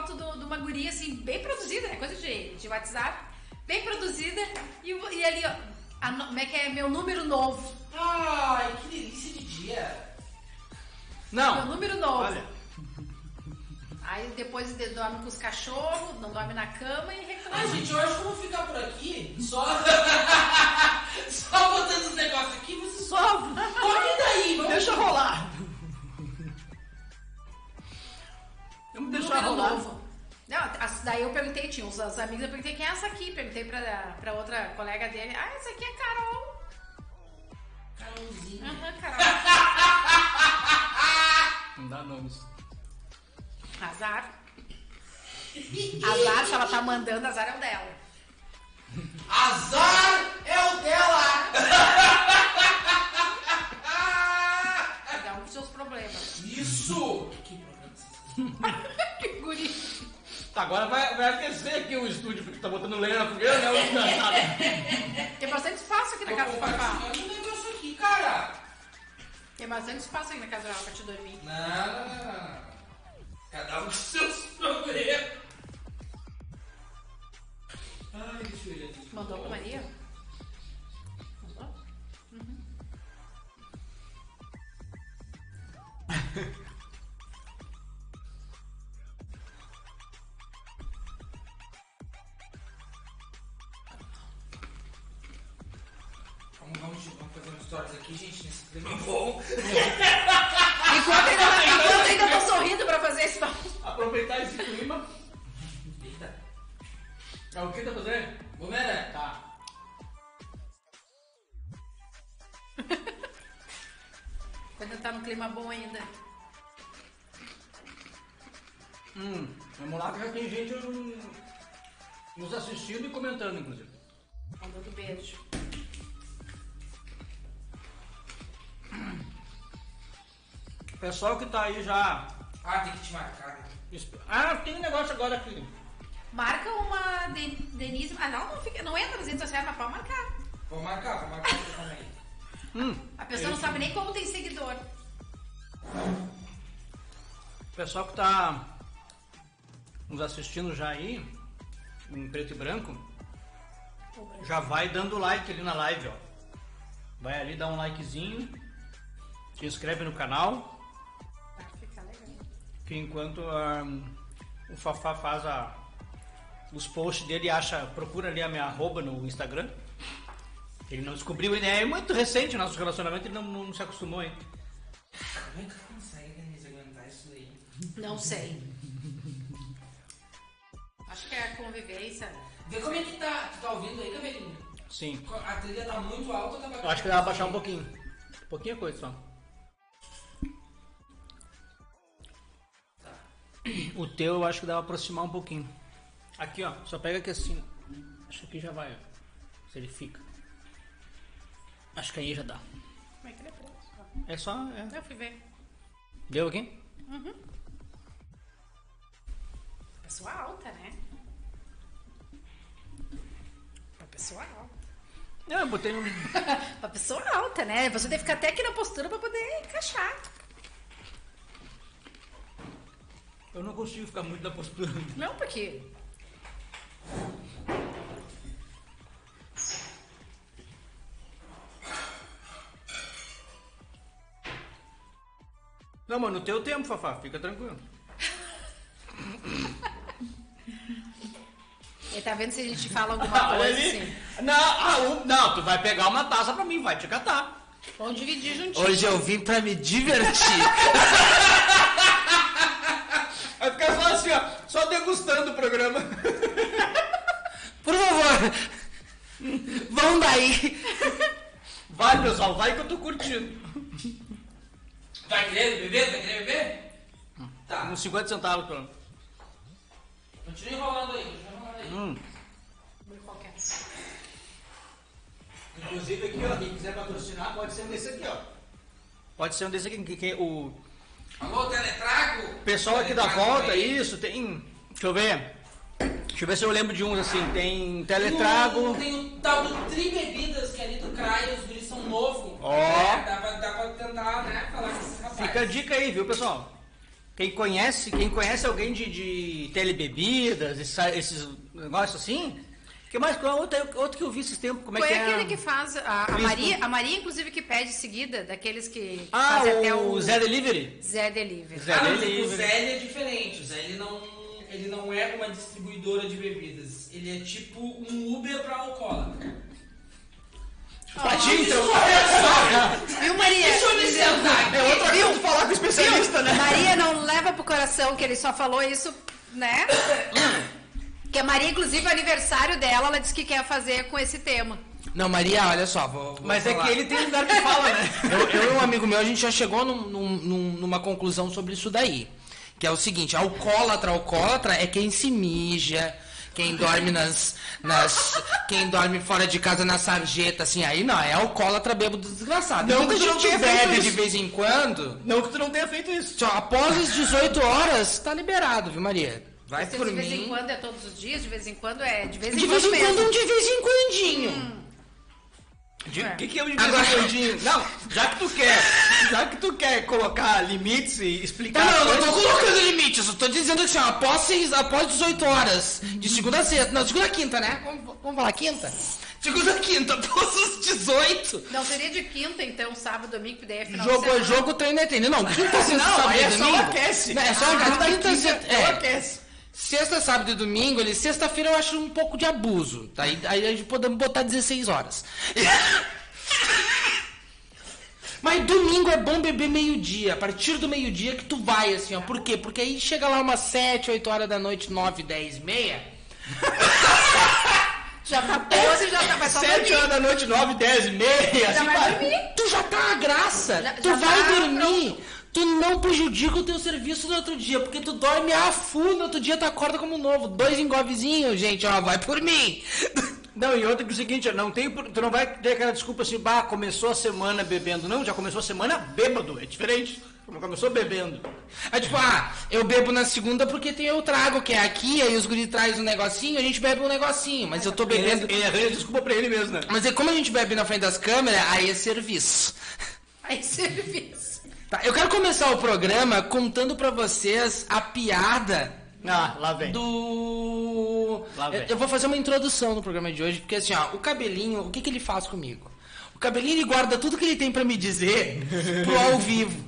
foto do- de uma guria, assim, bem produzida, né? Coisa de, de WhatsApp. Bem produzida. E, e ali, ó, a como é que é? Meu número novo. Ai, que delícia de dia. Meu Não. número novo. Olha. Aí depois de- dorme com os cachorros, não dorme na cama e reclama. Ai, gente, eu acho que eu vou ficar por aqui só. só botando os negócios aqui, você só. Só Corre daí, vamos. Deixa rolar. Vamos deixar rolar. novo. Não, daí eu perguntei, tinha uns os amigos, eu perguntei quem é essa aqui. Perguntei pra, pra outra colega dele. Ah, essa aqui é Carol. Carolzinha. Aham, Carol. Não dá nomes. Azar. Azar, se ela tá mandando, azar é o dela. Azar é o dela! Cada um com seus problemas. Isso! Que que guri. Tá, agora vai, vai aquecer aqui o estúdio, porque tá botando lenha na fogueira, né? Danado. Tem bastante espaço aqui na casa do papá. compartilhando um negócio aqui, cara. Tem bastante espaço aqui na casa dela pra te dormir. Não, não, não. Cada um com seus problemas. Ai, olhar aqui. Mandou pra Maria? Mandou? Vamos, stories aqui, gente, nesse clima bom. Enquanto ainda, enquanto ainda tô sorrindo pra fazer isso. Aproveitar esse clima. Eita. É o que tá fazendo? Vamos, né? Tá. Quando tá num clima bom ainda. Hum, vamos lá que já tem gente nos assistindo e comentando, inclusive. Mandando beijo. Pessoal que tá aí já. Ah, tem que te marcar. né? Ah, tem um negócio agora aqui. Marca uma de- Denise. Ah, não, não, fica, não entra nas redes sociais, mas pode marcar. Vou marcar, vou marcar você também. Hum, A pessoa não sabe nem como tem seguidor. pessoal que tá nos assistindo já aí, em preto e branco, já vai dando like ali na live, ó. Vai ali dar um likezinho, se inscreve no canal, Vai ficar legal. que enquanto ah, o Fafá faz a, os posts dele, acha, procura ali a minha arroba no Instagram. Ele não descobriu ainda, é muito recente o nosso relacionamento, ele não, não se acostumou ainda. Como é que consegue, Denise, aguentar isso daí? Não sei. Acho que é a convivência. Vê como é que tá. Tu tá ouvindo aí, cabelinho? Sim. A trilha tá muito alta ou tá Eu acho que dá pra baixar um pouquinho. Pouquinha coisa só. O teu eu acho que dá pra aproximar um pouquinho. Aqui, ó. Só pega aqui assim. Acho que aqui já vai, ó. Se ele fica. Acho que aí já dá. Como é que ele é? É só. é. Eu fui ver. Deu aqui? Pessoa alta, né? Uma pessoa alta. Não, eu botei um. Uma pessoa alta, né? Pessoa tem que ficar até aqui na postura pra poder encaixar. Eu não consigo ficar muito na postura. Não, porque. Não, mas no teu tempo, Fafá, fica tranquilo. Ele tá vendo se a gente fala alguma coisa ali. assim. Não, ah, um- não, tu vai pegar uma taça pra mim, vai te catar. Vamos dividir juntinho. Hoje eu vim pra me divertir. Vai ficar só assim, ó, só degustando o programa. Por favor, vão daí. Vai, pessoal, vai que eu tô curtindo. Vai querer beber? Vai querer beber? Tá. Uns 50 centavos, pelo menos. Continua enrolando aí, continua enrolando aí. Hum. Qualquer. Inclusive aqui, ó, quem quiser patrocinar, pode ser um desse aqui, ó. Pode ser um desse aqui, que, que o Alô, Teletrago? pessoal aqui da volta, aí. isso, tem. Deixa eu ver. Deixa eu ver se eu lembro de uns assim. Tem teletrago. Tem o tal do Tri Bebidas, que é ali do CRAI, os guris são novos. Ó. É, dá, pra, dá pra tentar, né, falar com esses rapazes. Fica a dica aí, viu, pessoal? Quem conhece, quem conhece alguém de, de telebebidas, esses negócios assim. Que mais? Qual é outro, outro que eu vi esses tempos? Como é Foi que é? aquele que faz. A, a. Maria, a Maria, inclusive, que pede seguida, daqueles que Ah, fazem até o, o Zé Delivery? Zé Delivery. Zé Ah, Delivery. o Zé é diferente. O Zé ele não, ele não é uma distribuidora de bebidas. Ele é tipo um Uber pra alcoólatra. Pra ti, então. Viu, Maria? Deixa eu me sentar. É outra coisa de falar com o especialista, né? Maria não leva pro coração que ele só falou isso, né? Que a Maria, inclusive, o aniversário dela, ela disse que quer fazer com esse tema. Não, Maria, olha só, vou, vou Mas é falar. que ele tem lugar que fala, né? Eu, eu e um amigo meu, a gente já chegou num- num- num- numa conclusão sobre isso daí. Que é o seguinte, alcoólatra, alcoólatra é quem se mija, quem dorme nas, nas. Quem dorme fora de casa na sarjeta, assim, aí não, é alcoólatra bêbado desgraçado. Não que tu não gente bebe de vez em quando. Não que tu não tenha feito isso. Só após as 18 horas, tá liberado, viu, Maria? Vai por de vez em mim. quando é todos os dias, de vez em quando é de vez em De vez quando em quando, mesmo. um de vez em quandinho. De- É. O que, que é o de Agora- em quando? Não, já que tu quer, já que tu quer colocar limites e explicar. Tá, não, eu não tô colocando limite, eu só tô dizendo que assim, ó, após, seis, após 18 horas, de segunda a sexta, não, segunda a quinta, né? Vamos, vamos falar quinta? Segunda a quinta, após os 18. Não seria de quinta, então, sábado, domingo, que daí é final Jogo de é semana. jogo, treino é treino. Não, quinta, sexta, Não, sábado aí e é só domingo. aquece. Não, é só Ah, quinta, Quinta, quinta, é é. aquece. Sexta, sábado e domingo, ele, sexta-feira eu acho um pouco de abuso. Tá? Aí, aí a gente podemos botar 16 horas. Mas domingo é bom beber meio-dia. A partir do meio-dia que tu vai, assim, ó. Por quê? Porque aí chega lá umas 7, 8 horas da noite, 9, 10, meia. Já tá 12, já tá, vai só 7 dormir. horas da noite, 9, 10 e meia. Já assim vai dormir. Tu já tá a graça. Já- tu já vai tá dormir. Tu não prejudica o teu serviço no outro dia, porque tu dorme a full, no outro dia tu acorda como novo. Dois engovezinhos, gente, ó, vai por mim. Não, e outra que é o seguinte, não tem, tu não vai ter aquela desculpa assim, bah, começou a semana bebendo. Não, já começou a semana bêbado, é diferente. Começou bebendo. Aí tipo, ah, eu bebo na segunda porque tem eu trago, que é aqui, aí os guri traz um negocinho, a gente bebe um negocinho, mas eu tô bebendo. Ele, ele arranja desculpa pra ele mesmo, né? Mas é como a gente bebe na frente das câmeras, aí é serviço. Aí serviço. Tá, eu quero começar o programa contando pra vocês a piada Ah, lá vem. do. Lá Eu, vem. eu vou fazer uma introdução no programa de hoje, porque assim, ó, o cabelinho, o que, que ele faz comigo? O cabelinho ele guarda tudo que ele tem pra me dizer pro ao vivo.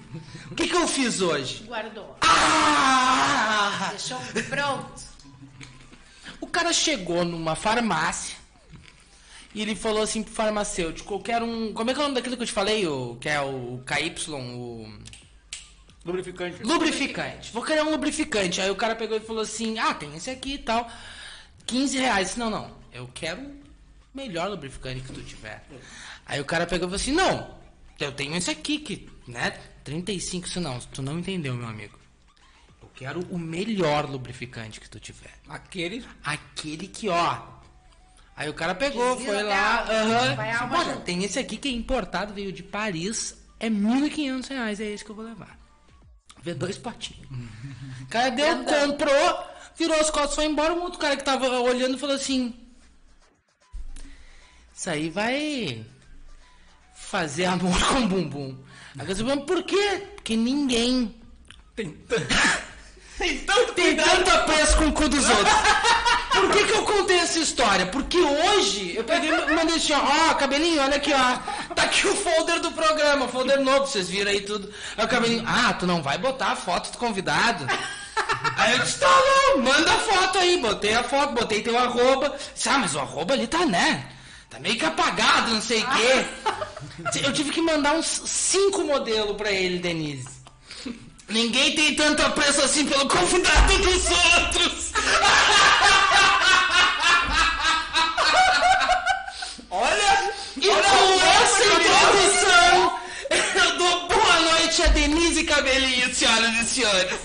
O que, que eu fiz hoje? Guardou. Ah! Deixou pronto. O cara chegou numa farmácia e ele falou assim pro farmacêutico, eu quero um. Como é que é o nome daquilo que eu te falei? O, que é o KY, o. Lubrificante. Lubrificante. Vou querer um lubrificante. Aí o cara pegou e falou assim: Ah, tem esse aqui e tal. 15 reais. Não, não. Eu quero o melhor lubrificante que tu tiver. Aí o cara pegou e falou assim: Não, eu tenho esse aqui que, né? 35, isso não. Tu não entendeu, meu amigo. Eu quero o melhor lubrificante que tu tiver. Aquele. Aquele que, ó. Aí o cara pegou, foi lá. alma Olha, tem esse aqui que é importado, veio de Paris. É 1.500 reais, é esse que eu vou levar. Vê dois potinhos. O cara deu, comprou, virou as costas, foi embora. Um outro cara que tava olhando falou assim: Isso aí vai fazer amor com bumbum. Aí você fala, por quê? Porque ninguém Tem tanto. tem tanto, tem tanto apreço com o cu dos outros. Por que, que eu contei essa história? Porque hoje eu peguei e mandei assim, ó, ó, cabelinho, olha aqui, ó. Tá aqui o folder do programa, folder novo, vocês viram aí tudo. Aí o cabelinho, ah, tu não vai botar a foto do convidado? Aí eu disse, tá não, manda a foto aí. Botei a foto, botei teu arroba. Disse, ah, mas o arroba ali tá, né? Tá meio que apagado, não sei o quê. Eu tive que mandar uns cinco modelos pra ele, Denise. Ninguém tem tanto apreço assim pelo convidado dos outros. Olha! E com essa introdução, eu dou boa noite a Denise Cabelinho, senhoras e senhores.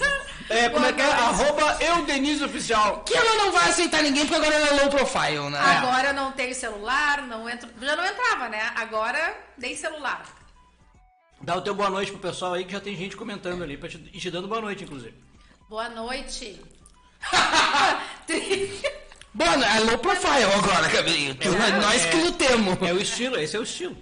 É, como é que é? Arroba eu, Denise Oficial. Que ela não vai aceitar ninguém porque agora ela é low profile, né? Agora eu não tenho celular, não entro. Já não entrava, né? Agora dei celular. Dá o teu boa noite pro pessoal aí que já tem gente comentando ali, pra te, e te dando boa noite, inclusive. Boa noite. Bom, é low profile agora, Cabelinho. Tu- É, nós é. que lutemos. É o estilo, esse é o estilo.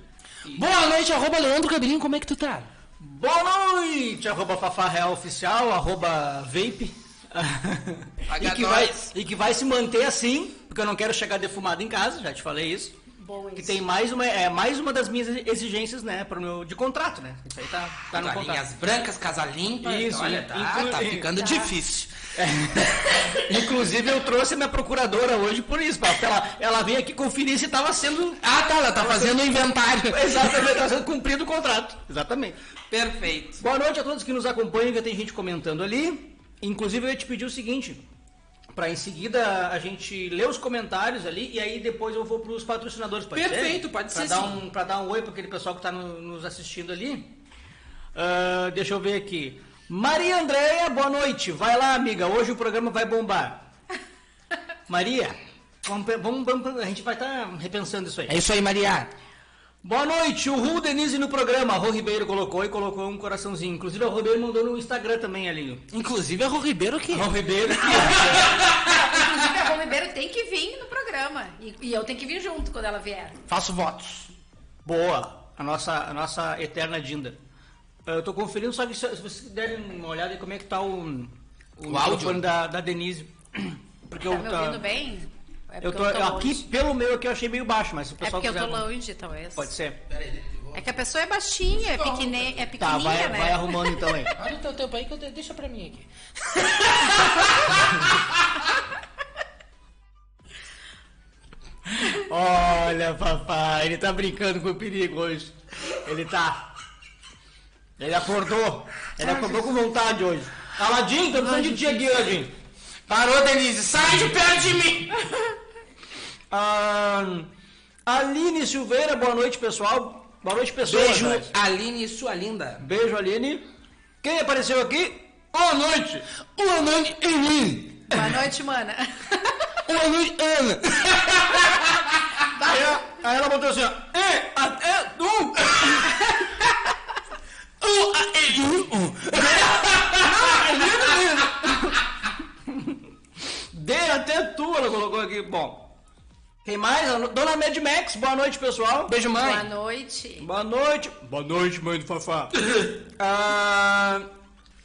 Boa noite, arroba Leandro Cabelinho, como é que tu tá? Boa noite! Arroba Fafá Real Oficial, arroba Vape. E, que vai, e que vai se manter assim, porque eu não quero chegar defumado em casa, já te falei isso. Boa Que tem mais uma, é mais uma das minhas exigências, né, pro meu, de contrato, né? Isso aí tá, tá no contrato. brancas, casa limpa. Isso, olha, tá, Inclu- tá ficando Tá. difícil. Inclusive eu trouxe a minha procuradora hoje por isso, pra ela, ela veio aqui conferir se estava sendo Ah, tá, ela tá fazendo o inventário. exatamente, estava sendo cumprido o contrato. Exatamente. Perfeito. Boa noite a todos que nos acompanham, já tem gente comentando ali. Inclusive eu ia te pedir o seguinte, para em seguida a gente ler os comentários ali e aí depois eu vou para os patrocinadores, pode ser? Perfeito, pode Pra ser dar sim. Um, para dar um oi para aquele pessoal que está nos assistindo ali. Ah, deixa eu ver aqui. Maria Andréia, boa noite. Vai lá, amiga. Hoje o programa vai bombar. Maria, vamos, vamos- vamos- a gente vai estar repensando isso aí. É isso aí, Maria. Boa noite, o Ru Denise no programa. A Rô Ribeiro colocou e colocou um coraçãozinho. Inclusive a Rô Ribeiro mandou no Instagram também ali. Inclusive é o Ribeiro que. A Rô Ribeiro. Inclusive, a Rô Ribeiro tem que vir no programa. E, e eu tenho que vir junto quando ela vier. Faço votos. Boa, a nossa, a nossa eterna Dinda. Eu tô conferindo, só que se, se vocês derem uma olhada em como é que tá o, o, O áudio? da, da Denise. Porque Tá eu, me tá- ouvindo bem? É eu tô, tô aqui, longe. pelo meu aqui, eu achei meio baixo, mas se o É pessoal porque eu tô quiser- longe, talvez. Pode ser. É que a pessoa é baixinha, é, pequene, é Tá, pequenininha, vai, né? vai arrumando então aí. Olha o teu tempo aí que eu de- deixa pra mim aqui. Olha, papai, ele tá brincando com o perigo hoje. Ele tá. Ele acordou. Ele acordou com vontade hoje. Aladinho, tô precisando de ti aqui, Aladinho. Parou, Denise, sai de perto de mim! Ah, Aline Silveira, boa noite, pessoal. Boa noite, pessoal. Beijo, Aline, sua linda. Beijo, Aline. Quem apareceu aqui? Boa noite. Boa noite, Aline. Boa noite, mana. Boa noite, Ana. Aí, ela- aí ela botou assim, ó. E até tu. Uh. D até tu, ela colocou aqui. Bom. Quem mais? Dona Mad Max, boa noite, pessoal. Beijo, Boa mãe. noite. Boa noite. Boa noite, mãe do Fafá. Ah,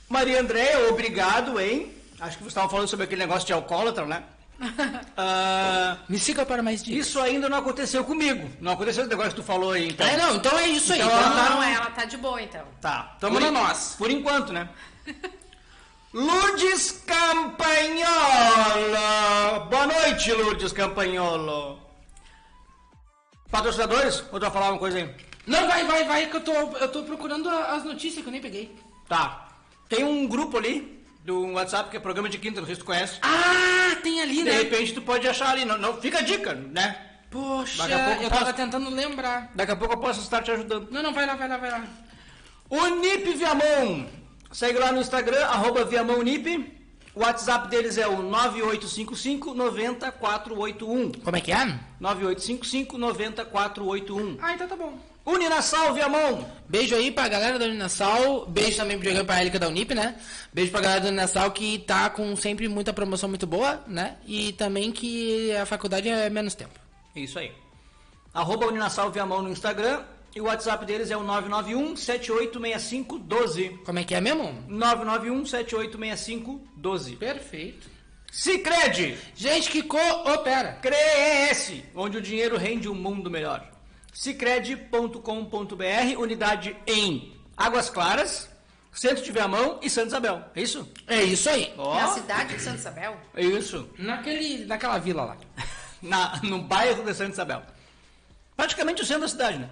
Maria Andréia, obrigado, hein? Acho que você estava falando sobre aquele negócio de alcoólatra, né? Ah, Me siga para mais dicas. isso ainda não aconteceu comigo. Não aconteceu esse negócio que tu falou aí, então. É, não, então é isso aí. Então Então, ela Não, não é, ela tá de boa, então. Tá. Tamo Por na en- nós. Por enquanto, né? Lourdes Campagnolo. Noite, Lourdes Campagnolo. Patrocinadores? Ou tu vai falar uma coisa aí? Não, vai, vai, vai, que eu tô, eu tô procurando as notícias que eu nem peguei. Tá. Tem um grupo ali do WhatsApp que é programa de quinta, não sei se tu conhece. Ah, tem ali, De né? repente tu pode achar ali. Não, não, fica a dica, né? Poxa, Daqui a pouco eu eu tava posso- tentando lembrar. Daqui a pouco eu posso estar te ajudando. Não, não, vai lá, vai lá, vai lá. O Nip Viamão. Segue lá no Instagram, arroba ViamãoNip. O WhatsApp deles é o 9855 90481. Como é que é? 9855 90481. Ah, então tá bom. Uninassal Viamão. Beijo aí pra galera da Uninasal. Beijo também pro e pra Erika da Unip, né? Beijo pra galera da Uninasal que tá com sempre muita promoção muito boa, né? E também que a faculdade é menos tempo. Isso aí. Arroba Uninasal Viamão no Instagram. E o WhatsApp deles é o 991 786512. Como é que é mesmo? 991 786512. Perfeito. Cicred! Gente que coopera. Cresce, onde o dinheiro rende um mundo melhor. Cicred.com.br, unidade em Águas Claras, Centro de Viamão e Santa Isabel. É isso? É isso aí. Ó, Na cidade de Santa Isabel. é isso. Naquele, naquela vila lá. Na, no bairro de Santa Isabel. Praticamente o centro da cidade, né?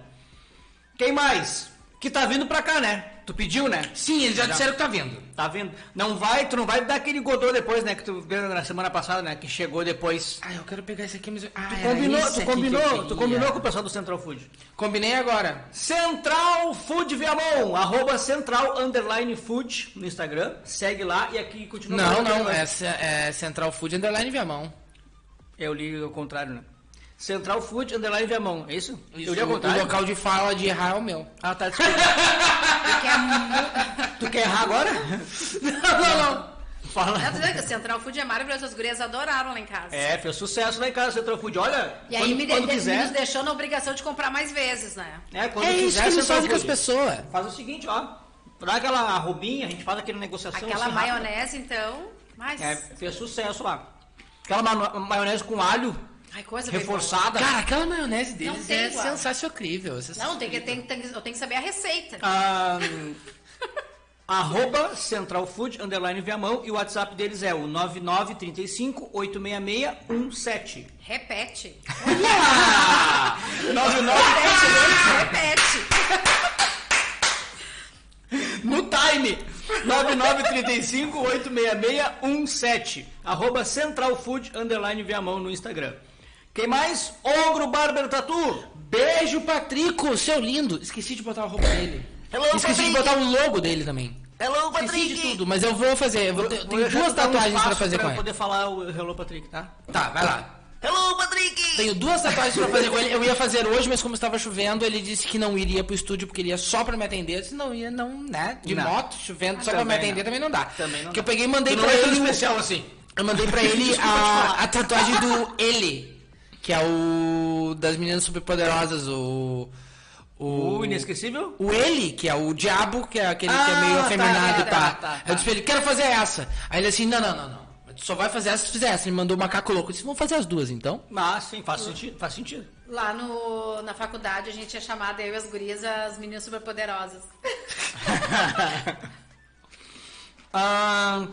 Quem mais? Que tá vindo pra cá, né? Tu pediu, né? Sim, eles já disseram que tá vindo. Tá vindo. Não vai, tu não vai dar aquele godô depois, né? Que tu viu na semana passada, né? Que chegou depois. Ah, eu quero pegar esse aqui, mas... Ah, Tu combinou, tu combinou, tu combinou com o pessoal do Central Food. Combinei agora. Central Food Viamão, arroba Central Underline Food no Instagram. Segue lá e aqui continua. Não, não, é, é Central Food Underline Viamão. Eu li ao contrário, né? Central Food Underline Viamão, é isso? Eu li ao o, local de fala de errar é o meu. Ah, tá, desculpa. Mu- tu quer errar agora? Não, não, não. Fala. Não, vê que o Central Food é maravilhoso. As gurias adoraram lá em casa. É, fez sucesso lá em casa, Central Food. Olha, E aí quando, me quando de- quiser, nos deixou na obrigação de comprar mais vezes, né? é, quando É isso quiser, que eles Central fazem com as pessoas. Faz o seguinte, ó. Dá aquela arrobinha, a gente faz aquela negociação. Aquela assim, maionese, então. Mas. É, fez sucesso lá. Aquela ma- maionese com alho Ai, coisa bem reforçada. Cara, aquela maionese deles é igual. sensacional. boa. Não, tem que, tem, tem, eu tenho que saber a receita. Ah, arroba Central Food, underline Viamão, e o WhatsApp deles é o 9935 86617. Repete. 99 Repete. no time! 9935 86617. Arroba Central Food, underline Viamão no Instagram. Quem mais? Ogro Barber Tatu. Beijo, Patrico, seu lindo. Esqueci de botar a roupa dele. Hello, Esqueci de Patrick. botar o logo dele também. Hello, Esqueci de tudo, mas eu vou fazer. Eu vou ter, tenho duas dar um tatuagens pra fazer pra com eu ele. poder falar o Hello, Patrick, tá? Tá, vai lá. Hello, Patrick! Tenho duas tatuagens pra fazer com ele. Eu ia fazer hoje, mas como estava chovendo, ele disse que não iria pro estúdio porque ele ia só pra me atender. Eu disse, não ia, não, né? De Não. moto, chovendo, só pra me atender não. também não dá. Também não Porque eu peguei e mandei Tu pra não é tão ele. especial assim. Eu mandei pra ele a, a tatuagem do ele, que é o das meninas superpoderosas, o o O inesquecível? o ele, que é o diabo, que é aquele que é Ah, meio tá, afeminado, tá, tá, tá, tá. Eu disse pra ele, quero fazer essa. Aí ele assim, não, não, não, não. Tu só vai fazer essa se fizer essa. Ele mandou o macaco louco. Eu disse, vamos fazer as duas então. Mas sim, faz sentido. Faz sentido. Lá no, na faculdade a gente é chamada, eu e as gurias, as meninas superpoderosas. Ah,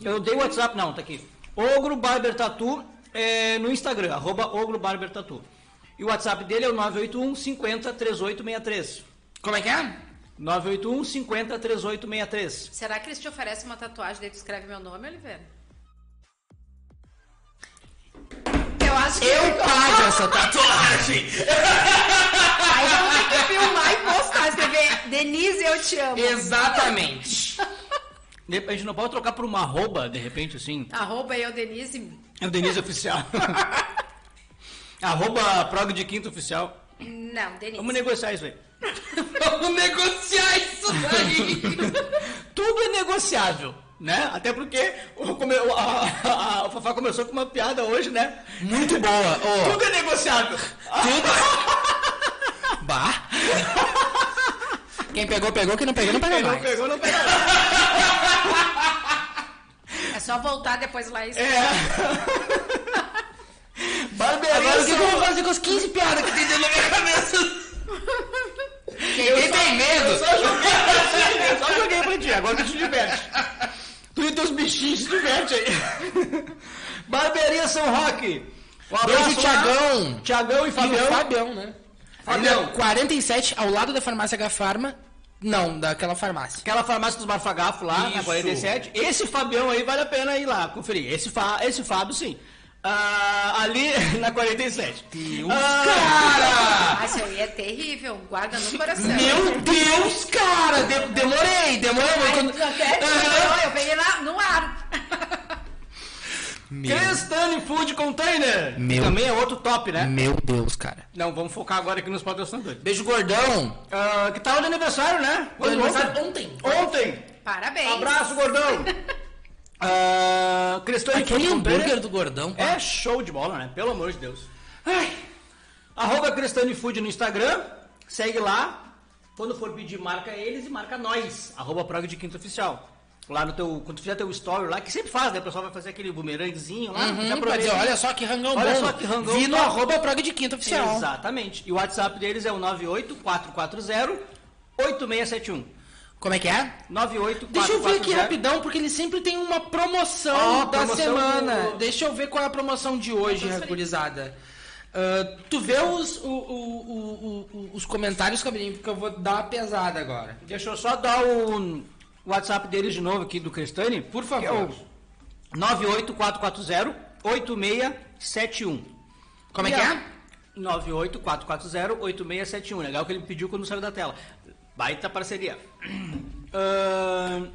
eu dei o WhatsApp, não, tá aqui. Ogro Barber Tatu é, no Instagram, arroba Ogro Barber Tatu. E o WhatsApp dele é o 981 50 3863. Como é que é? 981 50 3863. Será que eles te oferecem uma tatuagem daí tu escreve meu nome, Oliveira? Eu acho que. Eu pago essa tatuagem. Aí vamos ter que filmar e postar, escrever Denise, eu te amo. Exatamente. De- A gente não pode trocar por uma arroba, de repente, assim. Arroba eu, Denise. É o Denise Oficial. arroba Prog de Quinto Oficial. Não, Denise. Vamos negociar isso aí. Vamos negociar isso daí. Tudo é negociável, né? Até porque o, come- o- a, a- o Fafá começou com uma piada hoje, né? Muito boa. Ô, Tudo é negociável. tudo. Bah. Quem pegou, pegou. Quem não pegou, não pega Quem não mais. pegou, não pegou. É só voltar depois lá e É. Barbearia Agora o que, que eu vou fazer com as 15 piadas que tem dentro da minha cabeça? Quem Eu tem só- medo? Eu só joguei pra ti, eu só joguei pra ti, agora tu te diverte. Tu e teus bichinhos se diverte aí. Barbearia São Roque. Um Beijo, abraço lá. Tiagão. Tiagão e E Fabião. o Fabião, né? Fabião. Ali, ó, 47, ao lado da farmácia H-Farma. Não, daquela farmácia. Aquela farmácia dos Barfagafos lá, na Isso. 47. Esse Fabião aí vale a pena ir lá conferir. Esse, fa, esse Fábio, sim. Ah, ali na 47. Ah, Cara! Isso aí é terrível. Guarda no coração. Meu Deus, cara! De- demorei, demorei. Ai, quando- até Aham. eu peguei na- no ar. Meu, Crestani Food Container. Meu. Também é outro top, né? meu Deus, cara. Não, vamos focar agora aqui nos patrocinadores. Beijo, gordão. Ah, que tava de aniversário, né? Foi aniversário ontem. Ontem. Parabéns. Abraço, gordão. Ah, Crestani Aquele Food Container hambúrguer do gordão. É show de bola, né? Pelo amor de Deus. Ai, Arroba Crestani Food no Instagram. Segue lá. Quando for pedir, marca eles e marca nós. Arroba Prog de Quinta Oficial. Lá no teu. Quando tu fizer teu story lá, que sempre faz, né? O pessoal vai fazer aquele bumeranguezinho lá. Uhum, pra dizer, olha só que rangão Olha bom. só que rangão Vi no top. arroba prog de quinta oficial. Exatamente. E o WhatsApp deles é o 98440-8671. Como é que é? 98 Deixa eu ver aqui rapidão, porque ele sempre tem uma promoção Ó, da promoção semana. do- Deixa eu ver qual é a promoção de hoje, Promoção gurizada. Ah, tu vê os, o- o- o- o- os comentários, Cabelinho, porque eu vou dar uma pesada agora. Deixa eu só dar o WhatsApp deles de novo aqui do Crestani. Por que favor. é o 98440-8671. Como é E que a- é? 98440-8671. Legal que ele pediu quando saiu da tela. Baita parceria. Ahn,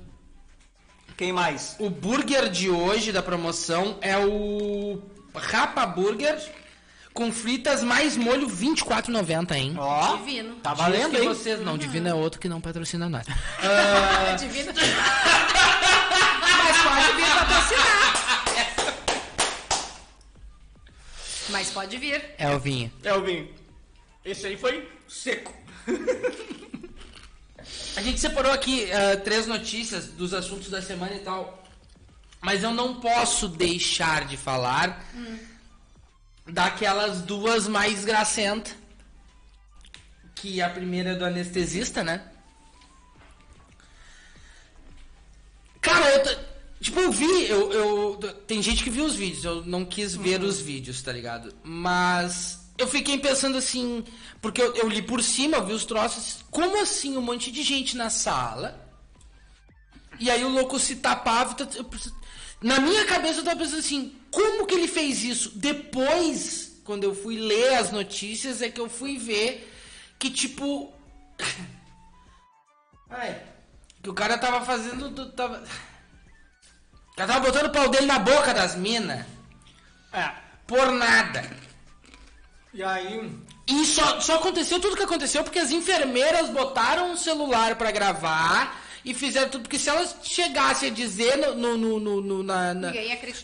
quem mais? O burger de hoje da promoção é o Rapa Burger com fritas mais molho R$ 24,90, hein? Ó, Divino. Tá Diz valendo, que hein? vocês... Não, Divino é outro que não patrocina nós. Divino. Mas pode vir patrocinar. Mas pode vir. É o vinho. É o vinho. Esse aí foi seco. A gente separou aqui ah, três notícias dos assuntos da semana e tal. Mas eu não posso deixar de falar daquelas duas mais gracentas. Que a primeira é do anestesista, né? Cara, eu, tipo, eu vi, eu, eu- tem gente que viu os vídeos, eu não quis ver os vídeos, tá ligado? Mas eu fiquei pensando assim, porque eu, eu li por cima, eu vi os troços, como assim um monte de gente na sala? E aí o louco se tapava, tá- na minha cabeça eu tava pensando assim, como que ele fez isso? Depois, quando eu fui ler as notícias, é que eu fui ver que tipo Ai, que o cara tava fazendo. do- Tava... O cara tava botando o pau dele na boca das minas. É. Por nada. E aí. E só, só aconteceu tudo que aconteceu porque as enfermeiras botaram um celular pra gravar e fizeram tudo. Porque se elas chegassem a dizer no, no- no- no- no- na, na,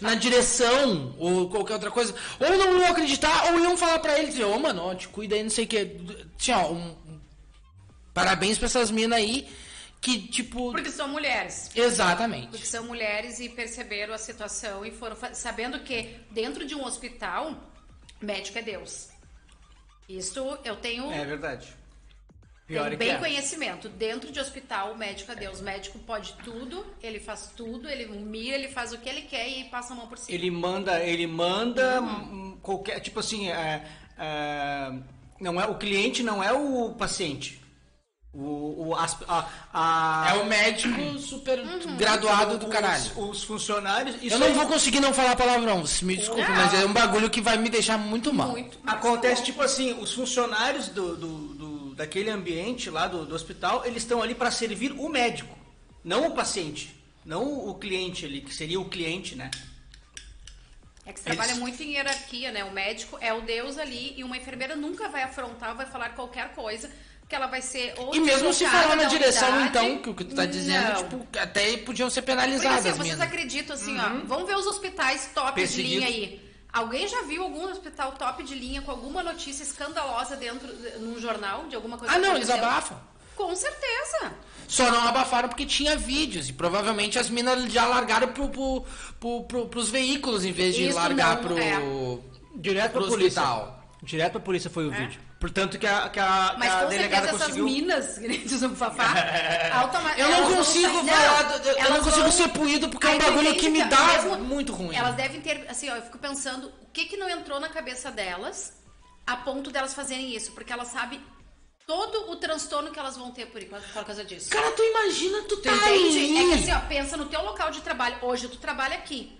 na direção ou qualquer outra coisa, ou não iam acreditar, ou iam falar pra eles: Ô, mano, ó, te cuida aí, não sei o que. Assim, ó, um- um- parabéns pra essas minas aí que, tipo. Porque são mulheres. Exatamente. Porque são mulheres e perceberam a situação e foram sabendo que dentro de um hospital, médico é Deus. Isso eu tenho, É verdade. Pior tenho é bem é. conhecimento. Dentro de hospital, o médico é Deus. O médico pode tudo, ele faz tudo, ele mira, ele faz o que ele quer e passa a mão por cima. Ele manda, ele manda hum, qualquer, tipo assim, é, é, não é o cliente não é o paciente. O, o a, a- É o médico super graduado do os- caralho. Os, funcionários. Isso Eu não aí vou conseguir não falar palavrão, me desculpe, Não. mas é um bagulho que vai me deixar muito mal. Muito. mas Acontece bom. tipo assim, os funcionários do, do- do- daquele ambiente lá do, do hospital, eles estão ali para servir o médico, não o paciente, não o cliente ali, que seria o cliente, né? É que se trabalha Eles- muito em hierarquia, né? O médico é o Deus ali e uma enfermeira nunca vai afrontar, vai falar qualquer coisa, que ela vai ser ou E mesmo se falar na direção, unidade- então, que o que tu tá dizendo, Não. tipo, até podiam ser Porque penalizadas assim, vocês mesmo. acreditam assim, ó, vamos ver os hospitais top de linha aí. Alguém já viu algum hospital top de linha com alguma notícia escandalosa dentro num jornal de alguma coisa Ah, não, eles abafam. Com certeza. Só não abafaram porque tinha vídeos. E provavelmente as minas já largaram pro, pro, pro, pro- pros veículos em vez de Isso largar não, pro. é. Direto Pro pra polícia. Direto pra polícia foi o vídeo. Portanto que a, que a, que Mas a com delegada certeza essas conseguiu... minas, que nem diz o Fafá, automa- Eu não vão consigo sair- falar, Não, do- eu não consigo vão- ser puído porque é um bagulho que me dá mesmo- muito ruim. Elas devem ter, assim, ó, eu fico pensando o que que não entrou na cabeça delas a ponto delas fazerem isso, porque elas sabem todo o transtorno que elas vão ter por, por causa disso. Cara, tu imagina, tu tá entende? É que assim, ó, pensa no teu local de trabalho. Hoje tu trabalha aqui.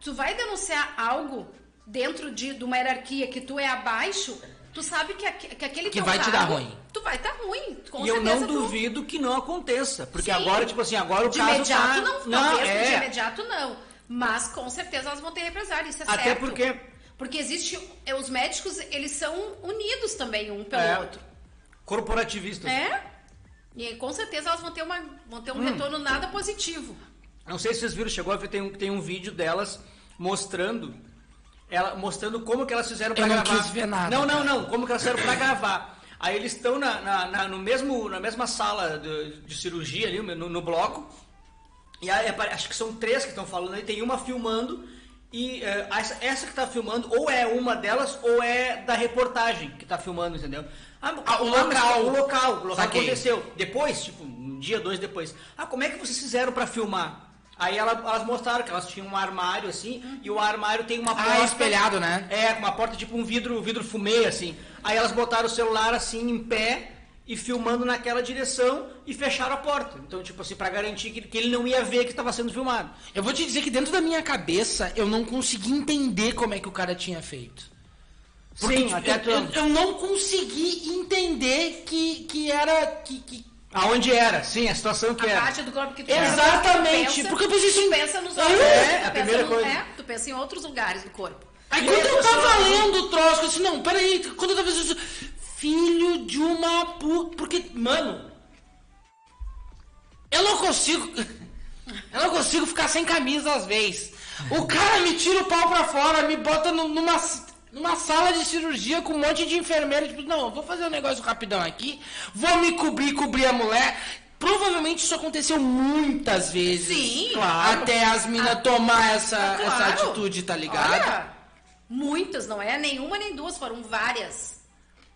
Tu vai denunciar algo dentro de, de uma hierarquia que tu é abaixo, tu sabe que, que aquele Que vai te dar ruim. Tu vai estar ruim. Com E eu não tu- duvido que não aconteça. Porque Sim. agora, tipo assim, agora o de caso imediato tá... não, não talvez de é. imediato não. Mas com certeza elas vão ter represália, isso é Até certo. porque- Porque existe. é, Os médicos, eles são unidos também, um pelo É. outro. Corporativistas. É? E com certeza elas vão ter, uma, vão ter um retorno nada positivo. Não sei se vocês viram, chegou a ver, tem um, tem um vídeo delas mostrando ela, mostrando como que elas fizeram pra Eu não gravar. quis ver nada, Não, não, não, como que elas fizeram pra gravar. Aí eles estão na, na, na- no mesmo, na mesma sala de, de cirurgia ali, no, no bloco. E aí, acho que são três que estão falando aí, tem uma filmando. E eh, essa, essa que tá filmando, ou é uma delas, ou é da reportagem que tá filmando, entendeu? Ah, Ah, o mas local. O local, o local Saquei. aconteceu. Depois, tipo, um dia, dois depois. Ah, como é que vocês fizeram pra filmar? Aí ela- elas mostraram que elas tinham um armário assim, e o armário tem uma Ah, porta. espelhado, né? É, com uma porta tipo um vidro, vidro fumê, assim. Aí elas botaram o celular assim em pé e filmando naquela direção e fecharam a porta. Então, tipo assim, pra garantir que, que ele não ia ver que estava sendo filmado. Eu vou te dizer que dentro da minha cabeça eu não consegui entender como é que o cara tinha feito. Porque, Sim, tipo, até eu, eu, eu não consegui entender que, que era. Que, que... Aonde era? Sim, a situação que A era. parte do corpo que tu Exatamente, pensa, porque eu pensei assim, tu pensa nos é, outros. é, a primeira no- coisa. É, tu pensa em outros lugares do corpo. Aí E quando eu tava pessoal? lendo o troço, eu disse, não, peraí, quando eu tava isso, filho de uma puta. Porque, mano, eu não consigo. Eu não consigo ficar sem camisa às vezes. O cara me tira o pau pra fora, me bota nu- numa, numa sala de cirurgia com um monte de enfermeira. Tipo, não, eu vou fazer um negócio rapidão aqui, vou me cobrir, cobrir a mulher. Provavelmente isso aconteceu muitas vezes. Sim, claro. Até as minas tomar essa, Ah, claro. essa atitude, tá ligado? Olha, muitas, não é nenhuma nem duas, foram várias.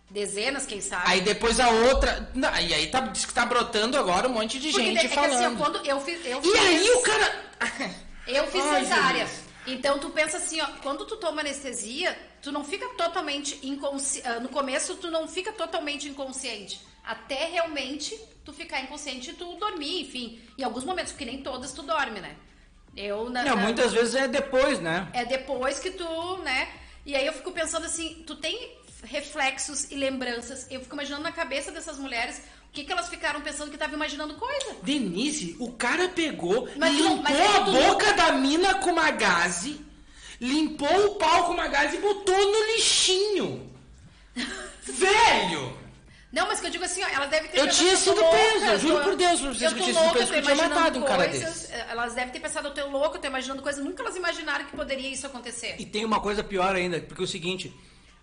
Dezenas, quem sabe. Aí depois a outra. E aí tá, diz que tá brotando agora um monte de Porque gente é que assim, falando. quando eu fiz. Eu E fiz, aí o cara. Eu fiz Ai, cesárea. Jesus. Então tu pensa assim, ó, quando tu toma anestesia, tu não fica totalmente inconsciente. No começo tu não fica totalmente inconsciente. Até realmente tu ficar inconsciente e tu dormir, enfim. Em alguns momentos, porque nem todas tu dorme, né? Eu na, Não, na- muitas vezes é depois, né? é depois que tu, né? E aí eu fico pensando assim, tu tem reflexos e lembranças. Eu fico imaginando na cabeça dessas mulheres que, que elas ficaram pensando que estavam imaginando coisa. Denise, o cara pegou, Mas não- limpou mas é a boca da mina com uma gaze, limpou o pau com uma gaze e botou no lixinho. Velho! Não, mas que eu digo assim, ó, elas devem ter Eu tinha "Eu tô sido eu juro por Deus pra vocês eu que eu tinha sido presa, eu tinha matado um cara coisas, Elas devem ter pensado, eu tô louca, eu tô imaginando coisas, nunca elas imaginaram que poderia isso acontecer. E tem uma coisa pior ainda, porque é o seguinte,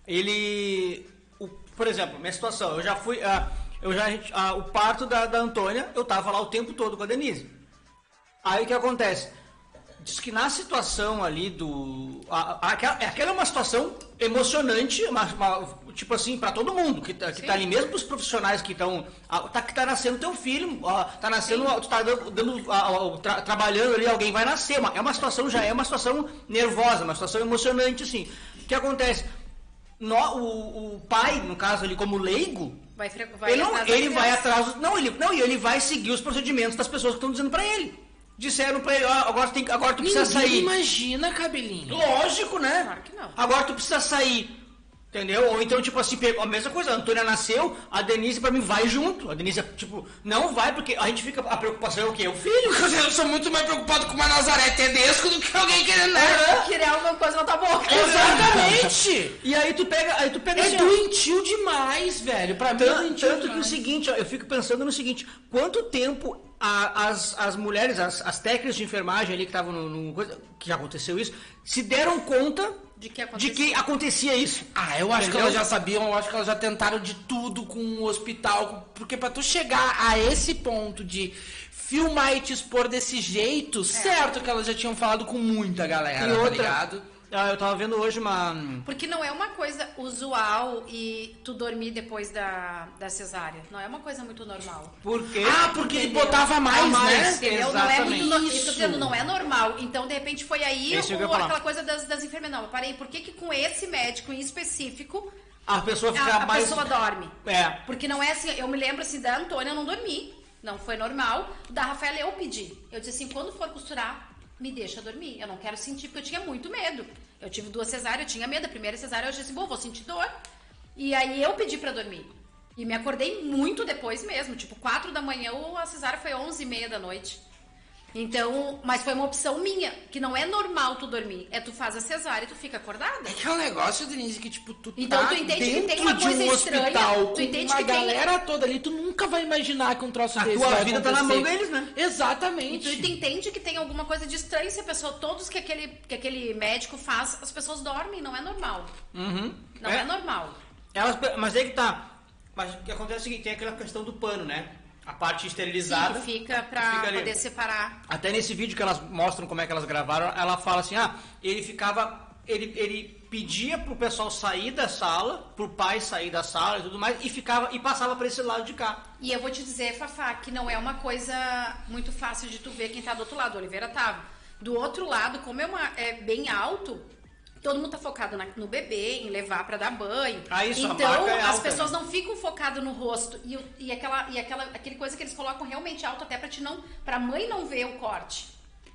ele. o- por exemplo, minha situação, eu já fui. ah, eu já, ah, o parto da, da Antônia, eu tava lá o tempo todo com a Denise. Aí o que acontece? Diz que na situação ali do. a- a- aquela, aquela é uma situação emocionante, uma, uma- tipo assim, pra todo mundo que tá, que tá ali, mesmo pros profissionais que estão. Tá, que tá nascendo teu filho, ó, tá nascendo, tu tá dando, dando- a- a- tra- trabalhando ali, alguém vai nascer. Uma- é uma situação, já é uma situação nervosa, uma situação emocionante, assim. O que acontece? No- o, o pai, no caso ali, como leigo, Vai, vai ele, não, ele vai atrás. Não, ele, não, e ele vai seguir os procedimentos das pessoas que estão dizendo pra ele. Disseram pra ele, ó, agora, tu tem, agora tu precisa Ninguém sair. imagina, cabelinho. Lógico, né? Claro que não. Agora tu precisa sair. Entendeu? Ou então, tipo assim, pegou a mesma coisa, a Antônia nasceu, a Denise pra mim vai junto. A Denise, tipo, não vai, porque a gente fica. A preocupação é o quê? O filho. Eu sou muito mais preocupado com uma Nazaré Tedesco do que alguém querendo. né? Criar alguma coisa na tua boca. Exatamente! E aí tu pega. Aí tu pega É assim, ó, doentio demais, velho. Pra mim é Tanto, doentio tanto que o seguinte, ó, eu fico pensando no seguinte, quanto tempo a- as, as mulheres, as, as técnicas de enfermagem ali que estavam no, no coisa, que já aconteceu isso, se deram conta De que de acontecia. que acontecia isso. Ah, eu acho Entendeu? que elas já sabiam, eu acho que elas já tentaram de tudo com o hospital. Porque pra tu chegar a esse ponto de filmar e te expor desse jeito, certo que elas já tinham falado com muita galera, E tá outra, ligado? Ah, eu tava vendo hoje uma. Porque não é uma coisa usual e tu dormir depois da, da cesárea. Não é uma coisa muito normal. Por quê? Ah, porque ele Entendeu? botava mais, A mais. né? Entendeu? Não é muito no... Exatamente. Isso, tô dizendo, não é normal. Então, de repente, foi aí É o- aquela coisa das, das enfermeiras. Não, mas parei, por que, que com esse médico em específico A pessoa fica a, a mais. pessoa dorme? É. Porque não é assim, eu me lembro assim, da Antônia eu não dormi. Não foi normal. Da Rafaela eu pedi. Eu disse assim, quando for costurar, me deixa dormir. Eu não quero sentir, porque eu tinha muito medo. Eu tive duas cesáreas, eu tinha medo. A primeira cesárea eu disse assim, bom, vou sentir dor. E aí eu pedi pra dormir. E me acordei muito depois mesmo. Tipo, quatro da manhã, ou a cesárea foi onze e meia da noite. Então, mas foi uma opção minha, que não é normal tu dormir. É tu faz a cesárea e tu fica acordada. É que é um negócio, Denise, que tipo, tu Então, tá tu entende que tem dentro uma de coisa um estranha, hospital tu com entende uma que tem- galera toda ali, tu nunca vai imaginar que um troço A desse tua vai vida tá na acontecer. mão deles, né? Exatamente. E tu entende que tem alguma coisa de estranho se a pessoa, todos que aquele, que aquele médico faz, as pessoas dormem, não é normal. Uhum. Não é, normal. Elas, mas aí que tá. Mas o que acontece é o seguinte, tem aquela questão do pano, né? A parte Sim, esterilizada. que fica ali. poder separar. Até nesse vídeo que elas mostram como é que elas gravaram, ela fala assim, ah, ele ficava. Ele, ele pedia pro pessoal sair da sala, pro pai sair da sala e tudo mais, e ficava e passava para esse lado de cá. E eu vou te dizer, Fafá, que não é uma coisa muito fácil de tu ver quem tá do outro lado. O Oliveira tava. Do outro lado, como é, uma, é bem alto, todo mundo tá focado na- no bebê, em levar pra dar banho. Ah, isso, a então, é as alta, pessoas né? não ficam focadas no rosto. E, e, aquela, e aquela aquele coisa que eles colocam realmente alto até pra, te não, pra mãe não ver o corte.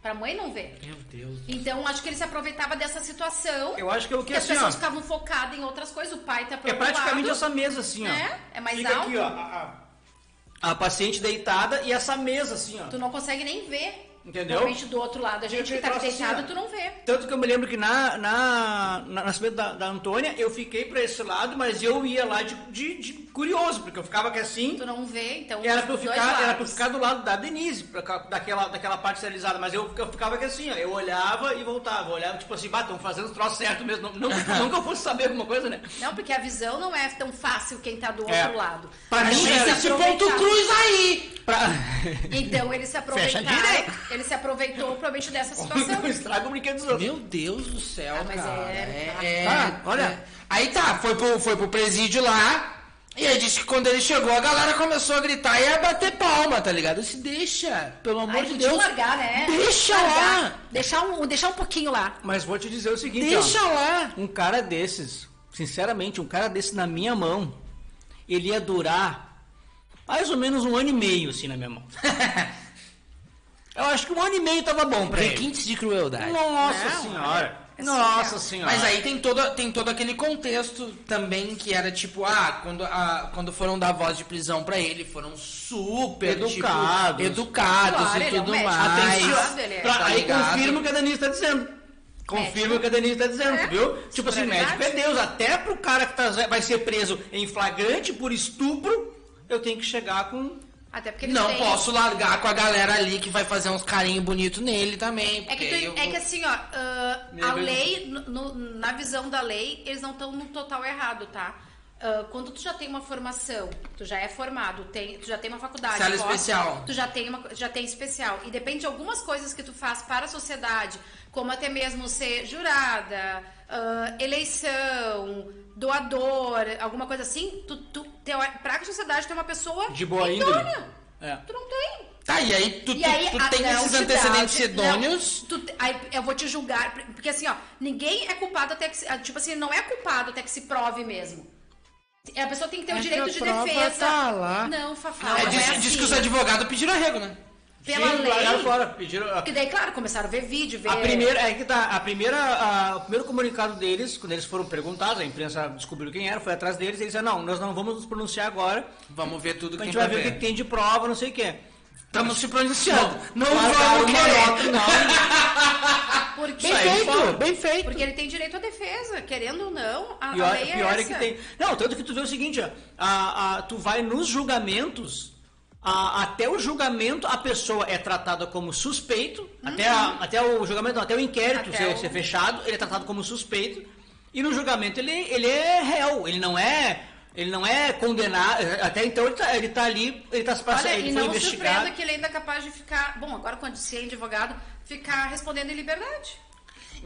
Pra mãe não ver. Meu Deus. Então, acho que ele se aproveitava dessa situação. Eu acho que é o que que as assim, ó, pessoas ficavam focadas em outras coisas. O pai tá pro É praticamente lado. essa mesa assim, ó. É, é mais Fica alto. aqui, ó, a, a- a paciente deitada e essa mesa assim, ó. Tu não consegue nem ver. Entendeu? Realmente do outro lado. A gente que tá troço assim, ó. tu não vê. Tanto que eu me lembro que na, na, na nascimento da, da Antônia, eu fiquei pra esse lado, mas eu ia lá de, de, de curioso, porque eu ficava aqui assim, Tu não vê, então. era pra eu ficar, era pra eu ficar do lado da Denise, pra daquela, daquela parte esterilizada, mas eu, eu ficava aqui assim, ó, eu olhava e voltava, eu olhava tipo assim, bah, estão fazendo os troços certo mesmo, não, não, não que eu fosse saber alguma coisa, né? Não, porque a visão não é tão fácil quem tá do É. outro lado. Pra mim, é Esse ponto cruz aí. Pra... Então ele se direito. Ele se aproveitou provavelmente dessa situação. não estraga o brinquedo dos outros. Meu Deus do céu, Ah, mas cara. é- É, Ah, olha. é. Aí tá, foi pro, foi pro presídio lá. E aí disse que quando ele chegou, a galera começou a gritar e a bater palma, tá ligado? Eu disse, deixa, pelo amor Aí de podia Deus. largar, né? Deixa Largar. lá. Deixar um, deixar um pouquinho lá. Mas vou te dizer o seguinte, Deixa ó. lá. Um cara desses, sinceramente, um cara desse na minha mão, ele ia durar mais ou menos um ano e meio, assim, na minha mão. Eu acho que um ano e meio tava bom pra ele. Requintes de crueldade. Nossa Não, senhora. é Nossa surreal. senhora. Mas aí tem todo, tem todo aquele contexto também que era tipo, ah, quando, a, quando foram dar voz de prisão pra ele, foram super Educados. tipo, educados Claro, e ele é um tudo médico. mais. Atencioso, ele é. Pra- tá aí ligado? confirma o que a Denise tá dizendo. Confirma o que a Denise tá dizendo, É. viu? Tipo assim, Superioridade. médico é Deus. Até pro cara que tá, vai ser preso em flagrante por estupro, eu tenho que chegar com. Até porque Não têm- posso largar com a galera ali que vai fazer uns carinho bonito nele também. É que, tu- é que assim, ó, Meu a lei, no- no- na visão da lei, eles não estão no total errado, tá? Ah, quando tu já tem uma formação, tu já é formado, tem, tu já tem uma faculdade. Sala especial. Tu já tem, uma, já tem especial. E depende de algumas coisas que tu faz para a sociedade, como até mesmo ser jurada, ah, eleição, doador, alguma coisa assim, tu, tu, teu, pra a sociedade ter uma pessoa De boa idônea. índole. É. Tu não tem. Tá, e aí tu, E tu- aí, tu a- tem esses antecedentes te- idôneos. não, tu aí eu vou te julgar, porque assim, ó, ninguém é culpado até que se, tipo assim, não é culpado até que se prove mesmo. A pessoa tem que ter o É direito que de defesa. tá lá. Não, Fafá, É, não diz, é assim. diz que os advogados pediram arrego, né? Pela Sim, lei. fora, pediram. Porque daí, claro, começaram a ver vídeo, ver... A primeira, é que tá, a primeira, a- o primeiro comunicado deles, quando eles foram perguntados, a imprensa descobriu quem era, foi atrás deles, eles disseram, não, nós não vamos nos pronunciar agora, Vamos ver tudo que a tem gente vai pra ver o que que tem de prova, não sei o quê. Estamos se pronunciando. Não, Largaram vamos querer. não. Porque, Bem feito, bem feito. porque ele tem direito à defesa, querendo ou não, a, a Pior, lei é pior é, essa. que tem. Não, tanto que tu vê o seguinte, ó, a, a- tu vai nos julgamentos, a- até o julgamento a pessoa é tratada como suspeito, até, a- até o julgamento, não, até o inquérito Até ser, o- ser fechado, ele é tratado como suspeito, e no julgamento ele, ele é réu, ele não é. Ele não é condenado, até então ele tá, ele tá ali, ele tá passando, Olha, ele e foi não investigado. surpreenda que ele ainda é capaz de ficar... Bom, agora quando se é advogado, ficar respondendo em liberdade.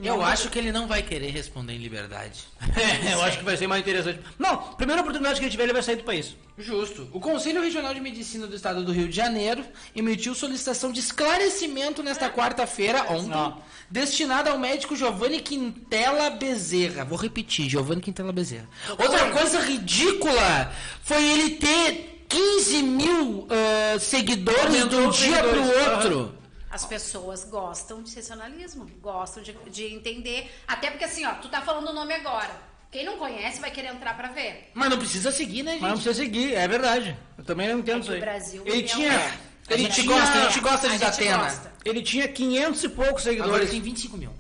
Eu acho que ele não vai querer responder em liberdade. É, eu acho que vai ser mais interessante. Não, primeira oportunidade que ele tiver, ele vai sair do país. Justo. O Conselho Regional de Medicina do Estado do Rio de Janeiro emitiu solicitação de esclarecimento nesta quarta-feira, ontem, Ó. destinada ao médico Giovanni Quintela Bezerra. Vou repetir, Giovanni Quintela Bezerra. Outra coisa ridícula foi ele ter 15 mil ah, seguidores de um dia pro seguidores. outro. As pessoas gostam de sensacionalismo, gostam de, de entender. Até porque assim, ó, tu tá falando o nome agora. Quem não conhece vai querer entrar pra ver. Mas não precisa seguir, né, gente? Mas não precisa seguir, é verdade. Eu também não entendo É isso aí. o Brasil ele é tinha, A Ele gente tinha- gosta, a gente gosta A de gosta. Ele tinha 500 e poucos Agora seguidores. ele tem 25 mil.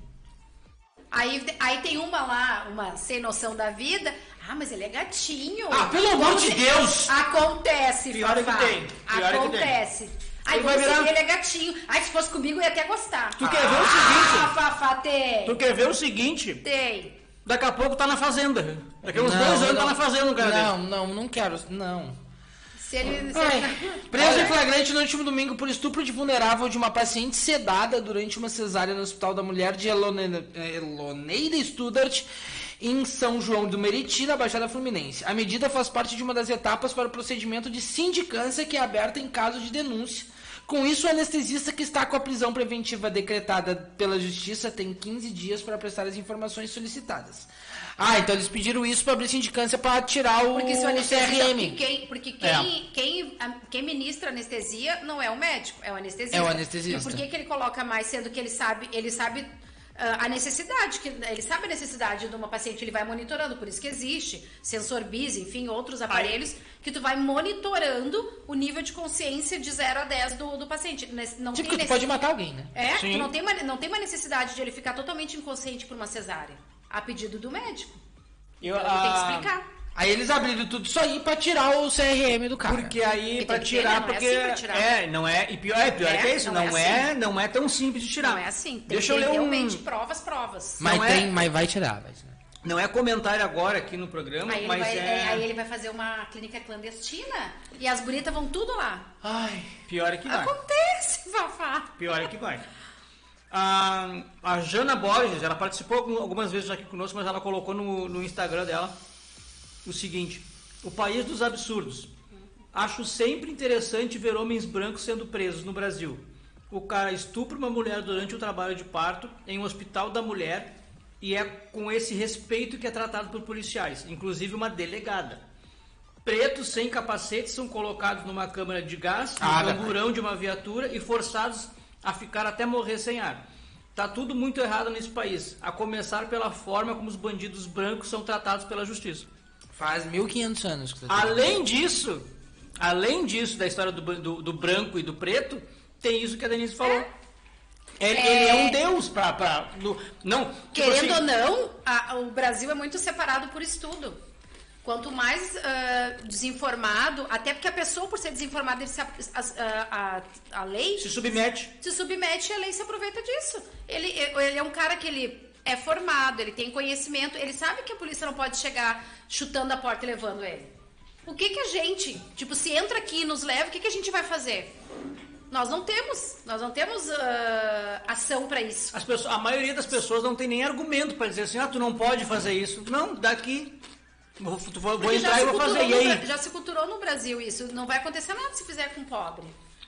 Aí, aí tem uma lá, uma sem noção da vida. Ah, mas ele é gatinho. Ah, pelo amor de Deus! Acontece, Pior é que tem, pior é que Acontece. Aí vai virar- ele é gatinho. Ai, se fosse comigo, eu ia até gostar. Tu quer ver o Ah, seguinte? Fafá, tem. Tu quer ver o seguinte? Tem. Daqui a pouco tá na fazenda. Daqui a uns Não, dois anos não. tá na fazenda o cara Não, dele. não, não quero. Não. Se ele... Se Ai, ele... preso em flagrante no último domingo por estupro de vulnerável de uma paciente sedada durante uma cesárea no Hospital da Mulher de Elone- Eloneira Studart, em São João do Meriti, na Baixada Fluminense. A medida faz parte de uma das etapas para o procedimento de sindicância que é aberta em caso de denúncia. Com isso, o anestesista que está com a prisão preventiva decretada pela Justiça tem 15 dias para prestar as informações solicitadas. Ah, então eles pediram isso para abrir sindicância para tirar o Porque se o anestesista, CRM. porque quem, porque quem, É. quem, a- quem ministra anestesia não é o médico, é o anestesista. É o anestesista. E por que, que ele coloca mais, sendo que ele sabe, ele sabe a necessidade, que ele sabe a necessidade de uma paciente, ele vai monitorando, por isso que existe sensor bis, enfim, outros aparelhos que tu vai monitorando o nível de consciência de 0 a 10 do, do paciente. Não Tipo, tem tu pode matar alguém, né? É, Sim. tu não tem, uma, não tem uma necessidade de ele ficar totalmente inconsciente por uma cesárea, a pedido do médico. Eu, Então, ele tem que ah, explicar. Aí eles abriram tudo isso aí pra tirar o CRM do cara. Porque aí, Porque pra tirar? Não é porque. assim pra tirar. É, não é. E pior é, pior É, que é isso, não não, é é, assim. não é tão simples de tirar. Não é assim. Tem Deixa eu ler um. realmente provas, provas. mas, não é- tem, mas vai tirar, vai tirar. Não é comentário agora aqui no programa, Aí ele, mas vai, é. é, aí ele vai fazer uma clínica clandestina e as bonitas vão tudo lá. Ai. Pior é que vai. Acontece, Fafá. Pior é que vai. A, a Jana Borges, ela participou algum- algumas vezes aqui conosco, mas ela colocou no, no Instagram dela o seguinte: O país dos absurdos. Acho sempre interessante ver homens brancos sendo presos no Brasil. O cara estupra uma mulher durante o trabalho de parto em um hospital da mulher e é com esse respeito que é tratado por policiais, inclusive uma delegada. Pretos sem capacete são colocados numa câmara de gás, no Ah, camburão de uma viatura e forçados a ficar até morrer sem ar. Tá tudo muito errado nesse país, a começar pela forma como os bandidos brancos são tratados pela justiça. Faz 1500 anos que tá Além disso, além disso da história do, do- do branco e do preto, tem isso que a Denise falou. Ele É. ele é um deus pra. pra não, tipo Querendo assim, ou não, a- o Brasil é muito separado por estudo. Quanto mais ah, desinformado, até porque a pessoa, por ser desinformada, se, ap- as- a, a, a lei se submete. se submete e a lei se aproveita disso. Ele, ele é um cara que ele é formado, ele tem conhecimento, ele sabe que a polícia não pode chegar chutando a porta e levando ele. O que que a gente, tipo, se entra aqui e nos leva, o que que a gente vai fazer? Nós não temos, nós não temos ah, ação para isso. As pessoas, a maioria das pessoas não tem nem argumento para dizer assim, ah, tu não pode fazer isso. Não, daqui. Vou, vou, entrar e vou fazer. E aí? Já se culturou no Brasil isso. Não vai acontecer nada se fizer com pobre.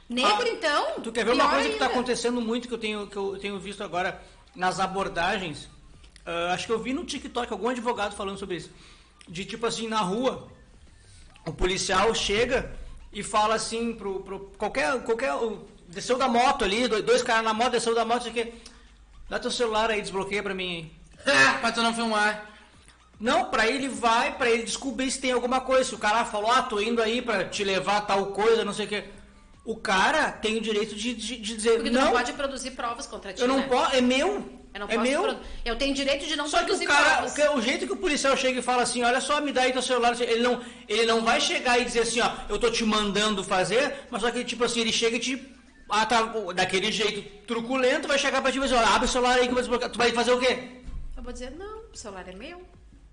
Negro, Ah, então. Tu quer ver uma coisa que está ainda. acontecendo muito que eu tenho, que eu tenho visto agora nas abordagens? Ah, acho que eu vi no TikTok algum advogado falando sobre isso. De tipo assim, na rua, o policial chega e fala assim pro, pro qualquer. qualquer desceu da moto ali, dois, caras na moto, desceu da moto, isso aqui. Dá teu celular aí, desbloqueia pra mim aí. Pra tu não filmar. Não, pra ele vai, pra ele descobrir se tem alguma coisa. Se o cara falou, ah, tô indo aí pra te levar tal coisa, não sei o quê. O cara tem o direito de, de, de dizer, Porque tu não, não, pode produzir provas contra ti. eu não né? posso, é meu, Eu é meu. produ- Eu tenho direito de não Só que produzir o cara, provas. o, que- o jeito que o policial chega e fala assim, olha só, me dá aí teu celular, ele não, ele não vai chegar e dizer assim, ó, eu tô te mandando fazer, mas só que tipo assim, ele chega e te, ah, tá, daquele jeito truculento, vai chegar pra ti e vai dizer, olha, abre o celular aí que eu vou desbloquear. tu vai fazer o quê? Eu vou dizer, não, o celular é meu.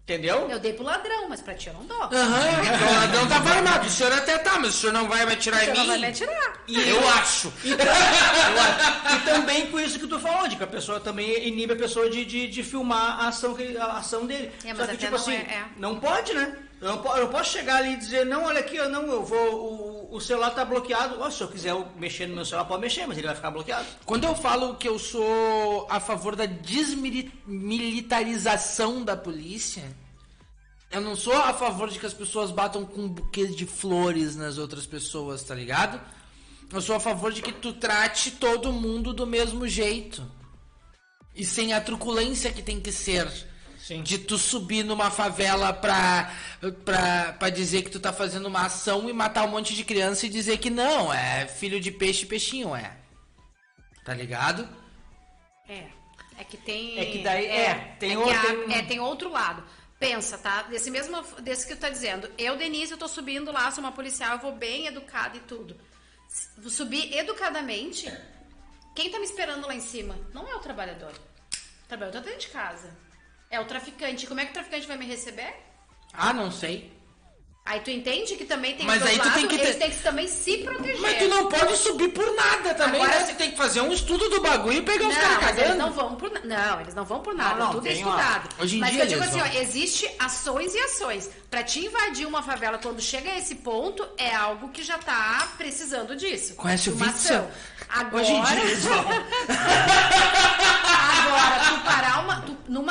Entendeu? Eu dei pro ladrão, mas pra ti eu não dou. Aham, então o ladrão tava armado. O senhor até tá, mas o senhor não vai me atirar o em senhor não vai mim? me atirar. Eu acho. E, eu acho- e também com isso que tu falou, de que a pessoa também inibe a pessoa de, de, de filmar a ação, a ação dele. É, mas Só que, tipo não assim, é- é. não pode, né? Eu eu posso chegar ali e dizer, não, olha aqui, eu não, eu vou, o, o celular tá bloqueado. Ó, se eu quiser mexer no meu celular, pode mexer, mas ele vai ficar bloqueado. Quando eu falo que eu sou a favor da desmilitarização da polícia, eu não sou a favor de que as pessoas batam com buquês de flores nas outras pessoas, tá ligado? Eu sou a favor de que tu trate todo mundo do mesmo jeito. E sem a truculência que tem que ser. Sim. De tu subir numa favela pra, pra, pra dizer que tu tá fazendo uma ação e matar um monte de criança e dizer que não, é filho de peixe peixinho, é. Tá ligado? É. É que tem. É que daí- é, tem que outro- tem- é, tem outro lado. Pensa, tá? Desse mesmo. Desse que tu tá dizendo. Eu, Denise, eu tô subindo lá, sou uma policial, eu vou bem educada e tudo. Subir educadamente. Quem tá me esperando lá em cima? Não é o trabalhador. O trabalhador tá dentro de casa. É o traficante. Como é que o traficante vai me receber? Ah, não sei. Aí tu entende que também tem Mas os aí tu tem lados, que ter- eles têm que também se proteger. Mas tu não pode subir por nada também, Agora né? Você tem que fazer um estudo do bagulho e pegar os Não, caras mas eles cagando. não vão por Não, eles não vão por nada. Não, não, tudo é tem uma- estudado. Hoje em mas dia eu digo assim, ó, existe ações e ações. Pra te invadir uma favela quando chega a esse ponto, é algo que já tá precisando disso. Conhece o ação. Agora, Hoje em dia eles vão. agora, tu parar uma,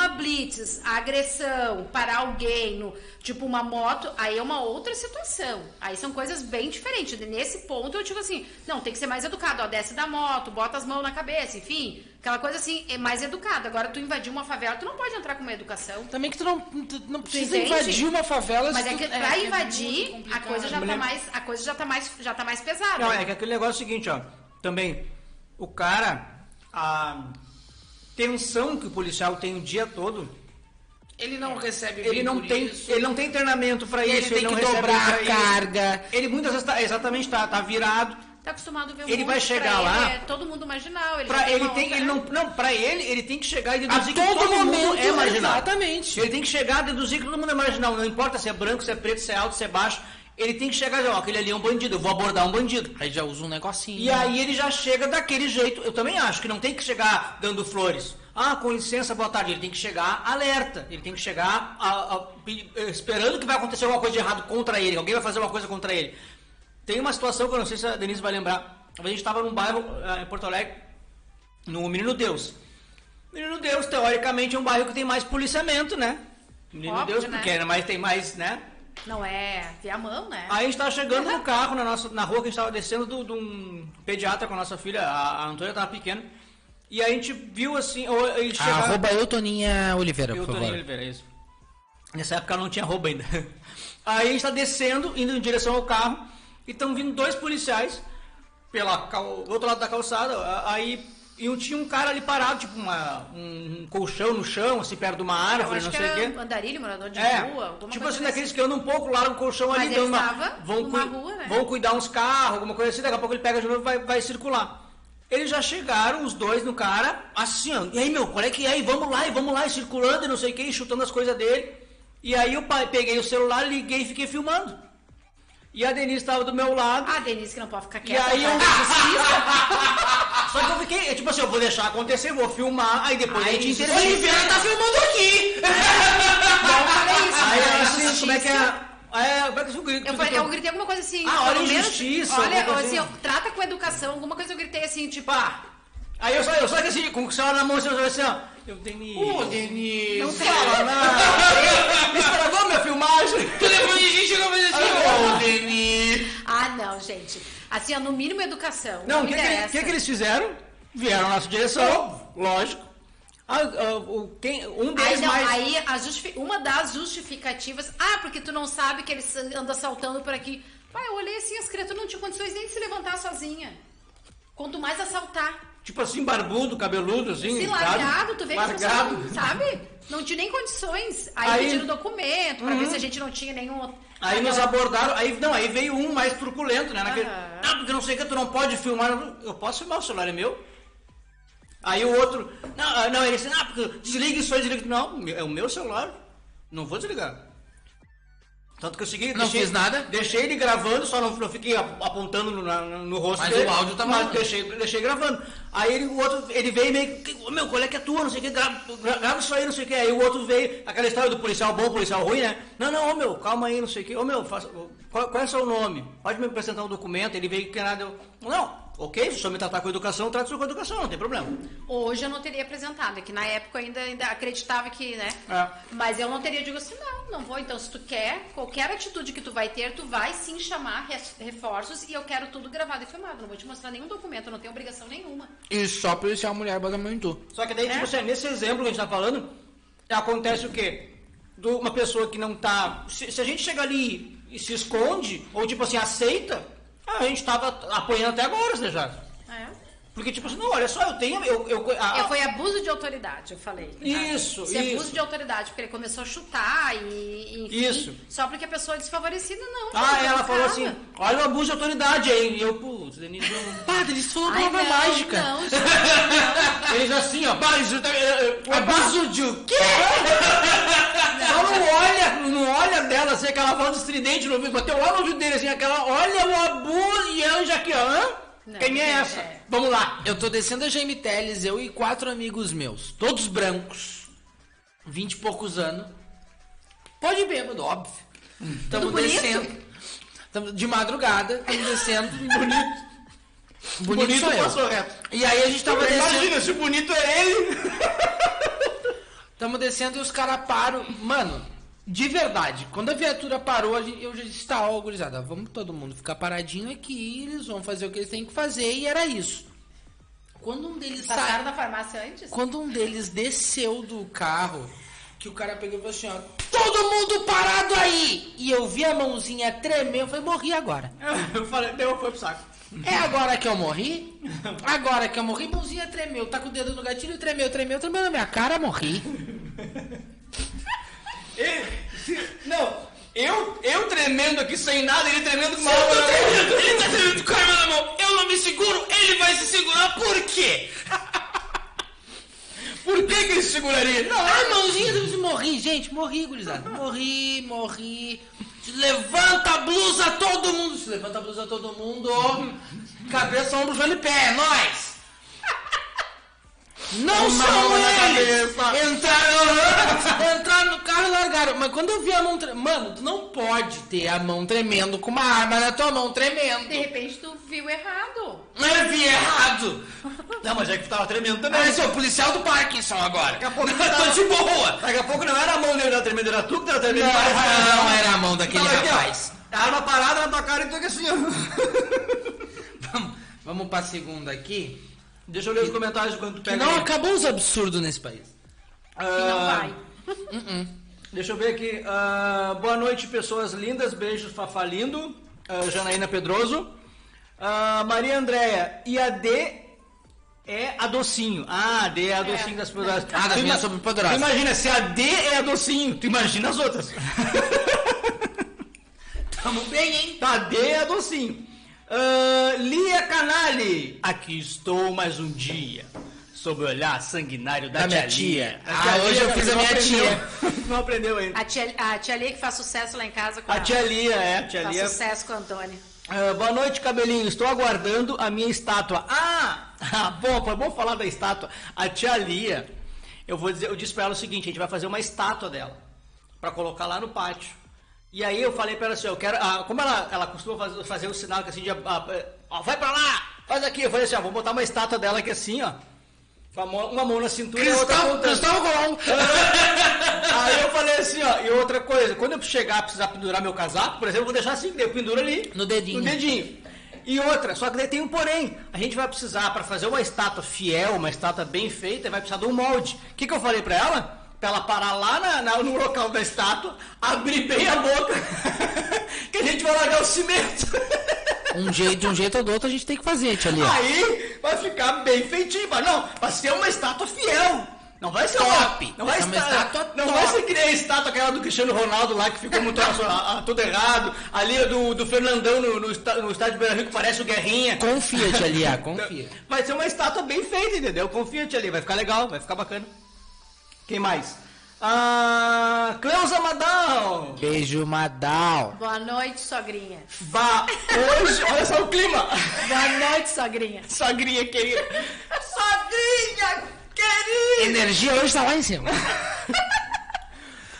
tu- blitz, a agressão, parar alguém, no, tipo uma moto, aí é uma outra situação. Aí são coisas bem diferentes. Nesse ponto eu digo assim, não, tem que ser mais educado. Ó, desce da moto, bota as mãos na cabeça, enfim. Aquela coisa assim, é mais educado. Agora, tu invadir uma favela, tu não pode entrar com uma educação. Também que tu não, tu não precisa entende? invadir uma favela. Mas se é tu- que pra é invadir, a complicado. coisa já tá mais, a coisa já tá mais, já tá mais pesada. Não, né? é que aquele negócio é o seguinte, ó. Também, o cara, a tensão que o policial tem o dia todo, Ele não recebe ele não tem, isso. ele não tem treinamento pra Ele isso, tem ele não dobrar a carga. Ele muitas vezes tá, exatamente tá, tá virado. Tá acostumado a ver o Ele vai chegar ele lá- É todo mundo marginal. Ele, Pra já ele tem, ele não, não, para ele, ele tem que chegar e A deduzir que todo todo momento, mundo é marginal. exatamente. Ele tem que chegar a deduzir que todo mundo é marginal, não importa se é branco, se é preto, se é alto, se é baixo. Ele tem que chegar e dizer, ó, aquele ali é um bandido, eu vou abordar um bandido. Aí já usa um negocinho. E aí ele já chega daquele jeito. Eu também acho que não tem que chegar dando flores. Ah, com licença, boa tarde. Ele tem que chegar alerta. Ele tem que chegar a- a- pe- esperando que vai acontecer alguma coisa de errado contra ele. Alguém vai fazer uma coisa contra ele. Tem uma situação que eu não sei se a Denise vai lembrar. A gente estava num bairro ah, em Porto Alegre, no Menino Deus. Menino Deus, teoricamente, é um bairro que tem mais policiamento, né? Menino Óbvio, Deus, né? porque é mais, tem mais, né? Não é Viamão, né? Aí a gente tava chegando no carro, na, nossa, na rua que a gente tava descendo do- de um pediatra com a nossa filha, a, a Antônia tava pequena. E a gente viu assim, ou ele chegava... Arroba eu, Toninha Oliveira, Eu, por Toninho favor. Oliveira, isso. Nessa época não tinha roupa ainda. Aí a gente tá descendo, indo em direção ao carro, e estão vindo dois policiais pela cal- do outro lado da calçada. Aí e um- tinha um cara ali parado, tipo uma, um colchão no chão, assim, perto de uma árvore, não sei o quê. era andarilho, morador de É, rua, tipo assim, daqueles que andam um pouco, largam o colchão Mas ali, ele dão uma, vão, cui- rua, né? vão cuidar uns carros, alguma coisa assim, daqui a pouco ele pega de novo e vai, vai circular. Eles já chegaram, os dois no cara, assim, ó, e aí, meu, qual é que é? E vamos lá, e vamos lá, e circulando, e não sei o que, e chutando as coisas dele. E aí eu peguei o celular, liguei e fiquei filmando. E a Denise estava do meu lado, Ah, Denise, que não pode ficar e quieta. aí eu... faz Só que eu fiquei, é tipo assim, eu vou deixar acontecer, vou filmar, aí depois a gente interage. Oliveira tá filmando aqui! Não falei isso. Aí né? ela assim, Justiça. como é que é? É, como é que eu grito? Eu, falei, eu gritei alguma coisa assim. Ah, olha a menos- injustiça, Olha, assim, assim. ó, trata com educação. Alguma coisa eu gritei assim, tipo, ah, Aí eu só, eu só que assim, com o celular na mão, assim, eu assim, ó. Eu Denise. Ô, Denise! Não Fala, não. Estragou minha filmagem. O telefone de gente chegou a fazer assim, ô, Denise! ah, não, gente. Assim, ó, no mínimo educação. Não, o que, que, que, que eles fizeram? Vieram na nossa direção, lógico. Ah, ah, o, quem, um Aí, deles não, mais... aí a justifi- uma das justificativas. Ah, porque tu não sabe que eles andam assaltando por aqui. Pai, eu olhei assim, as criaturas não tinham condições nem de se levantar sozinha. Quanto mais assaltar. Tipo assim, barbudo, cabeludo, assim. Se sabe? largado, tu vê que Largado. não sabe? Não tinha nem condições. Aí, Aí- pediram documento pra Uhum. ver se a gente não tinha nenhum. Aí nos abordaram, aí não, aí veio um mais truculento, né? Naquele, Aham. ah, porque não sei o que, tu não pode filmar. Eu posso filmar, o celular é meu. Aí o outro, não, ah, não, ele disse, ah, porque desliga isso aí, desliga. Não, é o meu celular. Não vou desligar. Tanto que eu segui, Não fiz nada? Deixei ele gravando, só não, não fiquei ap- apontando no, na- no rosto Mas dele. o áudio tá mas deixei, deixei gravando. Aí ele, o outro, ele veio meio que, "Ô, meu, qual é que é tua, não sei o que, grava, gra- grava isso aí, não sei o que. Aí o outro veio, aquela história do policial bom, policial ruim, né? Não, não, ô meu, calma aí, não sei o que. Ô meu, faça, qual, qual é o seu nome? Pode me apresentar um documento, ele veio que nada, eu, não, ok, se o senhor me tratar com educação, trate o senhor com educação, não tem problema. Hoje eu não teria apresentado, é que na época eu ainda, ainda acreditava que, né? É. Mas eu não teria, digo assim, não, não vou. Então, se tu quer, qualquer atitude que tu vai ter, tu vai sim chamar reforços e eu quero tudo gravado e filmado. Não vou te mostrar nenhum documento, eu não tenho obrigação nenhuma. E só policial mulher muito. Só que daí, tipo É? assim, nesse exemplo que a gente tá falando, acontece o quê? Do- Uma pessoa que não tá. Se, se a gente chega ali e se esconde, ou tipo assim, aceita, a gente tava apoiando até agora, né, já. É. Porque, tipo assim, não, olha só, eu tenho. Eu, eu, a- É, foi abuso de autoridade, eu falei. Isso, Isso é abuso de autoridade, porque ele começou a chutar e, enfim, Isso. só porque a pessoa é desfavorecida, não. Ah, ela falou assim, olha o abuso de autoridade aí. E eu, putz, Denise, eu... Padre, isso falou palavra não, mágica. Não, gente, não. Eles assim, ó, pá, isso tá- eh, eh, Abuso de o quê? Só não olha, não olha dela, assim, aquela voz estridente no ouvido, bateu lá no ouvido dele, assim, aquela, olha o abuso, e ela já ó, hã? Não, Quem é essa? é. Vamos lá. Eu tô descendo a GM Teles, eu e quatro amigos meus, todos brancos, vinte e poucos anos. Pode bêbado, óbvio. Bonito? descendo. Tamo de madrugada, estamos descendo. bonito. Bonito, Bonito passou reto. E aí a gente tava descendo. Imagina, se bonito é ele. Tamo descendo e os caras param. Mano, de verdade, quando a viatura parou, a gente- eu já disse, tá, ó, gurizada, vamos todo mundo ficar paradinho aqui, eles vão fazer o que eles têm que fazer, e era isso. Quando um deles Passaram saiu. na farmácia antes? Quando um deles desceu do carro, que o cara pegou e falou assim, ó, todo mundo parado aí! E eu vi a mãozinha tremer, eu falei, morri agora. Eu falei, deu, foi pro saco. É agora que eu morri? Agora que eu morri, mãozinha tremeu, tá com o dedo no gatilho, tremeu, tremeu, tremeu na minha cara, morri. Ele, se- não, eu, eu tremendo aqui sem nada, ele tremendo com uma Eu tô mão. tremendo, ele tá tremendo com a arma na mão, eu não me seguro, ele vai se segurar, por quê? Por que que ele seguraria? Não, A mãozinha disse, morri, gente, morri, gurizada. Morri, morri. Levanta a blusa todo mundo. Se levanta a blusa todo mundo. Cabeça, ombro, joelho e pé, nós. Não são eles! cabeça. Entraram, entraram no carro e largaram. Mas quando eu vi a mão tremendo. Mano, tu não pode ter a mão tremendo com uma arma na tua mão tremendo. De repente tu viu errado. Eu vi errado. não, mas é que tava tremendo também. Ah, eu sou o policial do Parkinson agora. Daqui a pouco eu tô de boa. Daqui a pouco não era a mão dele que tava tremendo, era tu que tava tremendo. Não, Parece- não era a mão daquele Tava aqui, ó, rapaz. a arma parada na tua cara e tu aqui assim, ó. Vamos, vamos pra segunda aqui. Deixa eu ler os comentários enquanto tu Que pega não aí. acabou os absurdos nesse país. Que não Ah, vai. Deixa eu ver aqui. ah, boa noite, pessoas lindas. Beijos, Fafalindo. Uh, Janaína Pedroso. Ah, Maria Andréia. E a D é a docinho. Ah, a D é a docinho das poderosas. Ah, das minhas superpoderosas. tu Imagina, se a D é a docinho, tu imagina as outras. Tamo bem, hein? Tá, D é a docinho. Ah, Lia Canali. Aqui estou mais um dia. Sob o olhar sanguinário da, Da minha tia. tia. A Ah, tia hoje eu fiz a minha aprendeu. Não aprendeu ainda. A tia, a tia Lia que faz sucesso lá em casa com A tia Lia, é, a tia Faz Lia. sucesso com a Antônia. Ah, boa noite, cabelinho. Estou aguardando a minha estátua. Ah, ah, bom, foi bom falar da estátua. A tia Lia, eu vou dizer, eu disse para ela o seguinte: a gente vai fazer uma estátua dela para colocar lá no pátio. E aí eu falei para ela assim, eu quero, ah, como ela, ela costuma fazer, fazer o sinal que assim de, ah, ó, vai para lá, faz aqui. Eu falei assim, ó, vou botar uma estátua dela aqui assim, ó, com mão- uma mão na cintura e a outra. Aí eu falei assim, ó, e outra coisa, quando eu chegar a precisar pendurar meu casaco, por exemplo, eu vou deixar assim, eu penduro ali. No dedinho. No dedinho. E outra, só que daí tem um porém. A gente vai precisar, para fazer uma estátua fiel, uma estátua bem feita, vai precisar de um molde. O que, que eu falei pra ela? Pra ela parar lá na, na- no local da estátua, abrir bem a boca, que a gente vai largar o cimento. Um jeito, de um jeito ou do outro a gente tem que fazer, tia Lia. Aí vai ficar bem feitinho. Não, vai ser uma estátua fiel. Não vai ser Top. uma, não vai, Vai ser uma estar- estátua Não top. vai ser que nem a estátua aquela do Cristiano Ronaldo lá que ficou muito a- a- tudo errado. Ali a do, do Fernandão no, no, no estádio Beira Rio que parece o Guerrinha. Confia, tia Lia, confia. Vai ser uma estátua bem feita, entendeu? Confia-te ali, vai ficar legal, vai ficar bacana. Quem mais? Ah, Cleusa Madal. Beijo, Madal. Boa noite, sogrinha. Vá hoje, olha só o clima. Boa noite, sogrinha. Sogrinha querida. Sogrinha querida. Energia hoje tá lá em cima.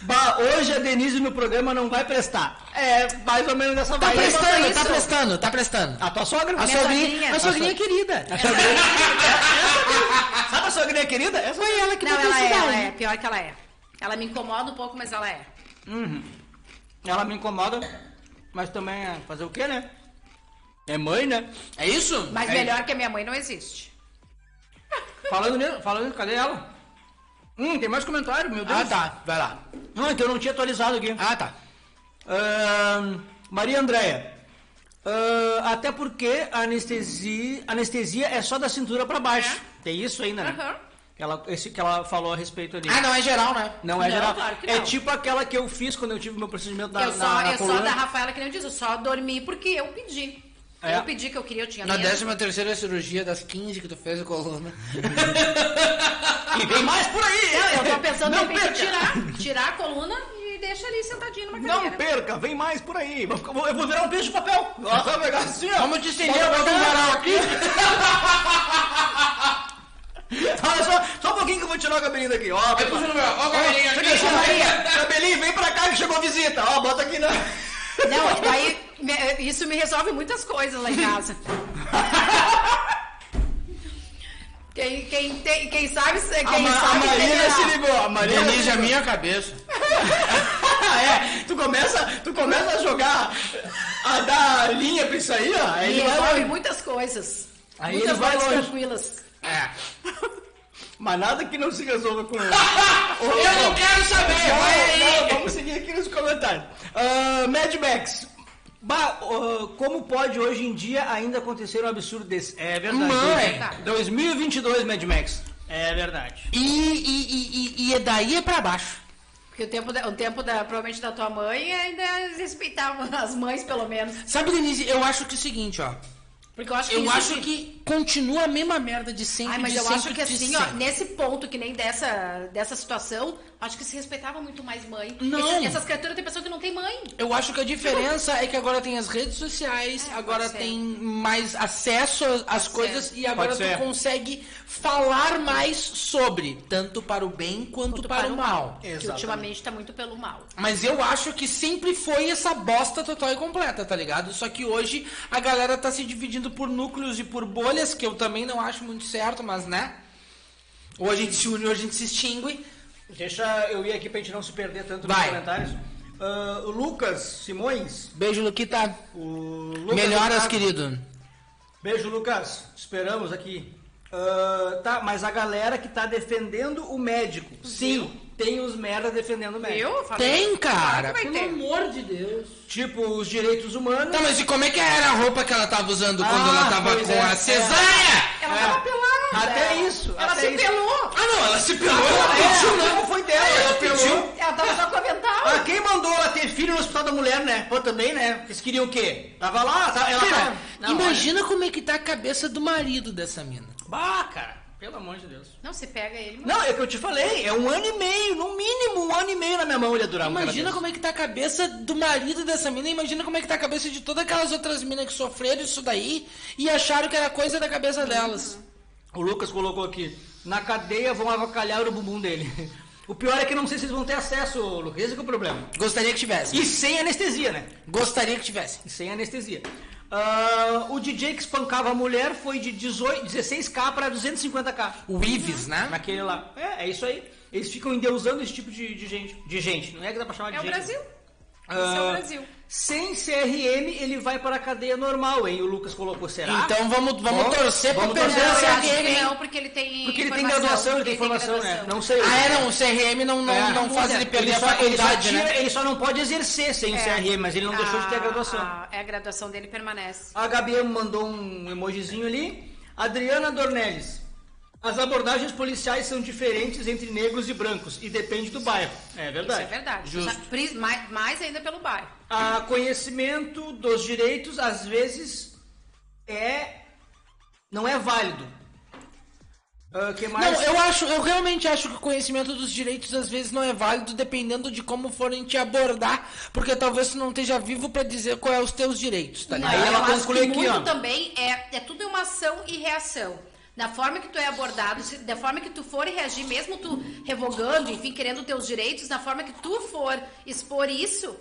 Bah, hoje a Denise no programa não vai prestar. É, mais ou menos dessa Tá vibe. prestando, tá isso. prestando, tá prestando. A tua sogra? A sogrinha, sogrinha. a sogrinha querida. Sabe a sogrinha querida? Essa Foi ela que Não, ela é, ela é. Pior que ela é. Ela me incomoda um pouco, mas ela é. Ela me incomoda, mas também é fazer o quê, né? É mãe, né? É isso? Mas É. melhor que a minha mãe não existe. Falando nisso, falando nisso, cadê ela? Hum, tem mais comentário, meu Deus. Ah, tá. Vai lá. Não, então eu não tinha atualizado aqui. Ah, tá. Ahn, Maria Andréia. Ah, até porque a anestesia, anestesia é só da cintura pra baixo. É. Tem isso ainda, né? Aham. Ela, esse que ela falou a respeito ali. Ah, não é geral, né? Não é Não, geral. claro É não. tipo aquela que eu fiz quando eu tive meu procedimento da, eu só, na, na eu só coluna. da Rafaela, que nem eu disse, eu só dormi porque eu pedi. É. Eu pedi que eu queria, eu tinha Na medo. 13 terceira cirurgia das 15 que tu fez a coluna. E vem mais por aí! Não, eu tô pensando Não perca. tirar, tirar a coluna e deixa ali sentadinho numa Não cadeira. perca, vem mais por aí. Eu vou- eu vou virar um peixe de papel. Vai pegar assim, ó. Vamos te estender Bota cá. varal aqui. Olha só, só um pouquinho que eu vou tirar o cabelinho daqui. Ó, Vai puxando meu. Ó, o cabelinho Chega aqui. Cabelinho, vem pra cá que chegou visita. Ó, bota aqui na... Não, daí isso me resolve muitas coisas lá em casa. Quem, quem, tem, quem sabe, quem A, Ma- a sabe Marina se ligou. A Marina Denise se ligou. minha cabeça. é, tu começa, tu começa a jogar, a dar linha pra isso aí, ó. Aí Me ele vai resolve longe. muitas coisas. Aí muitas ele vai coisas tranquilas. É. Mas nada que não se resolva com... Eu não quero saber. Vai aí. Não, vamos seguir aqui nos comentários. Ah, Mad Max. Bah, ah, como pode hoje em dia ainda acontecer um absurdo desse? É verdade. Mãe. 2022, Mad Max. É verdade. E, e, e, e, e daí é pra baixo. Porque o tempo, da, o tempo da, provavelmente da tua mãe ainda respeitavam as mães, pelo menos. Sabe, Denise, eu acho que é o seguinte, ó. Porque eu acho que Eu acho que- que continua a mesma merda de sempre. Ai, mas de eu sempre, acho que de assim, ó, sempre. nesse ponto que nem dessa, dessa situação, acho que se respeitava muito mais mãe. Não. Essas, essas criaturas tem pessoa que não tem mãe. Eu acho que a diferença é que agora tem as redes sociais, É, agora tem mais acesso às Pode coisas ser. e agora tu consegue falar mais sobre, tanto para o bem quanto, Quanto para, o mal. Que Exatamente. ultimamente tá muito pelo mal. Mas eu acho que sempre foi essa bosta total e completa, tá ligado? Só que hoje a galera tá se dividindo por núcleos e por bolhas, que eu também não acho muito certo, mas né? Ou a gente se une ou a gente se extingue. Deixa eu ir aqui pra gente não se perder tanto nos Vai. comentários. Ah, o Lucas Simões. Beijo, Luquita. O Lucas Melhoras, Otávio. querido. Beijo, Lucas. Esperamos aqui. Ah, tá, mas a galera que tá defendendo o médico. Sim, tem os merda defendendo o médico. Eu? Falei, Tem, cara. Pelo ter. amor de Deus. Tipo, os direitos humanos. Tá, mas e como é que era a roupa que ela tava usando quando Ah, ela tava com é, a é. cesanha? Ela É. tava pelada. Até isso, Ela até se isso. pelou. Ah, não, ela se pelou. Ela Ela pediu, não foi dela, ela pediu. Ela tava só com o avental. Ah, quem mandou ela ter filho no hospital da mulher, né? Pô, também, né? Eles queriam o quê? Tava lá, tá- ela Cara, tava... Não, imagina como é que tá a cabeça do marido dessa mina. olha. Bah, cara, pelo amor de Deus. Não, você pega ele, mas... Não, é o que eu te falei, é um ano e meio, no mínimo um ano e meio na minha mão ele ia durar um Imagina como é que tá a cabeça do marido dessa mina, imagina como é que tá a cabeça de todas aquelas outras minas que sofreram isso daí e acharam que era coisa da cabeça delas. O Lucas colocou aqui, na cadeia vão avacalhar o bumbum dele. O pior é que eu não sei se eles vão ter acesso, Lucas, esse que é o problema. Gostaria que tivesse. E sem anestesia, né? Gostaria que tivesse. E sem anestesia. Ah, o DJ que espancava a mulher foi de 18, 16k para 250k. O Ives, né? Naquele lá. É, é isso aí. Eles ficam endeusando esse tipo de, de gente. De gente. Não é que dá pra chamar de É o gente. Brasil. Ah, Esse é o Brasil. Sem CRM, ele vai para a cadeia normal, hein? O Lucas colocou, será? Então vamos, vamos Vamos- torcer vamos perder torcer o CRM, não, porque ele tem Porque ele tem graduação, ele tem informação, né? Não sei. Ah, é, não, o CRM não, não, É. não faz ele perder só, a ele, só faculdade, tira- né? ele só não pode exercer sem o É. CRM, mas ele não deixou de ter a graduação. A, é, a graduação dele permanece. A Gabi mandou um emojizinho ali. Adriana Dornelles. As abordagens policiais são diferentes entre negros e brancos e depende do bairro. É verdade. Isso é verdade. Justo. Mais, mais ainda pelo bairro. A conhecimento dos direitos às vezes é não é válido. Ah, que mais? Não, eu acho, eu realmente acho que o conhecimento dos direitos às vezes não é válido dependendo de como forem te abordar, porque talvez tu não esteja vivo pra dizer qual é os teus direitos, tá ligado? Aí ela eu acho conclui que aqui, muito ó. também é, é tudo uma ação e reação. Da forma que tu é abordado, da forma que tu for reagir, mesmo tu revogando, enfim, querendo teus direitos, da forma que tu for expor isso,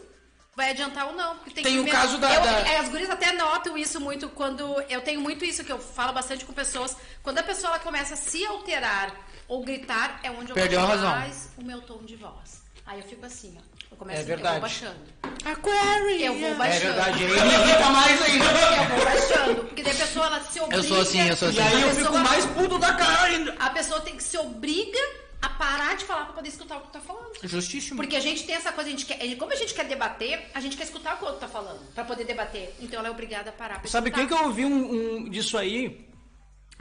vai adiantar ou não. Porque tem Tem o me- caso da- Eu- da- é, As gurias até notam isso muito quando. Eu tenho muito isso que eu falo bastante com pessoas. Quando a pessoa ela começa a se alterar ou gritar, é onde eu Perdeu razão. mais o meu tom de voz. Aí eu fico assim, ó. Eu começo É eu verdade. vou baixando. Aquarius! Eu vou É baixando. verdade, aí ele irrita mais ainda. Eu vou baixando. Porque daí a pessoa ela se obriga. Eu sou assim, eu sou assim. E aí eu fico mais puto da cara ainda. A pessoa tem que se obriga a parar de falar pra poder escutar o que tu tá falando. Justíssimo. Porque a gente tem essa coisa, a gente quer, como a gente quer debater, a gente quer escutar o que o outro tá falando, pra poder debater. Então ela é obrigada a parar pra Sabe escutar. quem que eu ouvi um, um disso aí?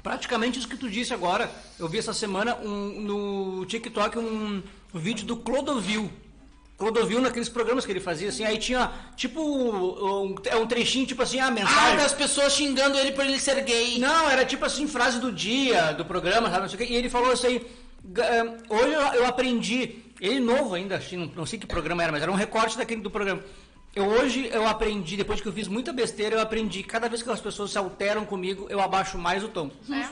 Praticamente isso que tu disse agora. Eu vi essa semana um, no TikTok um, vídeo do Clodovil. Clodovil naqueles programas que ele fazia, assim, aí tinha tipo um, é um trechinho, tipo assim, a Ah, mensagem. das pessoas xingando ele por ele ser gay. Não, era tipo assim, frase do dia, do programa, sabe? Não sei o quê. E ele falou isso aí. "Ga- eh, Hoje eu, aprendi, ele novo ainda, que não, não sei que programa era, mas era um recorte daquele do programa. Eu hoje eu aprendi, depois que eu fiz muita besteira, eu aprendi, cada vez que as pessoas se alteram comigo, eu abaixo mais o tom. É.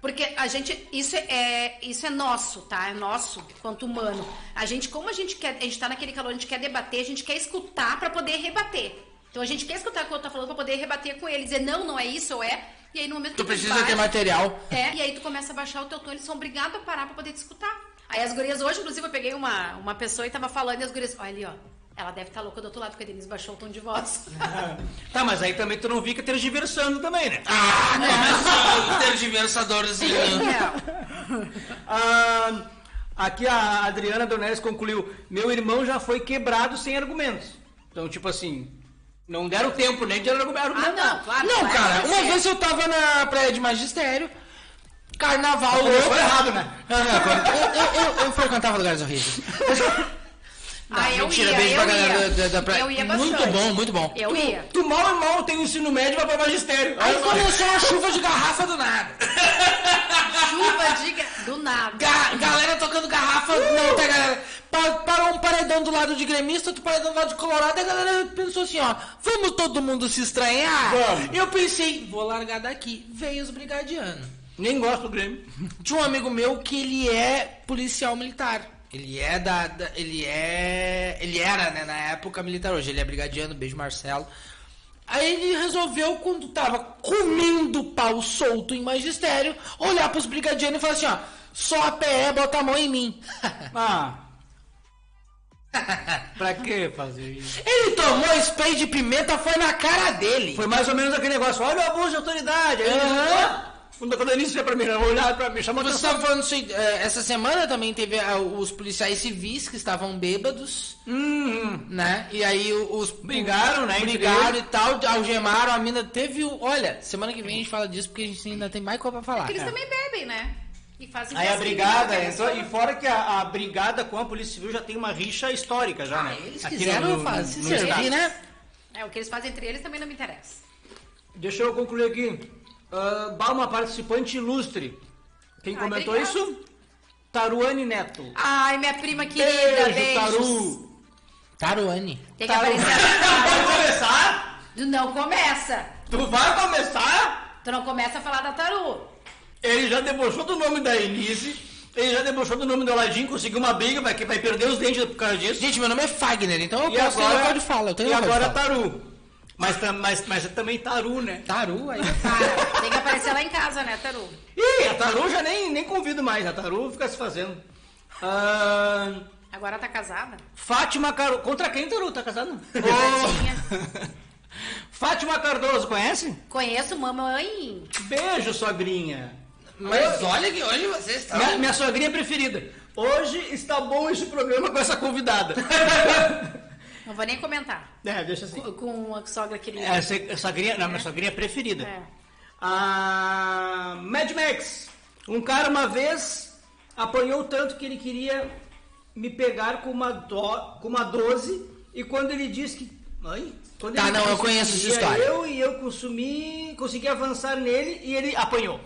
Porque a gente, isso é, isso é nosso, tá? É nosso, quanto humano. A gente, como a gente quer, a gente tá naquele calor, a gente quer debater, a gente quer escutar pra poder rebater. Então a gente quer escutar o que o outro tá falando pra poder rebater com ele, dizer não, não é isso ou é. E aí no momento Tu que precisa baixa- ter material. É, e aí tu começa a baixar o teu tom, eles são obrigados a parar pra poder te escutar. Aí as gurias hoje, inclusive, eu peguei uma, uma pessoa e tava falando e as gurias, olha ali, ó. Ela deve estar louca do outro lado, porque a Denise baixou o tom de voz. Tá, mas aí também tu não fica tergiversando também, né? Ah, começou o tergiversadorzinho. É. Ah, aqui a Adriana Dornelles concluiu: meu irmão já foi quebrado sem argumentos. Então, tipo assim, não deram tempo nem de argumentar. Ah, não, claro. Não, claro, cara, uma ser. vez eu tava na praia de magistério, carnaval louco. errado, né? Ah, não, eu, eu, eu, eu frequentava lugares horríveis. Ah, eu Mentira, ia, beijo eu pra galera ia. da, da, da praia. Eu ia Muito bastante. bom, muito bom. Eu ia. Tu mal e mal tem o ensino médio vai pra magistério. Aí Olha começou uma chuva de garrafa do nada. Chuva de... ga- Do nada. Ga- galera tocando garrafa. Não, tá, galera. Pa- parou um paredão do lado de gremista, outro paredão do lado de colorado. E a galera pensou assim: ó, vamos todo mundo se estranhar? Vamos. Eu pensei, vou largar daqui. Veio os brigadianos. Nem gosto do Grêmio. Tinha um amigo meu que ele é policial militar. Ele é da, da- ele é, ele era, né, na época militar. Hoje ele é brigadiano, beijo Marcelo. Aí ele resolveu quando tava comendo pau solto em magistério, olhar pros brigadianos e falar assim, ó, só a PE bota a mão em mim. Ah. pra que fazer isso? ele tomou spray de pimenta, foi na cara dele. Foi mais ou menos aquele negócio, olha o abuso de autoridade. Aí, Aham. Quando quando a Denise veio pra mim, olhar pra mim, chamou Você atenção. estava falando isso aí, eh, essa semana também teve ah, os policiais civis que estavam bêbados. Hum, né? E aí os Brigaram, né, Brigaram e tal, algemaram, a mina teve o. Olha, semana que vem a gente fala disso porque a gente ainda tem mais coisa pra falar. Porque eles também bebem, né? E fazem Aí a brigada né? entrou, e fora que a, a brigada com a Polícia Civil já tem uma rixa histórica já, né? Ah, eles Aqui quiseram no- fazer, no se servir, né? É, o que eles fazem entre eles também não me interessa. Deixa eu concluir aqui. Uh, Balma, participante ilustre. Quem Ai, comentou obrigada. isso? Taruane Neto. Ai, minha prima querida, Beijo, beijos. Taru. Taruane. Tem que Taru. aparecer. Vai começar? Não começa. Tu vai começar? Tu não começa a falar da Taru. Ele já debochou do nome da Elise. Ele já debochou do nome do Aladim, conseguiu uma briga, vai, vai perder os dentes por causa disso. Gente, meu nome é Fagner, então eu E posso ter agora, local de fala. Eu tenho e agora fala. Taru. Mas, mas, mas é também Taru, né? Taru, aí. Para. Tem que aparecer lá em casa, né, Taru? Ih, a Taru já nem, nem convido mais. A Taru fica se fazendo. Ah, Agora tá casada? Fátima Cardoso. Contra quem, Taru? Tá casado? Tadinha. Fátima Cardoso, conhece? Conheço mamãe. Beijo, sogrinha. Mas olha que hoje vocês estão. Minha, minha sogrinha preferida. Hoje está bom esse programa com essa convidada. Não vou nem comentar. é, deixa assim. Com, com a sogra querida. Essa é a sogrinha, não, minha sogrinha preferida. É. A Mad Max. Um cara uma vez apanhou tanto que ele queria me pegar com uma, do, com uma 12 e quando ele disse que. Mãe? Quando Tá, ele não, eu conheço essa história. Eu e eu consumi, consegui avançar nele e ele apanhou.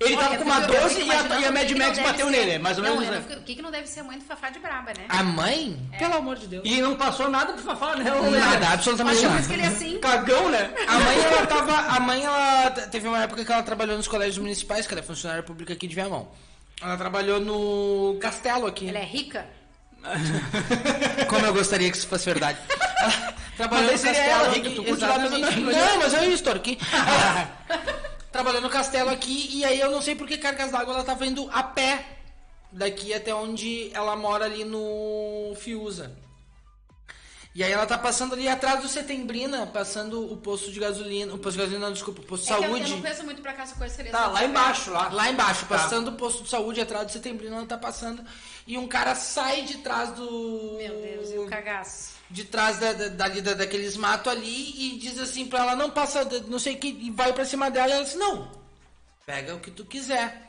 Ele Olha, tava com uma eu fico- eu 12 fico e a, e a o Mad Max não bateu ser- nele. é Mais ou não, menos. né? fico- O que, que não deve ser a mãe do Fafá de Braba, né? A mãe? Pelo amor de Deus. E não passou nada pro Fafá, né? Nada, absolutamente Mas nada. depois que ele é assim. Cagão, né? A mãe, ela tava. A mãe, ela. Teve uma época que ela trabalhou nos colégios municipais, que ela é funcionária pública aqui de Viamão. Ela trabalhou no castelo aqui. Ela é rica? Como eu gostaria que isso fosse verdade. Ela trabalhou Mas no castelo ela, aqui. Não, mas eu estou aqui. Trabalhou no castelo aqui e aí eu não sei por que cargas d'água ela tava indo a pé daqui até onde ela mora ali no Fiuza. E aí ela tá passando ali atrás do Setembrina, passando o posto de gasolina. O posto de gasolina, não, desculpa, o posto de É que eu, eu saúde. não conheço muito pra cá, essa coisa seria Tá, lá embaixo, lá. Lá embaixo, Tá. passando o posto de saúde atrás do Setembrina, ela tá passando. E um cara sai de trás do. Meu Deus, e o cagaço. De trás da, da, dali, da- daqueles matos ali e diz assim pra ela, não passa, não sei o que, e vai pra cima dela e ela diz, não, pega o que tu quiser.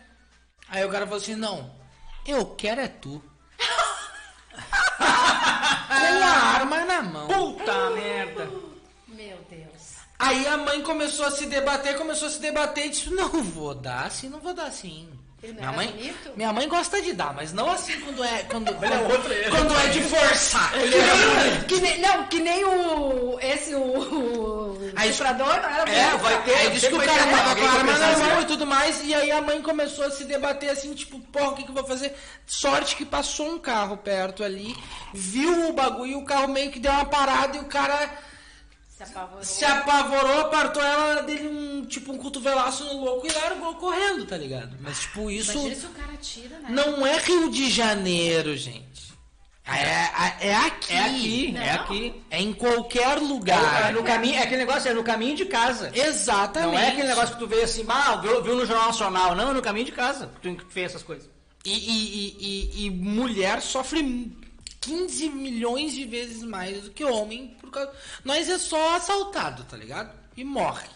Aí o cara falou assim, não, eu quero é tu. Com a arma na mão. Puta merda. Meu Deus. Aí a mãe começou a se debater, começou a se debater e disse, não vou dar assim, não vou dar assim. Minha mãe, bonito? minha mãe gosta de dar, mas não assim quando é quando, é quando, outro, ele. quando é de forçar. Que nem, que nem- não, que nem o. Esse, o. o Aí- estuprador, não era É, vai ter. Aí disse que o cara vai ter tava com a arma na mão e tudo mais, e aí a mãe começou a se debater assim, tipo, porra, o que, que eu vou fazer? Sorte que passou um carro perto ali, viu o bagulho, o carro meio que deu uma parada e o cara Se apavorou. se apavorou, apartou ela dele um, tipo, um cotovelaço no louco e largou correndo, tá ligado? Mas, tipo, isso Imagina se o cara tira, né? não é Rio de Janeiro, gente. É, é aqui. É aqui, é Não. aqui. É em qualquer É, lugar. no caminho, é aquele negócio, é no caminho de casa. Exatamente. Não é aquele negócio que tu vê assim, ah, viu, viu no Jornal Nacional. Não, é no caminho de casa que tu fez essas coisas. E, e, e, e- e mulher sofre 15 milhões de vezes mais do que homem. Por causa... Nós é só assaltado, tá ligado? E morre.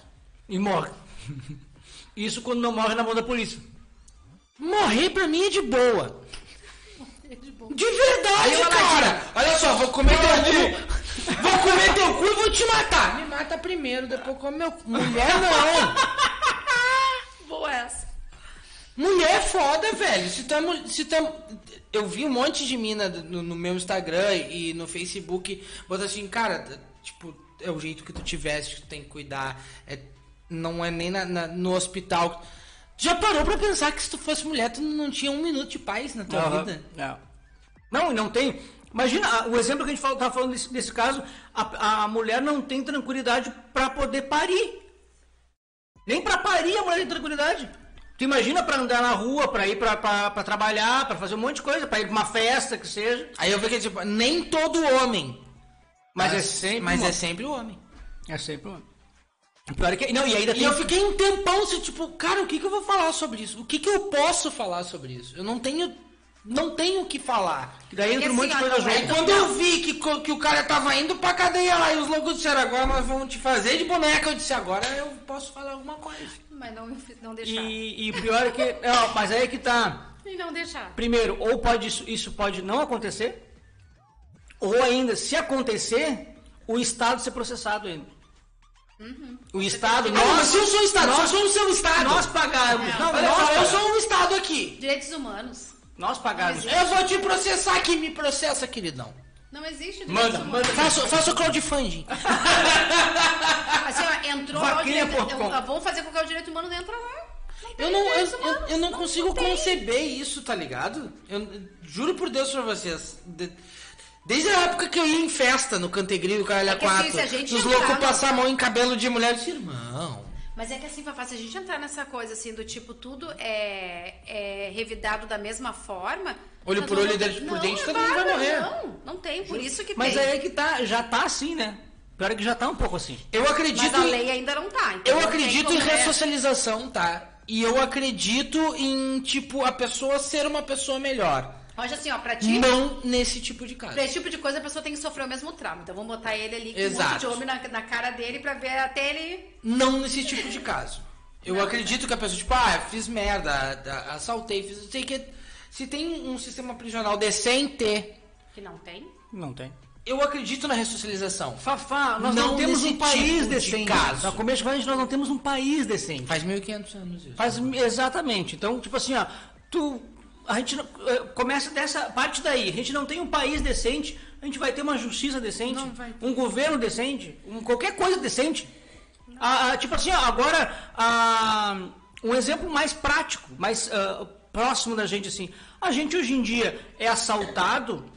E morre. Isso quando não morre na mão da polícia. Morrer pra mim é de boa. De boa. De verdade, Aí cara. Olha só, vou comer teu cu. Vou comer teu cu e vou te matar. Me mata primeiro, depois come meu cu. Mulher não. Boa essa. Mulher é foda, velho. Se tu é se tu é- Eu vi um monte de mina no, no meu Instagram e no Facebook botando assim, cara, tipo, é o jeito que tu tivesse, que tu tem que cuidar. É, não é nem na- na- no hospital. Já parou pra pensar que se tu fosse mulher, tu não tinha um minuto de paz na tua Aham. vida? É. Não, não tem. Imagina, o exemplo que a gente estava falando desse, desse caso, a, a mulher não tem tranquilidade para poder parir. Nem para parir a mulher tem tranquilidade. Tu imagina para andar na rua, para ir para trabalhar, para fazer um monte de coisa, para ir pra uma festa que seja. Aí eu vi que, tipo, nem todo homem. Mas, é sempre Mas uma- é sempre o homem. é sempre um. O pior é que não, e ainda E tem eu fiquei um tempão assim, tipo, cara, o que, que eu vou falar sobre isso? O que, que eu posso falar sobre isso? Eu não tenho. Não tenho o que falar. que daí entra um monte de assim, coisa é junto. Aí quando eu vi que, que o cara tava indo pra cadeia lá e os loucos disseram, agora nós vamos te fazer de boneca, eu disse, agora eu posso falar alguma coisa. Mas não, não deixar. E, E, e o pior é que, não, mas aí é que tá. não deixar. Primeiro, ou pode isso, isso pode não acontecer, ou ainda, se acontecer, o Estado ser processado ainda. O Estado, Ah, mas nós, se eu sou o Estado, nós, eu sou o seu Estado. nós pagarmos, Não, não, nós, eu pagamos, sou um Estado aqui. Direitos humanos. nós pagarmos. Eu vou te processar aqui, me processa, queridão. Não existe direitos Manda, humanos. manda. Faço, faço crowdfunding. Assim, ó, entrou lá o direito... eu- Vamos fazer com que o direito humano não entra lá. Eu não, eu, eu, eu não consigo tem. conceber isso, tá ligado? Eu, eu juro por Deus pra vocês. de- desde a época que eu ia em festa no Cantegrilho, o Caralho É que assim, 4, se a gente os loucos passam a mão em cabelo de mulher, eu disse, irmão. Mas é que assim, Fafá, se a gente entrar nessa coisa assim, do tipo, tudo é, é revidado da mesma forma... Olho nós por olho, dente por dente, é todo mundo vai morrer. Não, não tem, por isso que Mas tem. aí é que tá, já tá assim, né? Pior é que já tá um pouco assim. Eu acredito, Mas a lei ainda não tá. então eu não acredito em é- ressocialização, tá? E eu acredito em, tipo, a pessoa ser uma pessoa melhor. Hoje assim, ó, pra ti... Não nesse tipo de caso. Pra esse tipo de coisa, a pessoa tem que sofrer o mesmo trauma. Então vamos botar ele ali com um monte Exato. de homem na, na cara dele pra ver até ele. Não nesse tipo de caso. Eu acredito que a pessoa, tipo, ah, fiz merda, assaltei, fiz não sei o que. Se tem um sistema prisional decente, Que não tem. Não tem. eu acredito na ressocialização. Fafá, nós Não não, temos um país tipo de decente. caso. No começo de nós não temos um país decente. Faz 1.500 anos isso. Faz exatamente. Então, tipo assim, ó, tu a gente não- eh, começa dessa parte daí. A gente não tem um país decente, a gente vai ter uma justiça decente, vai um governo decente, um, qualquer coisa decente. Tipo assim, agora um exemplo mais prático, mais ah, próximo da gente assim. A gente hoje em dia é assaltado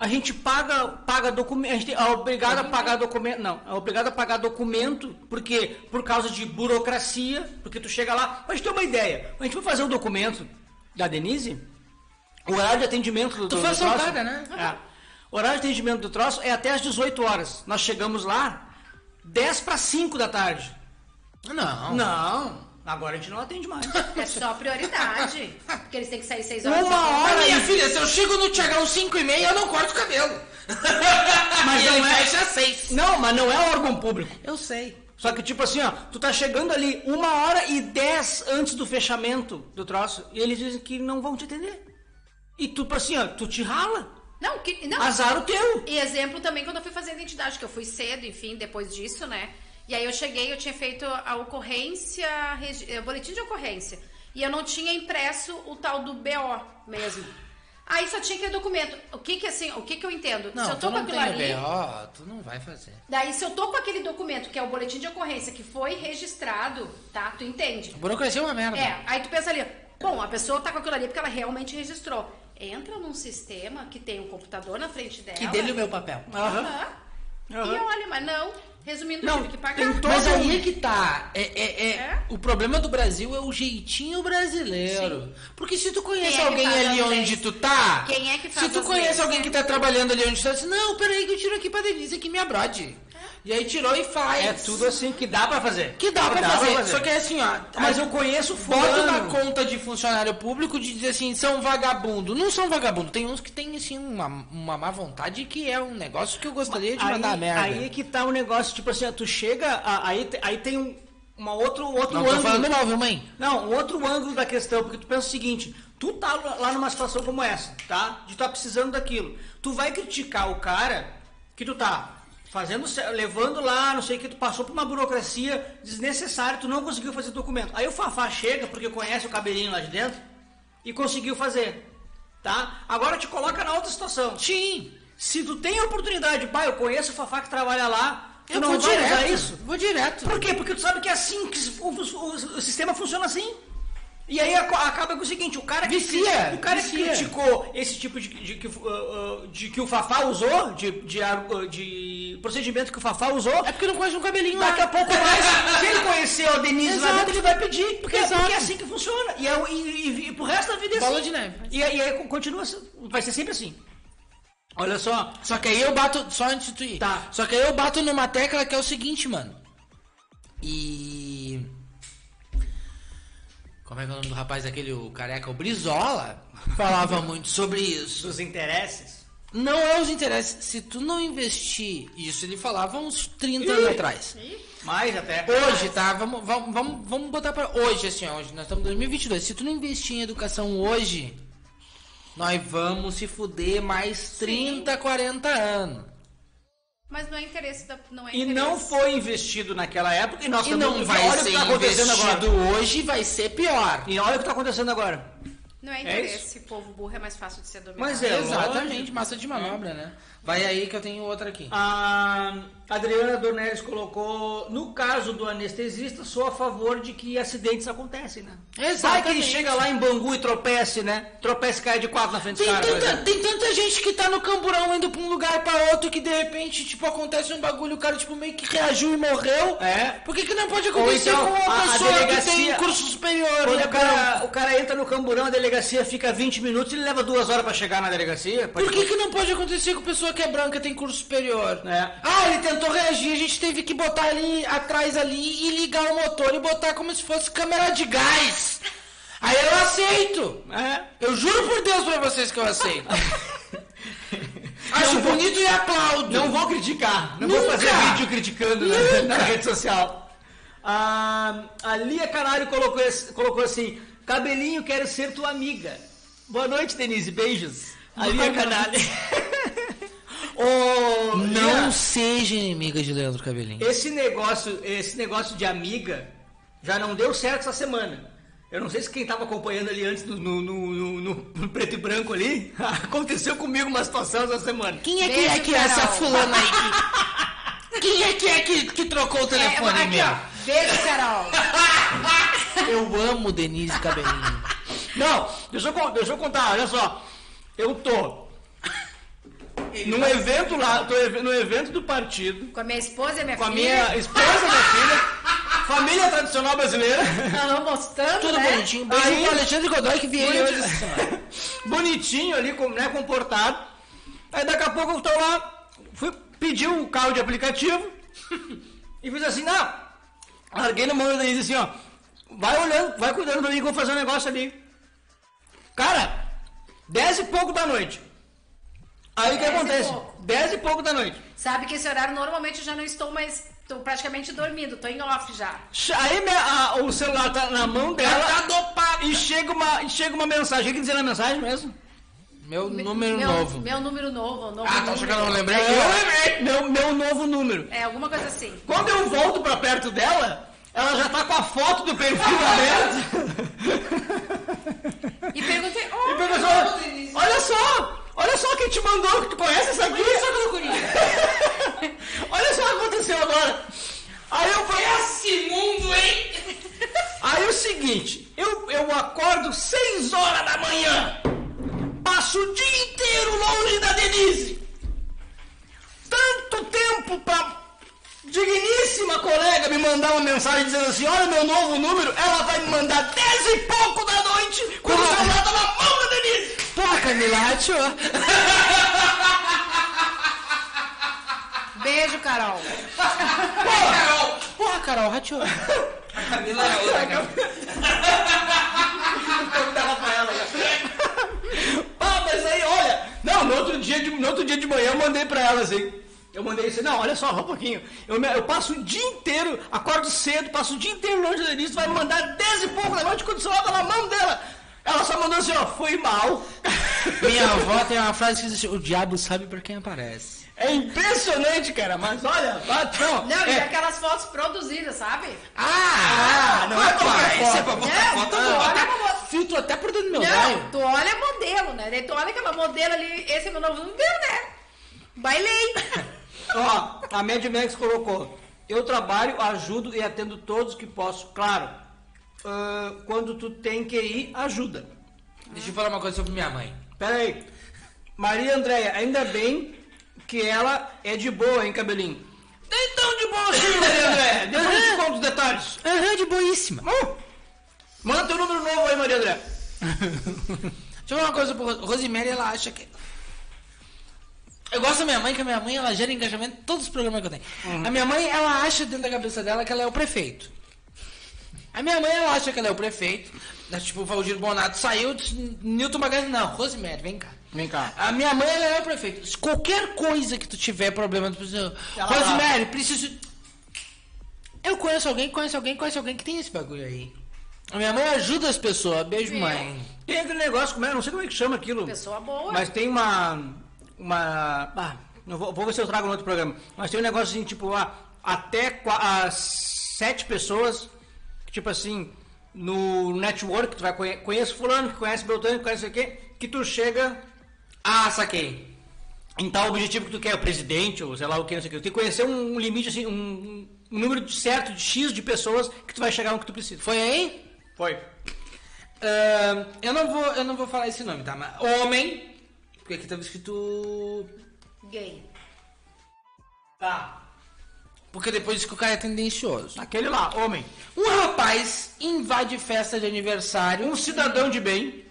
a gente paga, paga documento, a gente é obrigado a pagar documento, não, é obrigado a pagar documento, porque por causa de burocracia, porque tu chega lá, gente ter uma ideia, a gente foi fazer o documento da Denise, o horário de atendimento do Tu do- foi do troço- assaltada, né? É. O horário de atendimento do troço é até às 18 horas. Nós chegamos lá 10 para 5 da tarde. Não. Não, agora a gente não atende mais. É só prioridade. Porque eles têm que sair seis horas. Uma da hora minha filha, se eu chego no Tiagão 5 e meia, eu não corto o cabelo. Mas e não ele é- fecha às 6. Não, mas não é órgão público. Eu sei. Só que, tipo assim, ó, tu tá chegando ali uma hora e dez antes do fechamento do troço, e eles dizem que não vão te atender. E tu, assim, ó, tu te rala. Não, que, não. Azar o teu. E exemplo também quando eu fui fazer a identidade, que eu fui cedo, enfim, depois disso, né? E aí eu cheguei, eu tinha feito a ocorrência, eh, boletim de ocorrência. E eu não tinha impresso o tal do BO mesmo. Aí só tinha aquele documento. O que que assim, o que que eu entendo? Não, se eu tu tô com não aquilo ali, BO, tu não vai fazer. daí se eu tô com aquele documento que é o boletim de ocorrência que foi registrado, tá? Tu entende? A burocracia é uma merda. É, aí tu pensa ali, bom, a pessoa tá com aquilo ali porque ela realmente registrou. Entra num sistema que tem um computador na frente dela. Que dele o meu papel. Aham. Aham. Aham. E olha, mas não. Resumindo, Não, tive que pagar. tem todo- Mas aí é que tá. É, é- é- É? O problema do Brasil é o jeitinho brasileiro. Porque se tu conhece é que alguém ali onde tu tá. Quem é que faz Se tu conhece leis? alguém que tá trabalhando ali onde tu tá, diz, não, peraí que eu tiro aqui pra Denise aqui me abrode. E aí tirou e faz. É tudo assim que dá pra fazer. Que dá pra fazer. Só que é assim, ó. Mas eu conheço Bota na fulano. conta de funcionário público de dizer assim, são vagabundo. Não são vagabundo. Tem uns que tem, assim, uma, uma má vontade que é um negócio que eu gostaria de mandar aí, merda. aí é que tá o negócio, tipo assim, tu chega, aí, aí tem um uma outro, outro Não tô ângulo. falando mal, viu, mãe? Não, um outro ângulo da questão, porque tu pensa o seguinte, tu tá lá numa situação como essa, tá? De tu tá precisando daquilo. Tu vai criticar o cara que tu tá fazendo, levando lá, não sei o que, tu passou por uma burocracia desnecessária, tu não conseguiu fazer documento. Aí o Fafá chega, porque conhece o cabelinho lá de dentro, e conseguiu fazer, tá? Agora te coloca na outra situação. Sim. Se tu tem a oportunidade, pai, eu conheço o Fafá que trabalha lá, Eu não vou vai direto. usar isso? Vou direto. Por quê? Porque tu sabe que é assim que o, o- o sistema funciona assim. E aí acaba com o seguinte, o cara que, Vicia, o cara vicia. que criticou esse tipo de, de, que, uh, uh, de que o Fafá usou, de, de, uh, de procedimento que o Fafá usou, É porque não conhece um cabelinho daqui lá. a pouco mais, se ele conhecer a Denise lá Exato. dentro, ele vai pedir, porque, é- porque é assim que funciona. E, é, e, e, e pro resto da vida é Bola assim. de neve. E, e aí continua, vai ser sempre assim. Olha só, Só que aí eu bato, só antes de tu ir. Tá. Só que aí eu bato numa tecla que é o seguinte, mano. E. Como é que é o nome do rapaz aquele, o careca, o Brizola, falava muito sobre isso. dos interesses. Não é os interesses. Se tu não investir, isso ele falava uns 30 anos atrás. Mais até. Hoje, tá? Vamos, vamos, vamos, vamos botar pra hoje, assim, ó, hoje. Nós estamos em 2022. Se tu não investir em educação hoje, nós vamos se fuder mais 30, 40 anos. Mas não é interesse da. Não é E interesse. não foi investido naquela época e nós E também- não vai olha o que ser tá acontecendo investido agora. hoje, vai ser pior. E olha o que está acontecendo agora. Não é É interesse. povo burro é mais fácil de ser dominado. Mas é, Exatamente, massa de manobra, né? Vai aí que eu tenho outra aqui. A Adriana Dornelles colocou, no caso do anestesista, sou a favor de que acidentes acontecem, né? Vai que ele Exatamente. chega lá em Bangu e tropece, né? Tropece e cai de quatro na frente caras. por tanta, tem tanta gente que tá no camburão indo pra um lugar pra outro que de repente, tipo, acontece um bagulho, o cara, tipo, meio que reagiu e morreu. É. Por que, que não pode acontecer então, com uma a- a pessoa que delegacia- tem curso superior? Quando e é o cara, o cara entra no camburão, a delegacia fica 20 minutos e ele leva duas horas pra chegar na delegacia. Por que, que não pode acontecer com pessoa que é branca tem curso superior? É. Ah, ele tentou reagir, a gente teve que botar ali atrás ali e ligar o motor e botar como se fosse câmera de gás. Aí eu aceito. É. Eu juro por Deus pra vocês que eu aceito. Acho vou- bonito e aplaudo. Não vou criticar, não Nunca. vou fazer vídeo criticando na, na rede social. Ah, a Lia Canário colocou, colocou assim: cabelinho, quero ser tua amiga. Boa noite, Denise, beijos. A Lia Canário. Ô, Não Lia, seja inimiga de Leandro Cabelinho. esse negócio, esse negócio de amiga já não deu certo essa semana. Eu não sei se quem estava acompanhando ali antes no, no- no- no- no preto e branco ali, aconteceu comigo uma situação essa semana. Quem é que Beijo, é que é essa fulana aí? Que... Quem é que é que, que trocou o É, telefone aqui, meu? ó. Beijo, Carol. Eu amo Denise Cabelinho. Não, deixa eu, deixa eu contar, olha só. Eu tô num evento lá, tô no evento do partido, Com a minha esposa e a minha com a filha. minha esposa, minha filha, família tradicional brasileira, Ela mostrando, Tudo né? bonitinho. Beijo Aí- pro Alexandre Godoy que veio hoje bonitinho ali, com- né, comportado. Aí daqui a pouco eu tô lá, fui pedir um carro de aplicativo e fiz assim, não, larguei na mão da Denise assim, ó, vai olhando, vai cuidando pra mim que eu vou fazer um negócio ali. Cara, dez e pouco da noite. Aí o que e acontece? pouco. Dez e pouco da noite. Sabe que esse horário normalmente eu já não estou mais. Estou praticamente dormindo, estou em off já. Aí minha- a- o celular tá na mão dela tá dopado. e chega uma, e chega uma mensagem. O que dizer na mensagem mesmo? Meu número meu, novo. Meu número novo. Novo Ah, tá número. que eu não lembrei? Eu lembrei. Meu, meu novo número. É, alguma coisa assim. Quando eu volto pra perto dela, ela já tá com a foto do perfil aberto. E perguntei, E oh, perguntou, olha só, olha só quem te mandou, que tu conhece essa aqui? olha só o que aconteceu agora. Aí eu falei, Esse mundo, hein? Aí é o seguinte, eu, eu acordo 6 horas da manhã, passo o dia inteiro longe da Denise. Tanto tempo pra digníssima colega me mandar uma mensagem dizendo assim, olha meu novo número, ela vai me mandar 10 e pouco da noite, quando o celular tá na mão da Denise. Porra, Camila, rachou. beijo, Carol. Porra, Carol. Porra, Carol, rachou. A Camila é outra, cara. Ah, mas aí, olha, não, no outro dia de, no outro dia de manhã eu mandei pra ela assim. Eu mandei assim, não, olha só, só um pouquinho. Eu, eu passo o dia inteiro, acordo cedo, passo o dia inteiro longe da Denise, vai me mandar 10 e pouco da noite quando o celular tá na mão dela. Ela só mandou assim, ó, foi mal. Minha avó tem uma frase que diz assim, o diabo sabe por quem aparece. É impressionante, cara, mas olha, ah, não, Não, e é, aquelas fotos produzidas, sabe? Ah, não é qualquer Isso é foto. pra botar Não, foto. tu eu olha até pra filtro até por dentro do meu Não, tu olha modelo, né? Daí tu olha aquela modelo ali, esse é meu novo número, né? Bailei. ó, a Mad Max colocou, eu trabalho, ajudo e atendo todos que posso, claro. Ah, quando tu tem que ir, ajuda. Deixa eu falar uma coisa sobre minha mãe. Pera aí. Maria Andréia, ainda bem que ela é de boa, hein, cabelinho? Nem tão de boa assim, Maria Andréia. Depois eu te conto os detalhes. Aham, de boíssima. Uh, manda teu número novo aí, Maria Andréia. Deixa eu falar uma coisa pro Ros- Rosemary, ela acha que. Eu gosto da minha mãe, que a minha mãe ela gera engajamento em todos os programas que eu tenho. A minha mãe, ela acha dentro da cabeça dela que ela é o prefeito. A minha mãe, ela acha que ela é o prefeito. Né, Tipo, o Valdir Bonato saiu, disse, Newton Magazine, não, Rosemary, vem cá. Vem cá. A minha mãe, ela é o prefeito. Se qualquer coisa que tu tiver problema, tu precisa. Rosemary, preciso. Eu conheço alguém, conheço alguém, conheço alguém que tem esse bagulho aí. A minha mãe ajuda as pessoas. Beijo, Viu? mãe. Tem aquele negócio, como é, não sei como é que chama aquilo. Pessoa boa. Mas tem uma. Uma. Ah, não vou, vou ver se eu trago no outro programa. Mas tem um negócio assim, tipo, ah, até ah, sete pessoas, tipo assim, no network, tu vai conhe conhece fulano, que conhece Beltrano, que conhece o quê, que tu chega Ah, saquei. em tal objetivo que tu quer, o presidente, ou sei lá o que, não sei o que. Tu tem que conhecer um, um limite, assim, um, um número certo de X de pessoas que tu vai chegar no que tu precisa. Foi aí? Foi. Ahn, eu, não vou, eu não vou falar esse nome, tá? Mas homem. Porque aqui tava escrito. Gay. Tá. Porque depois diz que o cara é tendencioso. Aquele lá, homem. Um rapaz invade festa de aniversário Um cidadão de bem.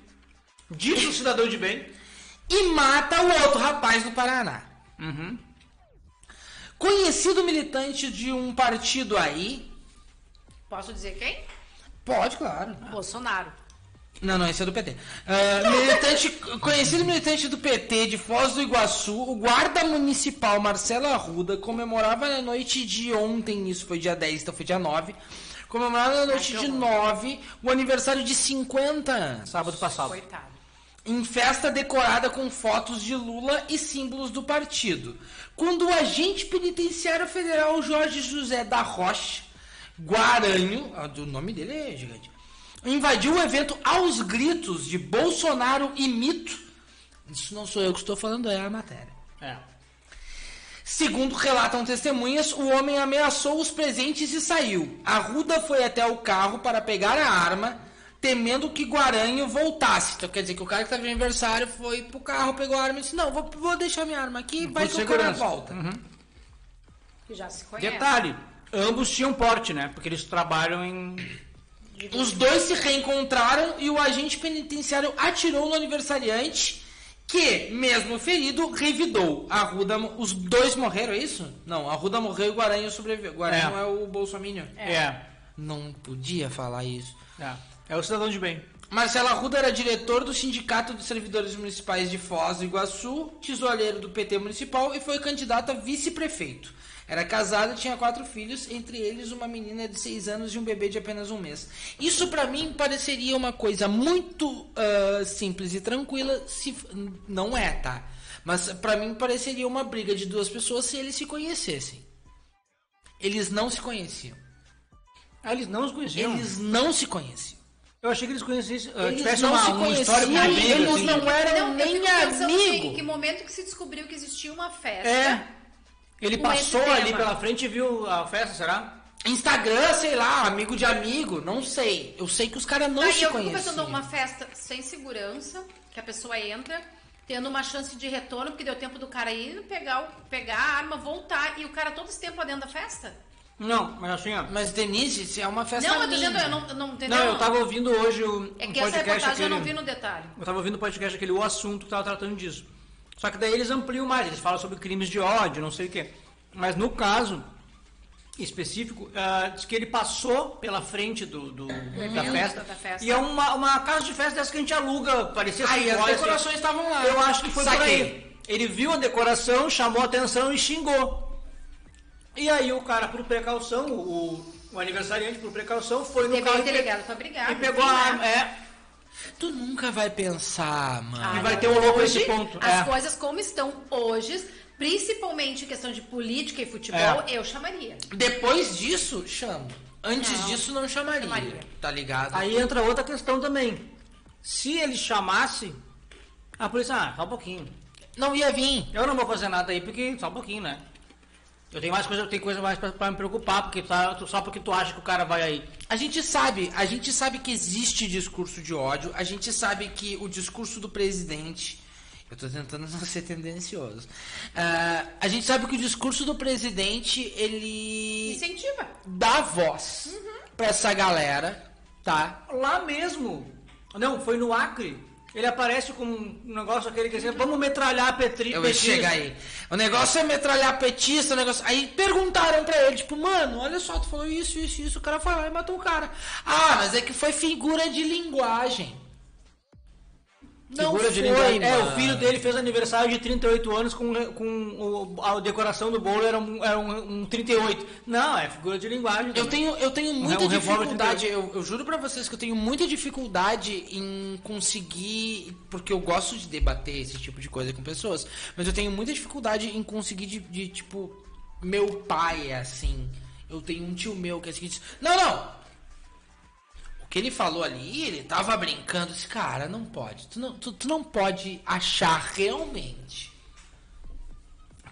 Diz um cidadão de bem. e mata o outro rapaz no Paraná. Uhum. Conhecido militante de um partido aí. Posso dizer quem? Pode, claro. Bolsonaro. Não, não, esse é do PT. Ah, militante, conhecido militante do PT de Foz do Iguaçu, o guarda municipal Marcelo Arruda comemorava na noite de ontem, isso foi dia 10, então foi dia 9, comemorava na noite que de horror. 9 o aniversário de 50 anos. Sábado passado. Coitado. Em festa decorada com fotos de Lula e símbolos do partido. Quando o agente penitenciário federal Jorge José da Rocha Guaranho, ah, o nome dele é gigante, invadiu o evento aos gritos de Bolsonaro e mito. Isso não sou eu que estou falando, é a matéria. É. Segundo relatam testemunhas, o homem ameaçou os presentes e saiu. Arruda foi até o carro para pegar a arma, temendo que Guaranho voltasse. Então quer dizer que o cara que estava de aniversário foi pro carro, pegou a arma e disse: Não, vou, vou deixar minha arma aqui, vai Por que o cara volta. Que já se conhece. Detalhe, ambos tinham porte, né? Porque eles trabalham em. Os dois se reencontraram e o agente penitenciário atirou no aniversariante que, mesmo ferido, revidou. A Ruda, os dois morreram, é isso? Não, a Ruda morreu e o Guaranha sobreviveu. Guaranha É. é, o Bolsonaro. É. Não podia falar isso. É, é o cidadão de bem. Marcelo Arruda era diretor do Sindicato dos Servidores Municipais de Foz do Iguaçu, tesoureiro do PT municipal e foi candidato a vice-prefeito. Era casado e tinha quatro filhos, entre eles uma menina de seis anos e um bebê de apenas um mês. Isso pra mim pareceria uma coisa muito ah, simples e tranquila, se não é, tá? Mas pra mim pareceria uma briga de duas pessoas se eles se conhecessem. Eles não se conheciam. Ah, eles não os conheciam. Eles não se conheciam. Eu achei que eles conhecessem. uh, Eles tivesse não uma, se um conheciam, eles assim. não eram Não, nem fico pensando assim, amigo. em que momento que se descobriu que existia uma festa. É. Ele passou ali pela frente e viu a festa, será? Instagram, sei lá, amigo de amigo, não sei. Eu sei que os caras não Aí se eu fico conheciam. pensando uma festa sem segurança, que a pessoa entra, tendo uma chance de retorno, porque deu tempo do cara ir, pegar, pegar a arma, voltar, e o cara todo esse tempo lá dentro da festa? Não, mas assim, ó. Mas Denise, se é uma festa não, eu tô dizendo, eu não, não entendeu? Não, eu tava ouvindo hoje o É um que essa podcast reportagem eu não aquele- vi no detalhe. Eu tava ouvindo o podcast aquele o assunto que tava tratando disso. Só que daí eles ampliam mais, eles falam sobre crimes de ódio, não sei o quê. Mas no caso específico, ah, diz que ele passou pela frente do, do- da, festa, da festa. E é uma, uma casa de festa dessa que a gente aluga, parecia Aí as decorações assim, estavam lá. Eu acho que foi por Saquei. aí. Ele viu a decoração, chamou a atenção e xingou. E aí o cara, por precaução, o, o aniversariante, por precaução, foi no Teve carro delegado pra brigar. e pegou enfim, a né? arma. É, Tu nunca vai pensar, mano. E vai ter um louco nesse ponto, As é. coisas como estão hoje, principalmente em questão de política e futebol, É. eu chamaria. Depois disso, chamo. Antes Não. disso, não chamaria. Chamaria. Tá ligado? Aí entra outra questão também. Se ele chamasse, a polícia, ah, só um pouquinho. Não ia vir. Eu não vou fazer nada aí, porque só um pouquinho, né? Eu tenho mais coisa, eu tenho coisa mais pra, pra me preocupar, porque tá- tu- só porque tu acha que o cara vai aí. A gente sabe, a gente sabe que existe discurso de ódio, a gente sabe que o discurso do presidente. Eu tô tentando não ser tendencioso. Ah, a gente sabe que o discurso do presidente, ele Incentiva. dá voz pra essa galera, tá? Lá mesmo. Não, foi no Acre. Ele aparece com um negócio aquele que diz, vamos metralhar Petri. Eu petista." chegar aí. O negócio é metralhar petista, o negócio. Aí perguntaram pra ele, tipo, mano, olha só, tu falou isso, isso, isso. O cara foi lá e matou o cara. Ah, mas é que foi figura de linguagem. Não Figura de foi, linguagem. É, mano. o filho dele fez aniversário de 38 anos com, com o- a decoração do bolo era um, era um, um 38. Não, é figura de linguagem. Eu tenho, eu tenho muita um dificuldade, eu, eu juro pra vocês que eu tenho muita dificuldade em conseguir, porque eu gosto de debater esse tipo de coisa com pessoas, mas eu tenho muita dificuldade em conseguir de, de, tipo, meu pai é assim, eu tenho um tio meu que é assim, diz, não, não, o que ele falou ali, ele tava brincando, esse cara, não pode, tu não, tu, tu não pode achar realmente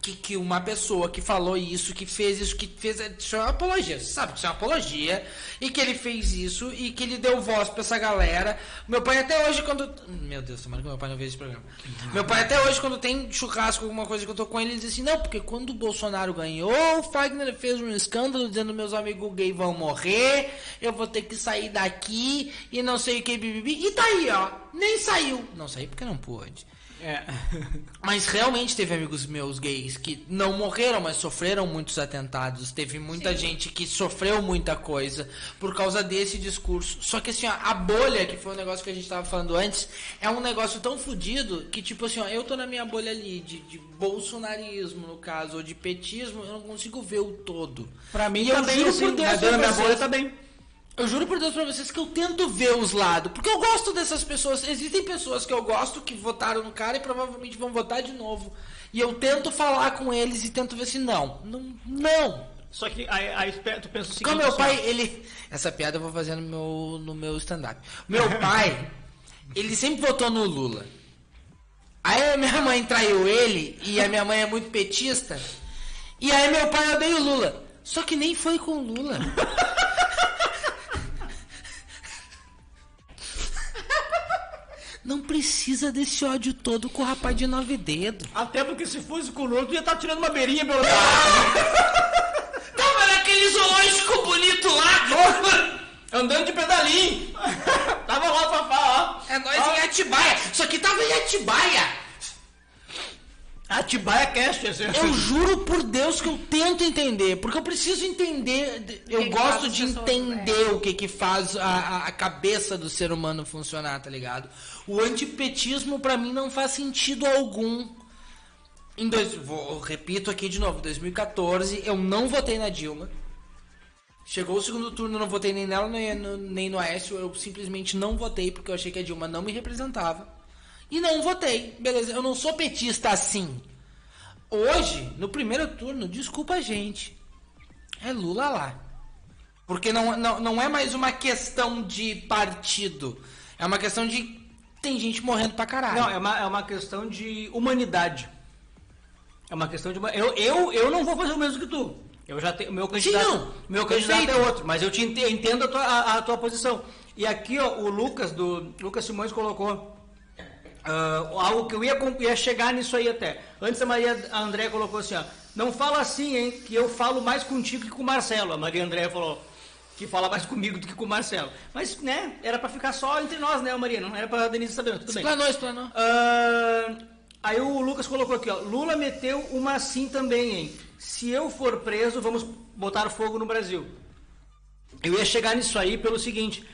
que, que uma pessoa que falou isso, que fez isso, que fez. Isso é uma apologia. Você sabe que isso é uma apologia. E que ele fez isso e que ele deu voz pra essa galera. Meu pai até hoje, quando. Meu Deus, tomara que meu pai não veja esse programa. Meu pai até hoje, quando tem churrasco, alguma coisa que eu tô com ele, ele diz assim: não, porque quando o Bolsonaro ganhou, o Fagner fez um escândalo dizendo meus amigos gays vão morrer, eu vou ter que sair daqui e não sei o que, bibibi. E tá aí, ó. Nem saiu. Não saiu porque não pôde. É. Mas realmente teve amigos meus gays que não morreram, mas sofreram muitos atentados. Teve muita gente que sofreu muita coisa por causa desse discurso. Só que assim, ó, a bolha, que foi um negócio que a gente tava falando antes, é um negócio tão fodido que, tipo assim, ó, eu tô na minha bolha ali de, de bolsonarismo, no caso, ou de petismo, eu não consigo ver o todo. Pra mim E eu também, juro assim, por Deus na minha bolha também. Eu juro por Deus pra vocês que eu tento ver os lados. Porque eu gosto dessas pessoas. Existem pessoas que eu gosto que votaram no cara e provavelmente vão votar de novo. E eu tento falar com eles e tento ver se não. Não. Não. Só que aí, aí tu pensa o seguinte. Como meu assim, pai, ele. Essa piada eu vou fazer no meu, no meu stand-up. Meu pai, ele sempre votou no Lula. Aí a minha mãe traiu ele e a minha mãe é muito petista. E aí meu pai odeia o Lula. Só que nem foi com o Lula. Não precisa desse ódio todo com o rapaz de nove dedos. Até porque se fosse com o tu ia estar tirando uma beirinha pelo Tava naquele zoológico bonito lá. Andando de pedalinho. Tava lá, papá, ó. É nós em Atibaia. Só que tava em Atibaia. Atibaia Cast, assim. Eu juro por Deus que eu tento entender, porque eu preciso entender. Eu que gosto de pessoas, entender o que que faz a- a cabeça do ser humano funcionar, tá ligado? O antipetismo pra mim não faz sentido algum. Em dois, vou, repito aqui de novo, 2014 eu não votei na Dilma. Chegou o segundo turno, eu não votei nem nela nem no, nem no Aécio. Eu simplesmente não votei porque eu achei que a Dilma não me representava. E não votei. Beleza, eu não sou petista assim. Hoje, no primeiro turno, desculpa a gente. É Lula lá. Porque não, não, não é mais uma questão de partido. É uma questão de. Tem gente morrendo pra caralho. Não, é uma, é uma questão de humanidade. É uma questão de. Eu, eu, eu não vou fazer o mesmo que tu. Eu já tenho. Meu candidato, não. meu candidato é Perfeito. outro, mas eu te ente- entendo a tua, a, a tua posição. E aqui, ó, o Lucas, do. Lucas Simões colocou. ah, algo que eu ia, ia chegar nisso aí até. Antes a Maria a André colocou assim, ó. Não fala assim, hein? Que eu falo mais contigo que com o Marcelo. A Maria André falou que fala mais comigo do que com o Marcelo. Mas, né, era pra ficar só entre nós, né, Maria? Não era pra Denise saber, tudo bem. Explanou, explanou. Ah, aí o Lucas colocou aqui, ó. Lula meteu uma assim também, hein? Se eu for preso, vamos botar fogo no Brasil. Eu ia chegar nisso aí pelo seguinte.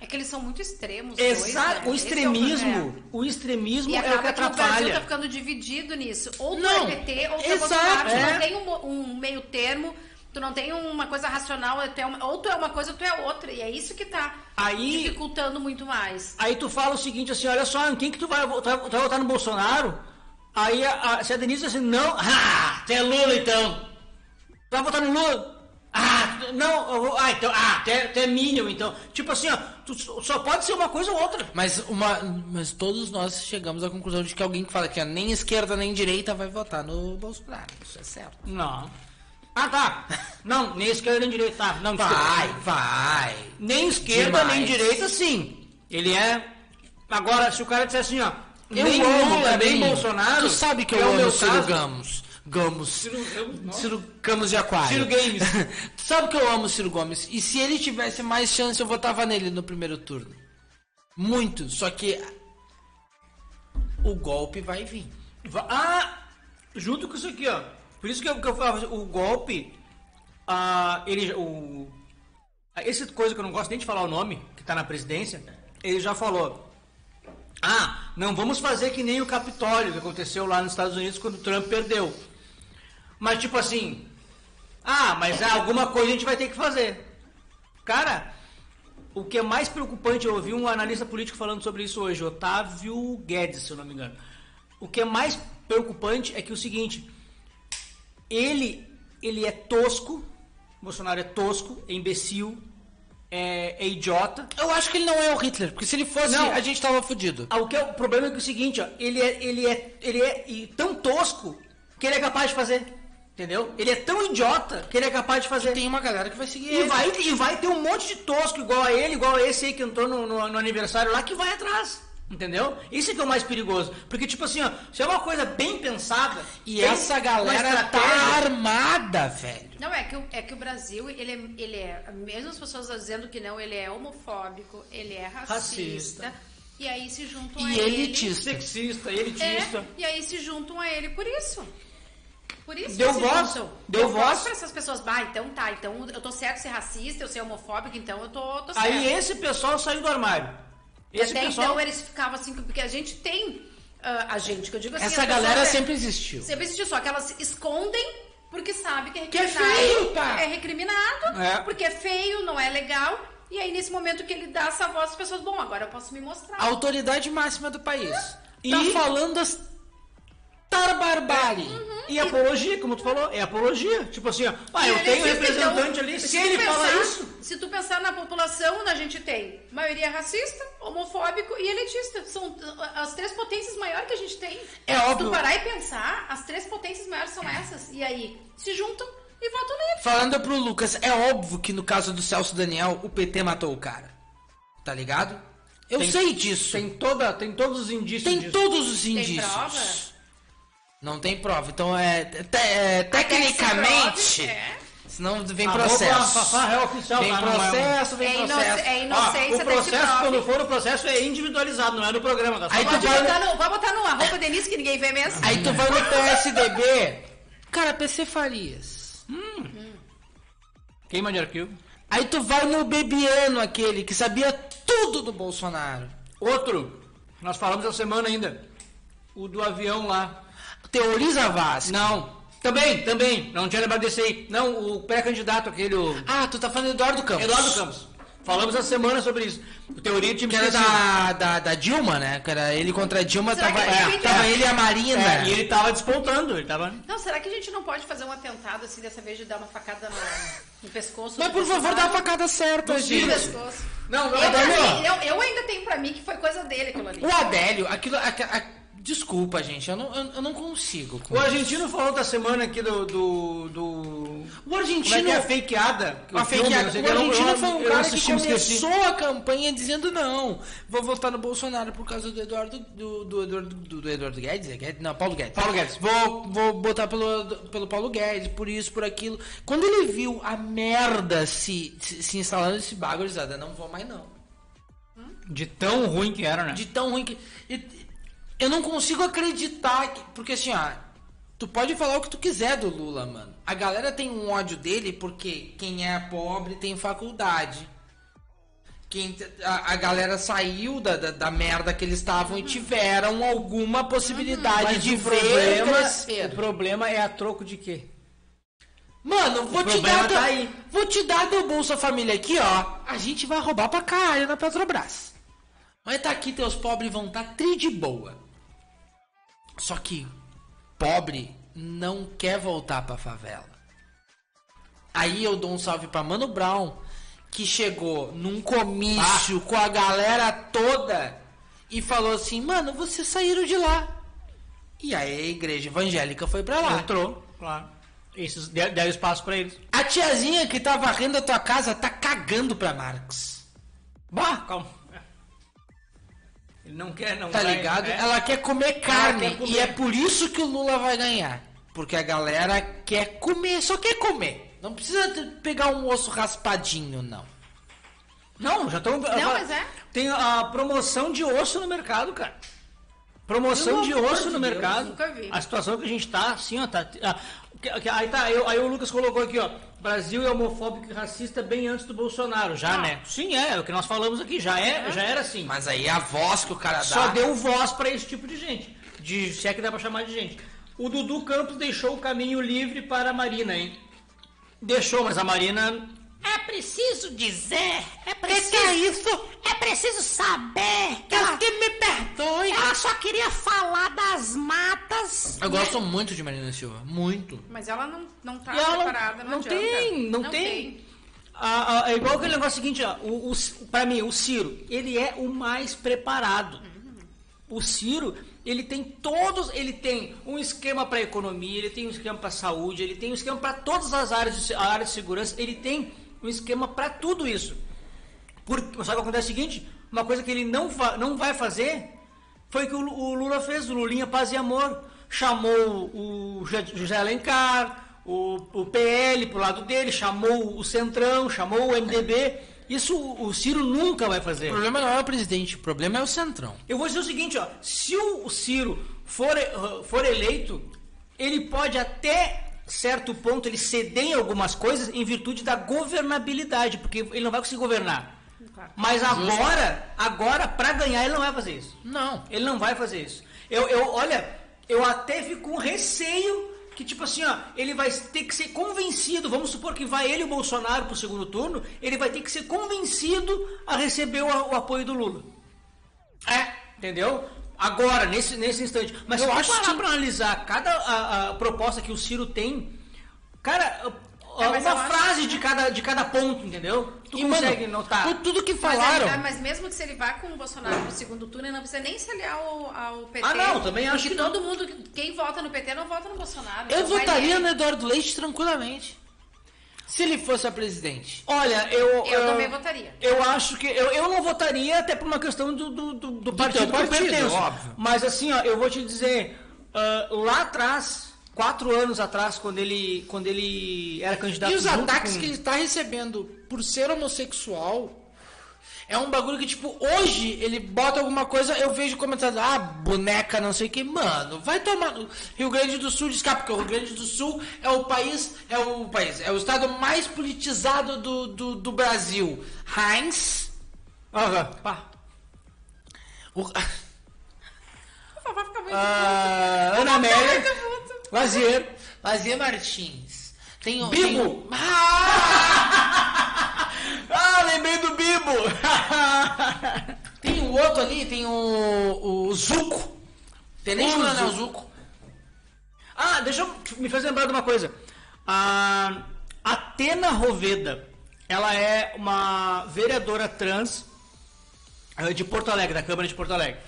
É que eles são muito extremos. Exato, né? o Esse é extremismo, problema. o extremismo E é o que que o Brasil tá atrapalha. ficando dividido nisso. Ou tu Não, é PT, ou tu é exato, Bolsonaro. É. não tem um, um meio termo, tu não tem uma coisa racional, tu é uma- ou tu é uma coisa ou tu é outra. E é isso que tá Aí- dificultando muito mais. Aí tu fala o seguinte assim, olha só, em quem que tu vai votar? Tu vai votar no Bolsonaro? Aí a, a, se a Denise assim, não, ah, tu é Lula então. Tu vai votar no Lula? Ah, não, eu vou- ah, então, ah, tu é, tu é Minion então. Tipo assim, ó, tu só só pode ser uma coisa ou outra. Mas, uma, mas todos nós chegamos à conclusão de que alguém que fala que é nem esquerda nem direita vai votar no Bolsonaro. Isso é certo. Não. Ah, tá. Não, nem esquerda nem direita, tá. Não, desculpa. Vai, vai. Nem esquerda nem Demais. direita, sim. Ele é. Agora, se o cara disser assim, ó, Eu nem amo Lula, nem. Bolsonaro. Tu sabe que é eu o amo meu o Ciro caso, Gamos. Gamos. Ciro não. Ciro Gamos de Aquário. Ciro Games. tu sabe que eu amo o Ciro Gomes. E se ele tivesse mais chance, eu votava nele no primeiro turno. Muito. Só que o golpe vai vir. Ah, junto com isso aqui, ó. Por isso que eu, que eu falo, o golpe, ah, ele, o, essa coisa que eu não gosto nem de falar o nome, que tá na presidência, ele já falou. Ah, não vamos fazer que nem o Capitólio que aconteceu lá nos Estados Unidos quando o Trump perdeu. Mas tipo assim, ah, mas alguma coisa a gente vai ter que fazer. Cara, o que é mais preocupante, eu ouvi um analista político falando sobre isso hoje, Otávio Guedes, se eu não me engano. O que é mais preocupante é que o seguinte, ele, ele é tosco, Bolsonaro é tosco, é imbecil, é, é idiota. Eu acho que ele não é o Hitler, porque se ele fosse, Não. a gente tava fudido. Ah, O que é o problema é que é o seguinte, ó, ele é, ele é, ele é e tão tosco que ele é capaz de fazer, entendeu? Ele é tão idiota que ele é capaz de fazer. Tem uma galera que vai seguir E ele. vai, e vai ter um monte de tosco igual a ele, igual a esse aí que entrou no, no- no aniversário lá, que vai atrás. Entendeu? Isso é que é o mais perigoso. Porque, tipo assim, ó, se é uma coisa bem pensada. E bem- essa galera tá armada, velho. Não, é que, o- é que o Brasil, ele é, ele é. Mesmo as pessoas dizendo que não, ele é homofóbico, ele é racista. Racista. E aí se juntam a E ele. elitista. Sexista, elitista. É, e aí se juntam a ele por isso. Por isso Deu voz, juntam. deu voz. pra essas pessoas. Bah, então tá, então eu tô certo ser racista, eu ser homofóbico, então eu tô, tô certo. Aí esse pessoal saiu do armário. Esse Até pessoal. então eles ficavam assim, porque a gente tem. ah, a gente, que eu digo assim. Essa galera é- sempre existiu. Sempre existiu, só que elas escondem porque sabem que é Que é recriminado. feio, pá. É recriminado, É. porque é feio, não é legal. E aí, nesse momento que ele dá essa voz, as pessoas, bom, agora eu posso me mostrar. A autoridade máxima do país. E- Tá falando as tarbarbari. E apologia, como tu falou, é apologia. Tipo assim, ó, ah, eu ele tenho existe, representante então, ali. Se, tu ele fala pensar- isso. Se tu pensar na população, a gente tem maioria racista, homofóbico e elitista. São as três potências maiores que a gente tem. É Se óbvio. tu parar e pensar, as três potências maiores são essas. E aí, se juntam e votam nele. Falando pro Lucas, é óbvio que no caso do Celso Daniel, o PT matou o cara. Tá ligado? Eu Tem- sei disso. Tem, toda, tem todos os indícios Tem disso. todos os indícios. prova? Não tem prova. Então, é, te- é, tecnicamente, é. Senão vem processo. Real Oficial, Vem é um- processo, vem É, processo. é Ó, inocência o da processo, quando for o processo, é individualizado, não é no programa. Tá? Aí tu vai- botar no, vai botar no arroba Denise que ninguém vê mesmo. Aí tu vai no PSDB, cara, PC Farias. Queima de arquivo. Aí tu vai no Bebiano, aquele que sabia tudo do Bolsonaro. Outro, nós falamos essa semana ainda. O do avião lá. Teoriza Vasco. Não. Também, também. Não tinha lembrado desse aí. Não, o pré-candidato, aquele. O Ah, tu tá falando do Eduardo Campos. Eduardo Campos. Falamos essa semana sobre isso. O teoria de time Que era esquecido. da, da, da Dilma, né? Que era ele contra a Dilma, Será tava, que é, ele- tava ele e a Marina. É, e ele tava despontando, ele tava. Não, será que a gente não pode fazer um atentado assim dessa vez de dar uma facada no, no pescoço? Mas do por favor, dá a facada certa, No gente. pescoço. Não, Eu, pra mim, eu, eu ainda tenho pra mim que foi coisa dele aquilo ali. O Adélio, aquilo. a- a- desculpa, gente, eu não, eu, eu não consigo. O isso. argentino falou da semana aqui do. do, do... O Como é argentino. é a fakeada? A filme, fakeada. O argentino foi um cara que começou a campanha dizendo não, vou votar no Bolsonaro por causa do Eduardo do, do Eduardo do, do Eduardo Guedes, é Guedes? não, Paulo Guedes. Paulo Guedes. Vou vou botar pelo pelo Paulo Guedes, por isso, por aquilo. Quando ele viu a merda se se, se instalando esse bagulho, "Ah, não vou mais não. De tão ruim que era, né? De tão ruim que e- eu não consigo acreditar que, porque assim, ó, tu pode falar o que tu quiser do Lula, mano. A galera tem um ódio dele porque quem é pobre tem faculdade. Quem, a, a galera saiu da, da, da merda que eles estavam e tiveram alguma possibilidade Mas de o ver problema, crescer. o problema é a troco de quê? Mano, vou te dar. tá aí. Vou te dar do Bolsa Família aqui, ó. A gente vai roubar pra caralho na Petrobras. Mas tá aqui, teus pobres vão tá tri de boa. Só que pobre não quer voltar pra favela. Aí eu dou um salve pra Mano Brown, que chegou num comício com a galera toda e falou assim: Mano, vocês saíram de lá. E aí a igreja evangélica foi pra lá. Entrou, claro. Der- deram espaço pra eles. A tiazinha que tá varrendo a tua casa tá cagando pra Marx. Bah, calma. Ele não quer, não Tá vai- ligado? é. Ela quer comer carne. quer comer. E é por isso que o Lula vai ganhar. Porque a galera quer comer, só quer comer. Não precisa pegar um osso raspadinho, não. Não, já estão. Não, mas é. Tem a promoção de osso no mercado, cara. Promoção de osso no Deus, mercado. nunca vi. A situação que a gente tá, assim, ó, tá. Aí tá, aí, aí o Lucas colocou aqui, ó. Brasil é homofóbico e racista bem antes do Bolsonaro, já, Ah. né? Sim, é, é o que nós falamos aqui, já é, já era assim. Mas aí a voz que o cara dá. Só deu voz pra esse tipo de gente. De, se é que dá pra chamar de gente. O Dudu Campos deixou o caminho livre para a Marina, hein? Deixou, mas a Marina. É preciso dizer, é preciso, que é isso? é preciso saber que ela, que me perdoe. ela só queria falar das matas. Eu gosto muito de Marina Silva. Muito. Mas ela não, não tá ela não- preparada, não, não tem, não tem. Ah, ah, é igual aquele negócio seguinte, ó, o, o, pra mim, o Ciro, ele é o mais preparado. O Ciro, ele tem todos, ele tem um esquema para economia, ele tem um esquema para saúde, ele tem um esquema para todas as áreas a área de segurança, ele tem um esquema para tudo isso. Porque, sabe o que acontece o seguinte? Uma coisa que ele não, não vai fazer foi o que o, o Lula fez, o Lulinha Paz e Amor. Chamou o José Alencar, o, o PL pro lado dele, chamou o Centrão, chamou o MDB. Isso o, o Ciro nunca vai O fazer. problema não é o presidente, o problema é o centrão. Eu vou dizer o seguinte, ó, se o o Ciro for, eh, for eleito, ele pode até certo ponto ele ceder em algumas coisas em virtude da governabilidade, porque ele não vai conseguir governar. Claro. Mas agora, agora para ganhar ele não vai fazer isso. Não. Ele não vai fazer isso. Eu, eu olha, eu até fico com receio que tipo assim, ó, ele vai ter que ser convencido, vamos supor que vai ele e o Bolsonaro pro segundo turno, ele vai ter que ser convencido a receber o, o apoio do Lula. É, entendeu? Agora, nesse, nesse instante. Mas Eu se acho parar que- pra analisar cada a, a proposta que o Ciro tem, cara, É, mas uma acho frase que- de cada, de cada ponto, entendeu? Tu E, consegue mano, notar. com tudo que Mas, falaram. é- mas mesmo que se ele vá com o Bolsonaro pro segundo turno, ele não precisa nem se aliar ao, ao PT. Ah, não, também acho que não. todo mundo, quem vota no PT não vota no Bolsonaro. Eu então votaria no Eduardo Leite tranquilamente. Se ele fosse a presidente. Olha, eu. Eu também votaria. Eu acho que. Eu, eu não votaria até por uma questão do, do, do, do partido eu partido, pertenço. óbvio. Mas assim, ó, eu vou te dizer. ah, lá atrás, quatro anos atrás, quando ele, quando ele era candidato E os ataques com- que ele tá recebendo por ser homossexual é um bagulho que, tipo, hoje ele bota alguma coisa, eu vejo comentários, ah, boneca, não sei o que, mano, vai tomar. Rio Grande do Sul descapa, porque o Rio Grande do Sul é o país, é o país, é o estado mais politizado do, do, do Brasil. Heinz. Aham, pá. O, O Fafá fica muito Ah, Ana Amélia, Lazier, Fazia Martins. Tem o. Bibo. tem Ah! Lembrei do Bibo! Tem o outro ali, tem o. O Zuco. Tenente O Coronel Zuco. Zuco. ah, deixa eu me fazer lembrar de uma coisa. A Atena Roveda, ela é uma vereadora trans eh, de Porto Alegre, da Câmara de Porto Alegre.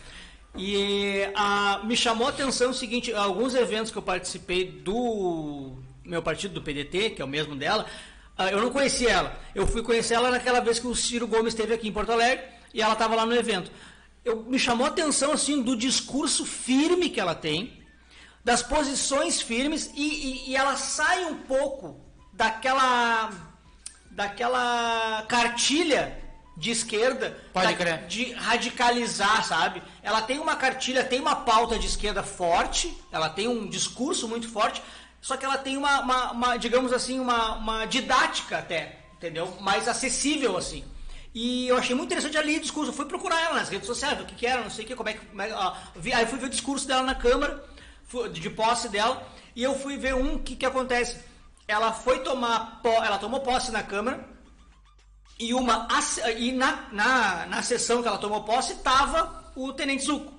E ah, me chamou a atenção o seguinte, alguns eventos que eu participei do meu partido, do PDT, que é o mesmo dela, eu não conhecia ela. Eu fui conhecer ela naquela vez que o Ciro Gomes esteve aqui em Porto Alegre e ela estava lá no evento. Eu, me chamou a atenção assim do discurso firme que ela tem, das posições firmes e, e- e ela sai um pouco daquela daquela cartilha de esquerda da- de radicalizar, sabe? Ela tem uma cartilha, tem uma pauta de esquerda forte, ela tem um discurso muito forte, só que ela tem uma, uma- uma, digamos assim, uma, uma didática até, entendeu? Mais acessível, assim. E eu achei muito interessante ali o discurso. Eu fui procurar ela nas redes sociais, o que, que era, não sei o que, como é que. como é- ó, vi- aí eu fui ver o discurso dela na Câmara, de posse dela, e eu fui ver um que, que acontece. Ela foi tomar. Ela tomou posse na Câmara, e uma e na, na, na sessão que ela tomou posse estava o Tenente Zuco.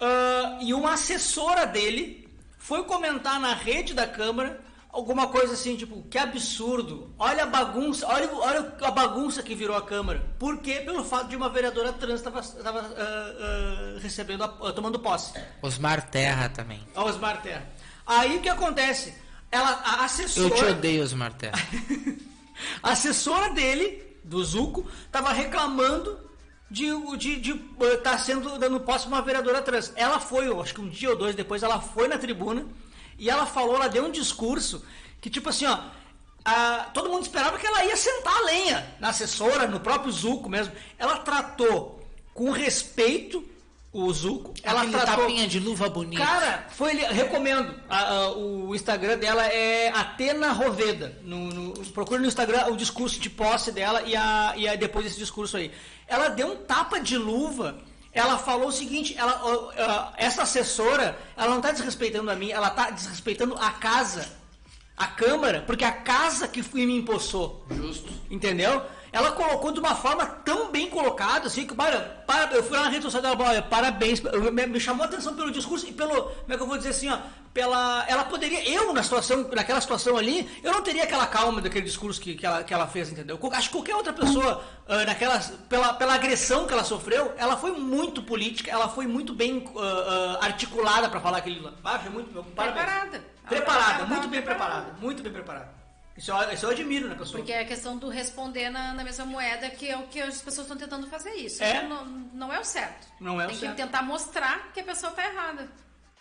Ah, e uma assessora dele foi comentar na rede da Câmara alguma coisa assim, tipo, que absurdo. Olha a bagunça, olha, olha a bagunça que virou a Câmara. Por quê? Pelo fato de uma vereadora trans estava recebendo, a- ah, tomando posse. Osmar Terra também. Osmar Terra. Aí o que acontece? Ela, a assessora... Eu te odeio, Osmar Terra. A assessora dele, do Zuco, tava reclamando de de, de, eh, tá sendo dando posse uma vereadora trans. Ela foi, eu acho que um dia ou dois depois, ela foi na tribuna e ela falou, ela deu um discurso que tipo assim, ó, a- todo mundo esperava que ela ia sentar a lenha na assessora, no próprio Zuco mesmo. Ela tratou com respeito o Zuco. Ela Aquele tratou tapinha de luva bonita. Cara, foi ele, recomendo. A- a- o Instagram dela é Atena Roveda. No, no, procure no Instagram o discurso de posse dela e, a, e a, depois desse discurso aí. Ela deu um tapa de luva. Ela falou o seguinte: ela, essa assessora, ela não está desrespeitando a mim, ela está desrespeitando a casa, a Câmara, porque a casa que fui me empossou. Justo. Entendeu? Ela colocou de uma forma tão bem colocada, assim, que, para, para, eu fui lá na rede social dela, olha, parabéns, eu- me, me chamou a atenção pelo discurso e pelo, como é que eu vou dizer assim, ó, pela, ela poderia, eu na situação, naquela situação ali, eu não teria aquela calma daquele discurso que, que, ela, que ela fez, entendeu? Acho que qualquer outra pessoa, ah, naquela, pela, pela agressão que ela sofreu, ela foi muito política, ela foi muito bem ah, ah, articulada para falar aquilo lá. Ah, muito, parabéns. Preparada. Preparada, muito bem preparada, muito bem preparada. Isso eu, isso eu admiro na pessoa. Porque é a questão do responder na, na mesma moeda que é o que as pessoas estão tentando fazer isso. É. Não, não é o certo. Não é o Tem certo. que tentar mostrar que a pessoa tá errada.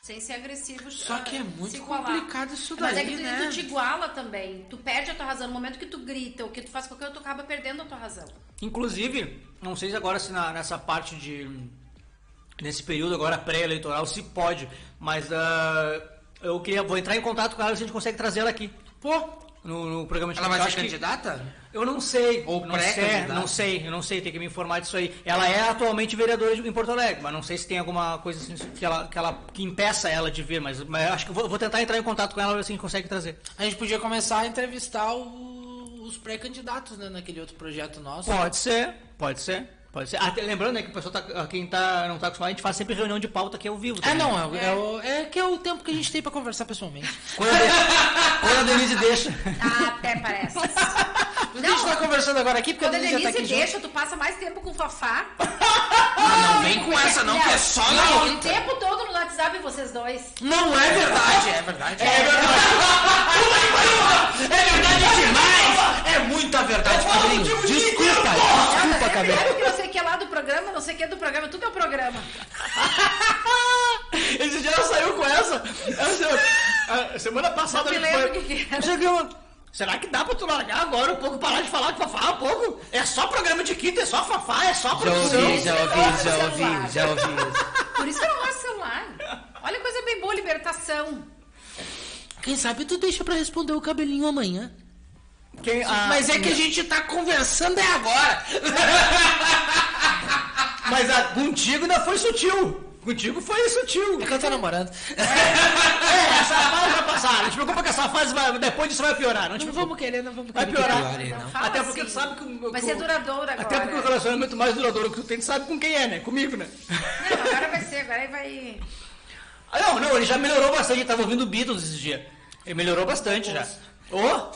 Sem ser agressivo. Só ah, que é muito complicado isso Mas é daí, que tu, né? tu te iguala também. Tu perde a tua razão. No momento que tu grita ou que tu faz qualquer coisa, tu acaba perdendo a tua razão. Inclusive, não sei se agora se na- nessa parte de. Nesse período agora pré-eleitoral se pode, mas ah, eu queria, vou entrar em contato com ela se a gente consegue trazer ela aqui. Pô, No, no programa de ela vai ser candidata? Eu não sei. Ou não sei, não sei, eu não sei, tem que me informar disso aí. Ela é atualmente vereadora em Porto Alegre, mas não sei se tem alguma coisa assim que ela que, ela, que impeça ela de vir, mas, mas acho que vou, vou tentar entrar em contato com ela ver se a gente consegue trazer. A gente podia começar a entrevistar o- os pré-candidatos, né, naquele outro projeto nosso. Pode ser, pode ser. Pode ser. Ah, te- lembrando né, que o pessoal tá, quem tá, não tá acostumado, a gente faz sempre reunião de pauta que é ao vivo. É, também. não, é, o- é, o- é que é o tempo que a gente tem pra conversar pessoalmente. Quando a, De- quando a Denise deixa. Até parece. a gente tá conversando agora aqui porque Quando a a Denise já tá aqui deixa, tu passa mais tempo com o Fafá. Ah, não vem com essa não, que é só na não, o outra. tempo todo no WhatsApp vocês dois. Não é verdade, é verdade. É verdade. É verdade demais! É muita verdade, Padrinho. Desculpa, desculpa, É cabelo. que não sei o que é lá do programa, não sei o que é do programa, tudo é o programa. Esse dia ela saiu com essa. Ela saiu, A semana passada Não me a gente lembro foi- o que que era. Viu? Será que dá pra tu largar agora um pouco, parar de falar com Fafá um pouco? É só programa de quinta, é só Fafá, é só Já produção. ouvi, já ouvi, já ouvi, já ouvi. Por isso que eu não gosto de celular. Olha coisa bem boa, libertação. Quem sabe tu deixa pra responder o cabelinho amanhã. Quem- a- Mas é que a gente tá conversando é agora. Mas a- contigo ainda foi sutil. Contigo foi sutil. É que eu tô namorando. É, essa fase vai passar. Não te preocupa que essa fase vai, depois disso vai piorar. Não Não vamos querer, não vamos Vai querer. que piorar. Não não. Até porque assim. tu sabe que o- Vai ser duradouro agora. Até porque o relacionamento mais duradouro que tu tem, tu sabe com quem é, né? Comigo, né? Não, agora vai ser, agora vai. Ah, não, não, ele já melhorou bastante. Ele tava ouvindo Beatles esses dias. Ele melhorou bastante já. Ô!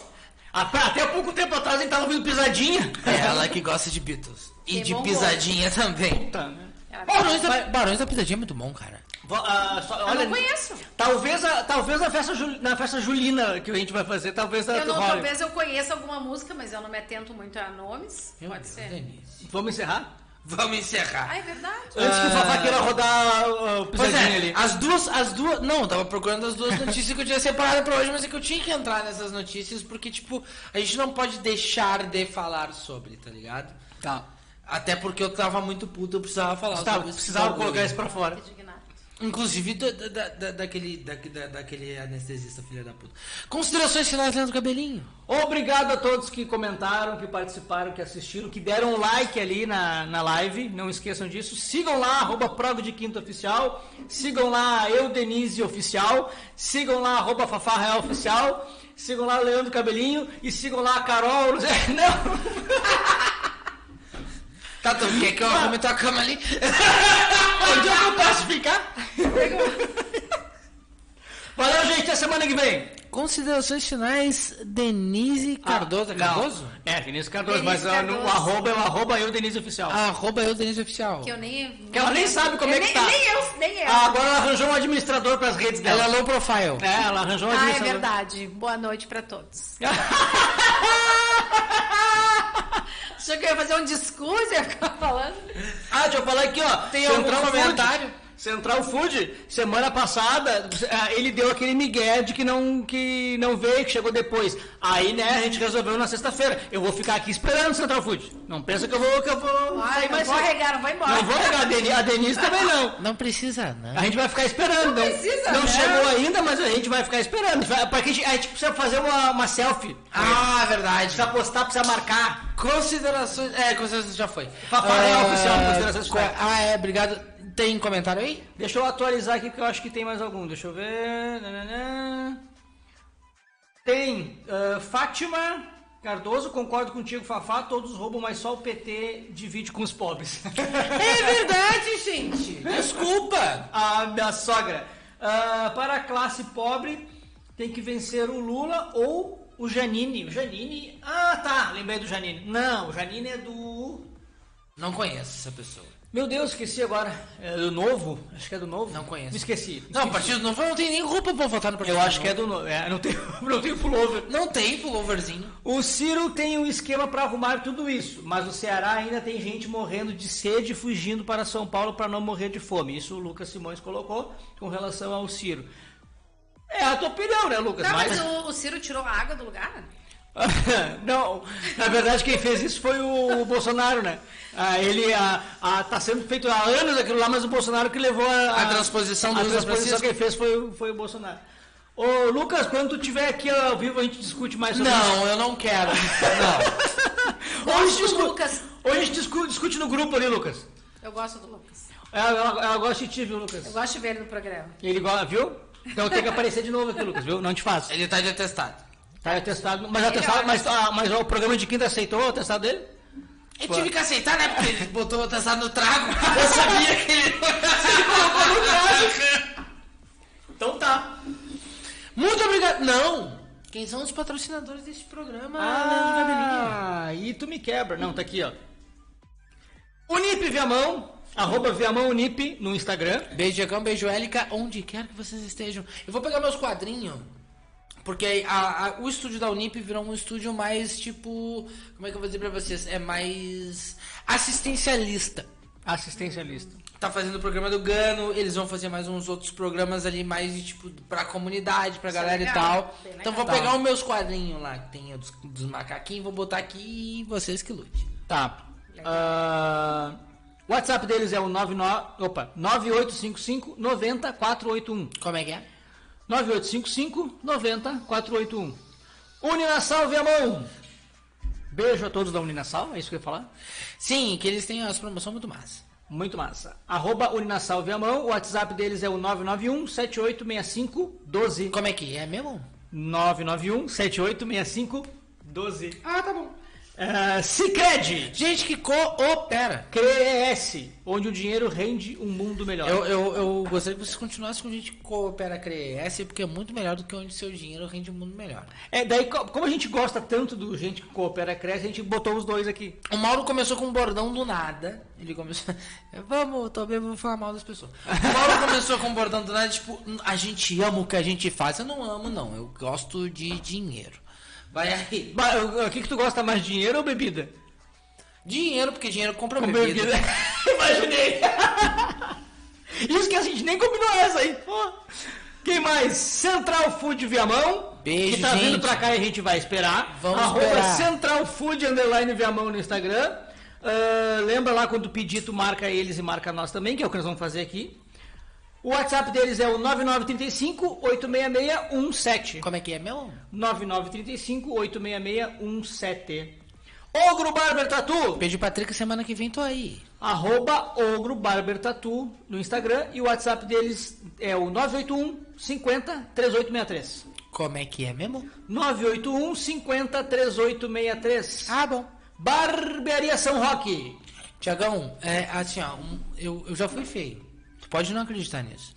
até, até pouco tempo atrás ele tava ouvindo pisadinha. É ela que gosta de Beatles. E Que de bom pisadinha também. Puta, né? Barões da, Barões da Pisadinha é muito bom, cara. Vo- ah, só- Eu olha, não conheço. Talvez, a, talvez a festa, jul- na festa julina que a gente vai fazer, talvez a Eu não, role. talvez eu conheça alguma música, mas eu não me atento muito a nomes. Meu Pode Deus, ser. Denise. Vamos encerrar? Vamos encerrar. Ah, é verdade. Antes que o Fafá queira rodar uh, o Pois pisadinha é, ali. as duas, as duas. Não, eu tava procurando as duas notícias que eu tinha separado pra hoje, mas é que eu tinha que entrar nessas notícias, porque, tipo, a gente não pode deixar de falar sobre, tá ligado? Tá. Até porque eu tava muito puto, eu precisava falar esse precisava bagulho. colocar isso pra fora. Inclusive da, da, da- daquele, da, da- daquele anestesista, filha da puta. Considerações finais, Leandro Cabelinho. Obrigado a todos que comentaram, que participaram, que assistiram, que deram um like ali na, na live. Não esqueçam disso. Sigam lá, arroba Prog de Quinto Oficial. Sigam lá, Eu Denise Oficial. Sigam lá, arroba Fafá Real Oficial. Sigam lá, Leandro Cabelinho. E sigam lá, Carol. Não! Tá, tu quer que eu arrume tua cama ali? Onde é que eu posso ficar? Valeu, gente. Até semana que vem. Considerações finais, Denise Cardoso. Ah, é não. Cardoso? É, Denise Cardoso. Denise mas ah, no- o Cardoso. arroba é o arroba Eu Denise Oficial. Arroba eu, Denise Oficial. Que eu nem. Que ela nem sabe como eu é que nem, tá. Nem eu, nem eu. Ah, agora ela arranjou um administrador para as redes dela. Ela é low profile. É, ela arranjou um Ah, é administrador. verdade. Boa noite pra todos. Achou que eu ia fazer um discurso e ia ficar falando? Ah, deixa eu falar aqui, ó. Tem algum comentário? Central Food, semana passada, ah, ele deu aquele migué de que não, que não veio, que chegou depois. Aí, né, a gente resolveu na sexta-feira. Eu vou ficar aqui esperando o Central Food. Não pensa que eu vou, que eu vou Ai, sair não mais vou cedo. não vou embora. Não vou negar, a Denise, a Denise também não. Não precisa, não. A gente vai ficar esperando. Não precisa, não né? chegou ainda, mas a gente vai ficar esperando. Vai- Porque a gente, a gente precisa fazer uma, uma selfie. Ah, verdade. Precisa postar, precisa marcar. Considerações. É, considerações já foi. É Ah, oficial, considerações co- finais. Ah, é, obrigado. Tem comentário aí? Deixa eu atualizar aqui, porque eu acho que tem mais algum. Deixa eu ver. Nananã. Tem ah, Fátima Cardoso, concordo contigo, Fafá. Todos roubam, mas só o PT divide com os pobres. É verdade, gente. Desculpa. a minha sogra. Ah, para a classe pobre, tem que vencer o Lula ou o Janine. O Janine. Ah, tá. Lembrei do Janine. Não, o Janine é do. Não conheço essa pessoa. Meu Deus, esqueci agora. É do novo? Acho que é do novo. Não conheço. Me esqueci. me Não, esqueci. Partido Novo não tem nem roupa pra votar no Partido Eu acho que é do novo. É, não tem, não tem pullover. Não tem pulloverzinho. O Ciro tem um esquema para arrumar tudo isso, mas o Ceará ainda tem gente morrendo de sede e fugindo para São Paulo para não morrer de fome. Isso o Lucas Simões colocou com relação ao Ciro. É a tua opinião, né, Lucas? Não, Mas- mas o, o Ciro tirou a água do lugar? não, na verdade quem fez isso foi o Bolsonaro, né? Ah, ele ah, ah, tá sendo feito há anos aquilo lá, mas o Bolsonaro que levou a, A transposição do a transposição quem fez foi, o- foi o Bolsonaro. Ô Lucas, quando tu tiver aqui ao vivo a gente discute mais sobre Não, eu não quero. Não. isso. Gosto Hoje, do discu- Lucas. hoje a gente discu- discute no grupo ali, Lucas. Eu gosto do Lucas. Ela, ela, ela gosta de ti, viu, Lucas? Eu gosto de ver ele no programa. Ele gosta, viu? Então tem que aparecer de novo aqui, Lucas, viu? Não te faço. Ele tá de atestado. Tá atestado, mas, Ele atestado, olha. mas, ah, mas o programa de quinta aceitou o atestado dele? Eu tive que aceitar, né? Porque ele botou o atestado no trago. Eu sabia que ele. Então tá. Muito obrigado. Não! Quem são os patrocinadores desse programa? Ah, aí tu me quebra. Não, tá aqui, ó. Unip Viamão, arroba Viamão Unip no Instagram. Beijo, Diegão, beijo, Élica, onde quer que vocês estejam. Eu vou pegar meus quadrinhos, porque a- a- o estúdio da Unip virou um estúdio mais, tipo... Como é que eu vou dizer pra vocês? É mais assistencialista. Assistencialista. tá fazendo o programa do Gano, eles vão fazer mais uns outros programas ali mais de, tipo pra comunidade, pra Isso é galera e legal, tal. Então vou pegar os meus quadrinhos lá, que tem dos, dos macaquinhos, vou botar aqui e vocês que lutem. Tá. Ah, o WhatsApp deles é o 99, opa, 9855 90481. Como é que é? 9855 90481. Uninasal Viamão. Beijo a todos da Uninasal, é isso que eu ia falar? Sim, que eles têm as promoções muito massa. Muito massa. Arroba Uninasal Viamão, o WhatsApp deles é o 991 7865 12. Como é que é mesmo? 991 7865 12. Ah, tá bom. Uh, Cicred, Gente que coopera. CRES, onde o dinheiro rende um mundo melhor. Eu, eu, eu gostaria que vocês continuassem com gente que coopera CRES, porque é muito melhor do que onde seu dinheiro rende um mundo melhor. É, daí, co- como a gente gosta tanto do gente que coopera cresce, a gente botou os dois aqui. O Mauro começou com um bordão do nada. Ele começou. Vamos, também vou falar mal das pessoas. O Mauro começou com um bordão do nada, tipo, a gente ama o que a gente faz. Eu não amo, não. Eu gosto de dinheiro. Vai aí. O que, que tu gosta mais, dinheiro ou bebida? Dinheiro, porque dinheiro compra Com bebida. bebida. Imaginei. Isso que a gente nem combinou essa aí. Quem mais? Central Food Viamão. Beijo, Que tá vindo gente. pra cá e a gente vai esperar. Vamos Arroba esperar. Central Food Underline Viamão no Instagram. Ah, lembra lá quando pedir, tu marca eles e marca nós também, que é o que nós vamos fazer aqui. O WhatsApp deles é o 9935 86617. Como é que é, meu? 9935 86617. Ogro Barber Tatu. Beijo, Patrick. Semana que vem tô aí. Arroba Ogro Barber Tatu no Instagram. E o WhatsApp deles é o 981 50 3863. Como é que é mesmo? 981 50 3863. Ah, bom. Barbearia São Roque. Tiagão, é assim, ó. um- eu, eu já fui feio. Pode não acreditar nisso.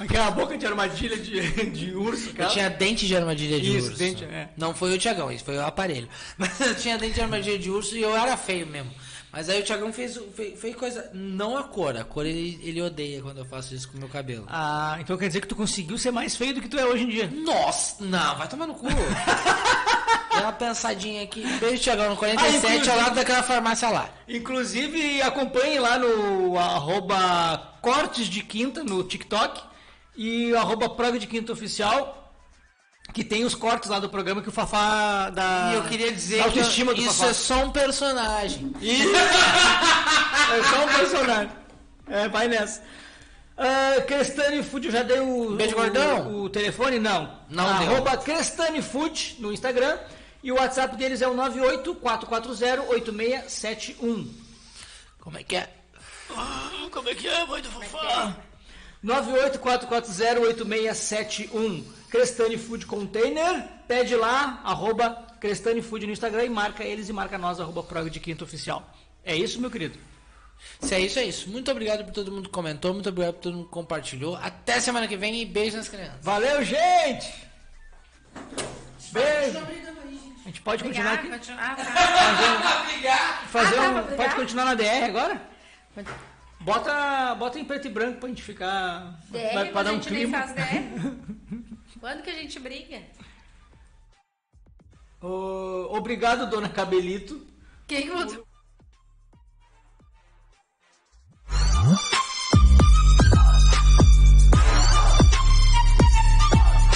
Aquela boca de armadilha de, de urso, Eu cara. tinha dente de armadilha de Isso, urso. dente, é. Não foi o Tiagão, isso foi o aparelho. Mas eu tinha dente de armadilha de urso e eu era feio mesmo. Mas aí o Tiagão fez, fez, fez coisa. Não a cor. A cor ele, ele odeia quando eu faço isso com o meu cabelo. Ah, então quer dizer que tu conseguiu ser mais feio do que tu é hoje em dia. Nossa! Não, vai tomar no cu. Dá uma pensadinha aqui. Beijo, Tiagão, no 47, Ah, ao lado daquela farmácia lá. Inclusive, acompanhe lá no arroba Cortes de Quinta no TikTok e arroba de Quinta Oficial, que tem os cortes lá do programa que o Fafá dá. E eu queria dizer que autoestima eu- isso Fafá. é só um personagem. É só um personagem. É, vai nessa. Uh, Crestani Food, eu já dei o, Beijo, o, gordão? o telefone? Não. Não deu. Arroba Crestani Food no Instagram. E o WhatsApp deles é o 984408671. Como é que é? Como é que é, mãe do Fafá? 984408671. Crestani Food Container. Pede lá, arroba Crestani Food no Instagram e marca eles e marca nós, arroba Prog de Quinta Oficial. É isso, meu querido? Se é isso, é isso. Muito obrigado por todo mundo que comentou, muito obrigado por todo mundo que compartilhou. Até semana que vem e beijo nas crianças. Valeu, gente! Beijo! A gente pode continuar aqui? Ah, tá. Fazer, um, ah, tá, pode continuar na DR agora? Bota, bota em preto e branco pra gente ficar. DR, pra, dar um clima. Quando que a gente briga? Oh, obrigado, dona Cabelito. Quem mudou?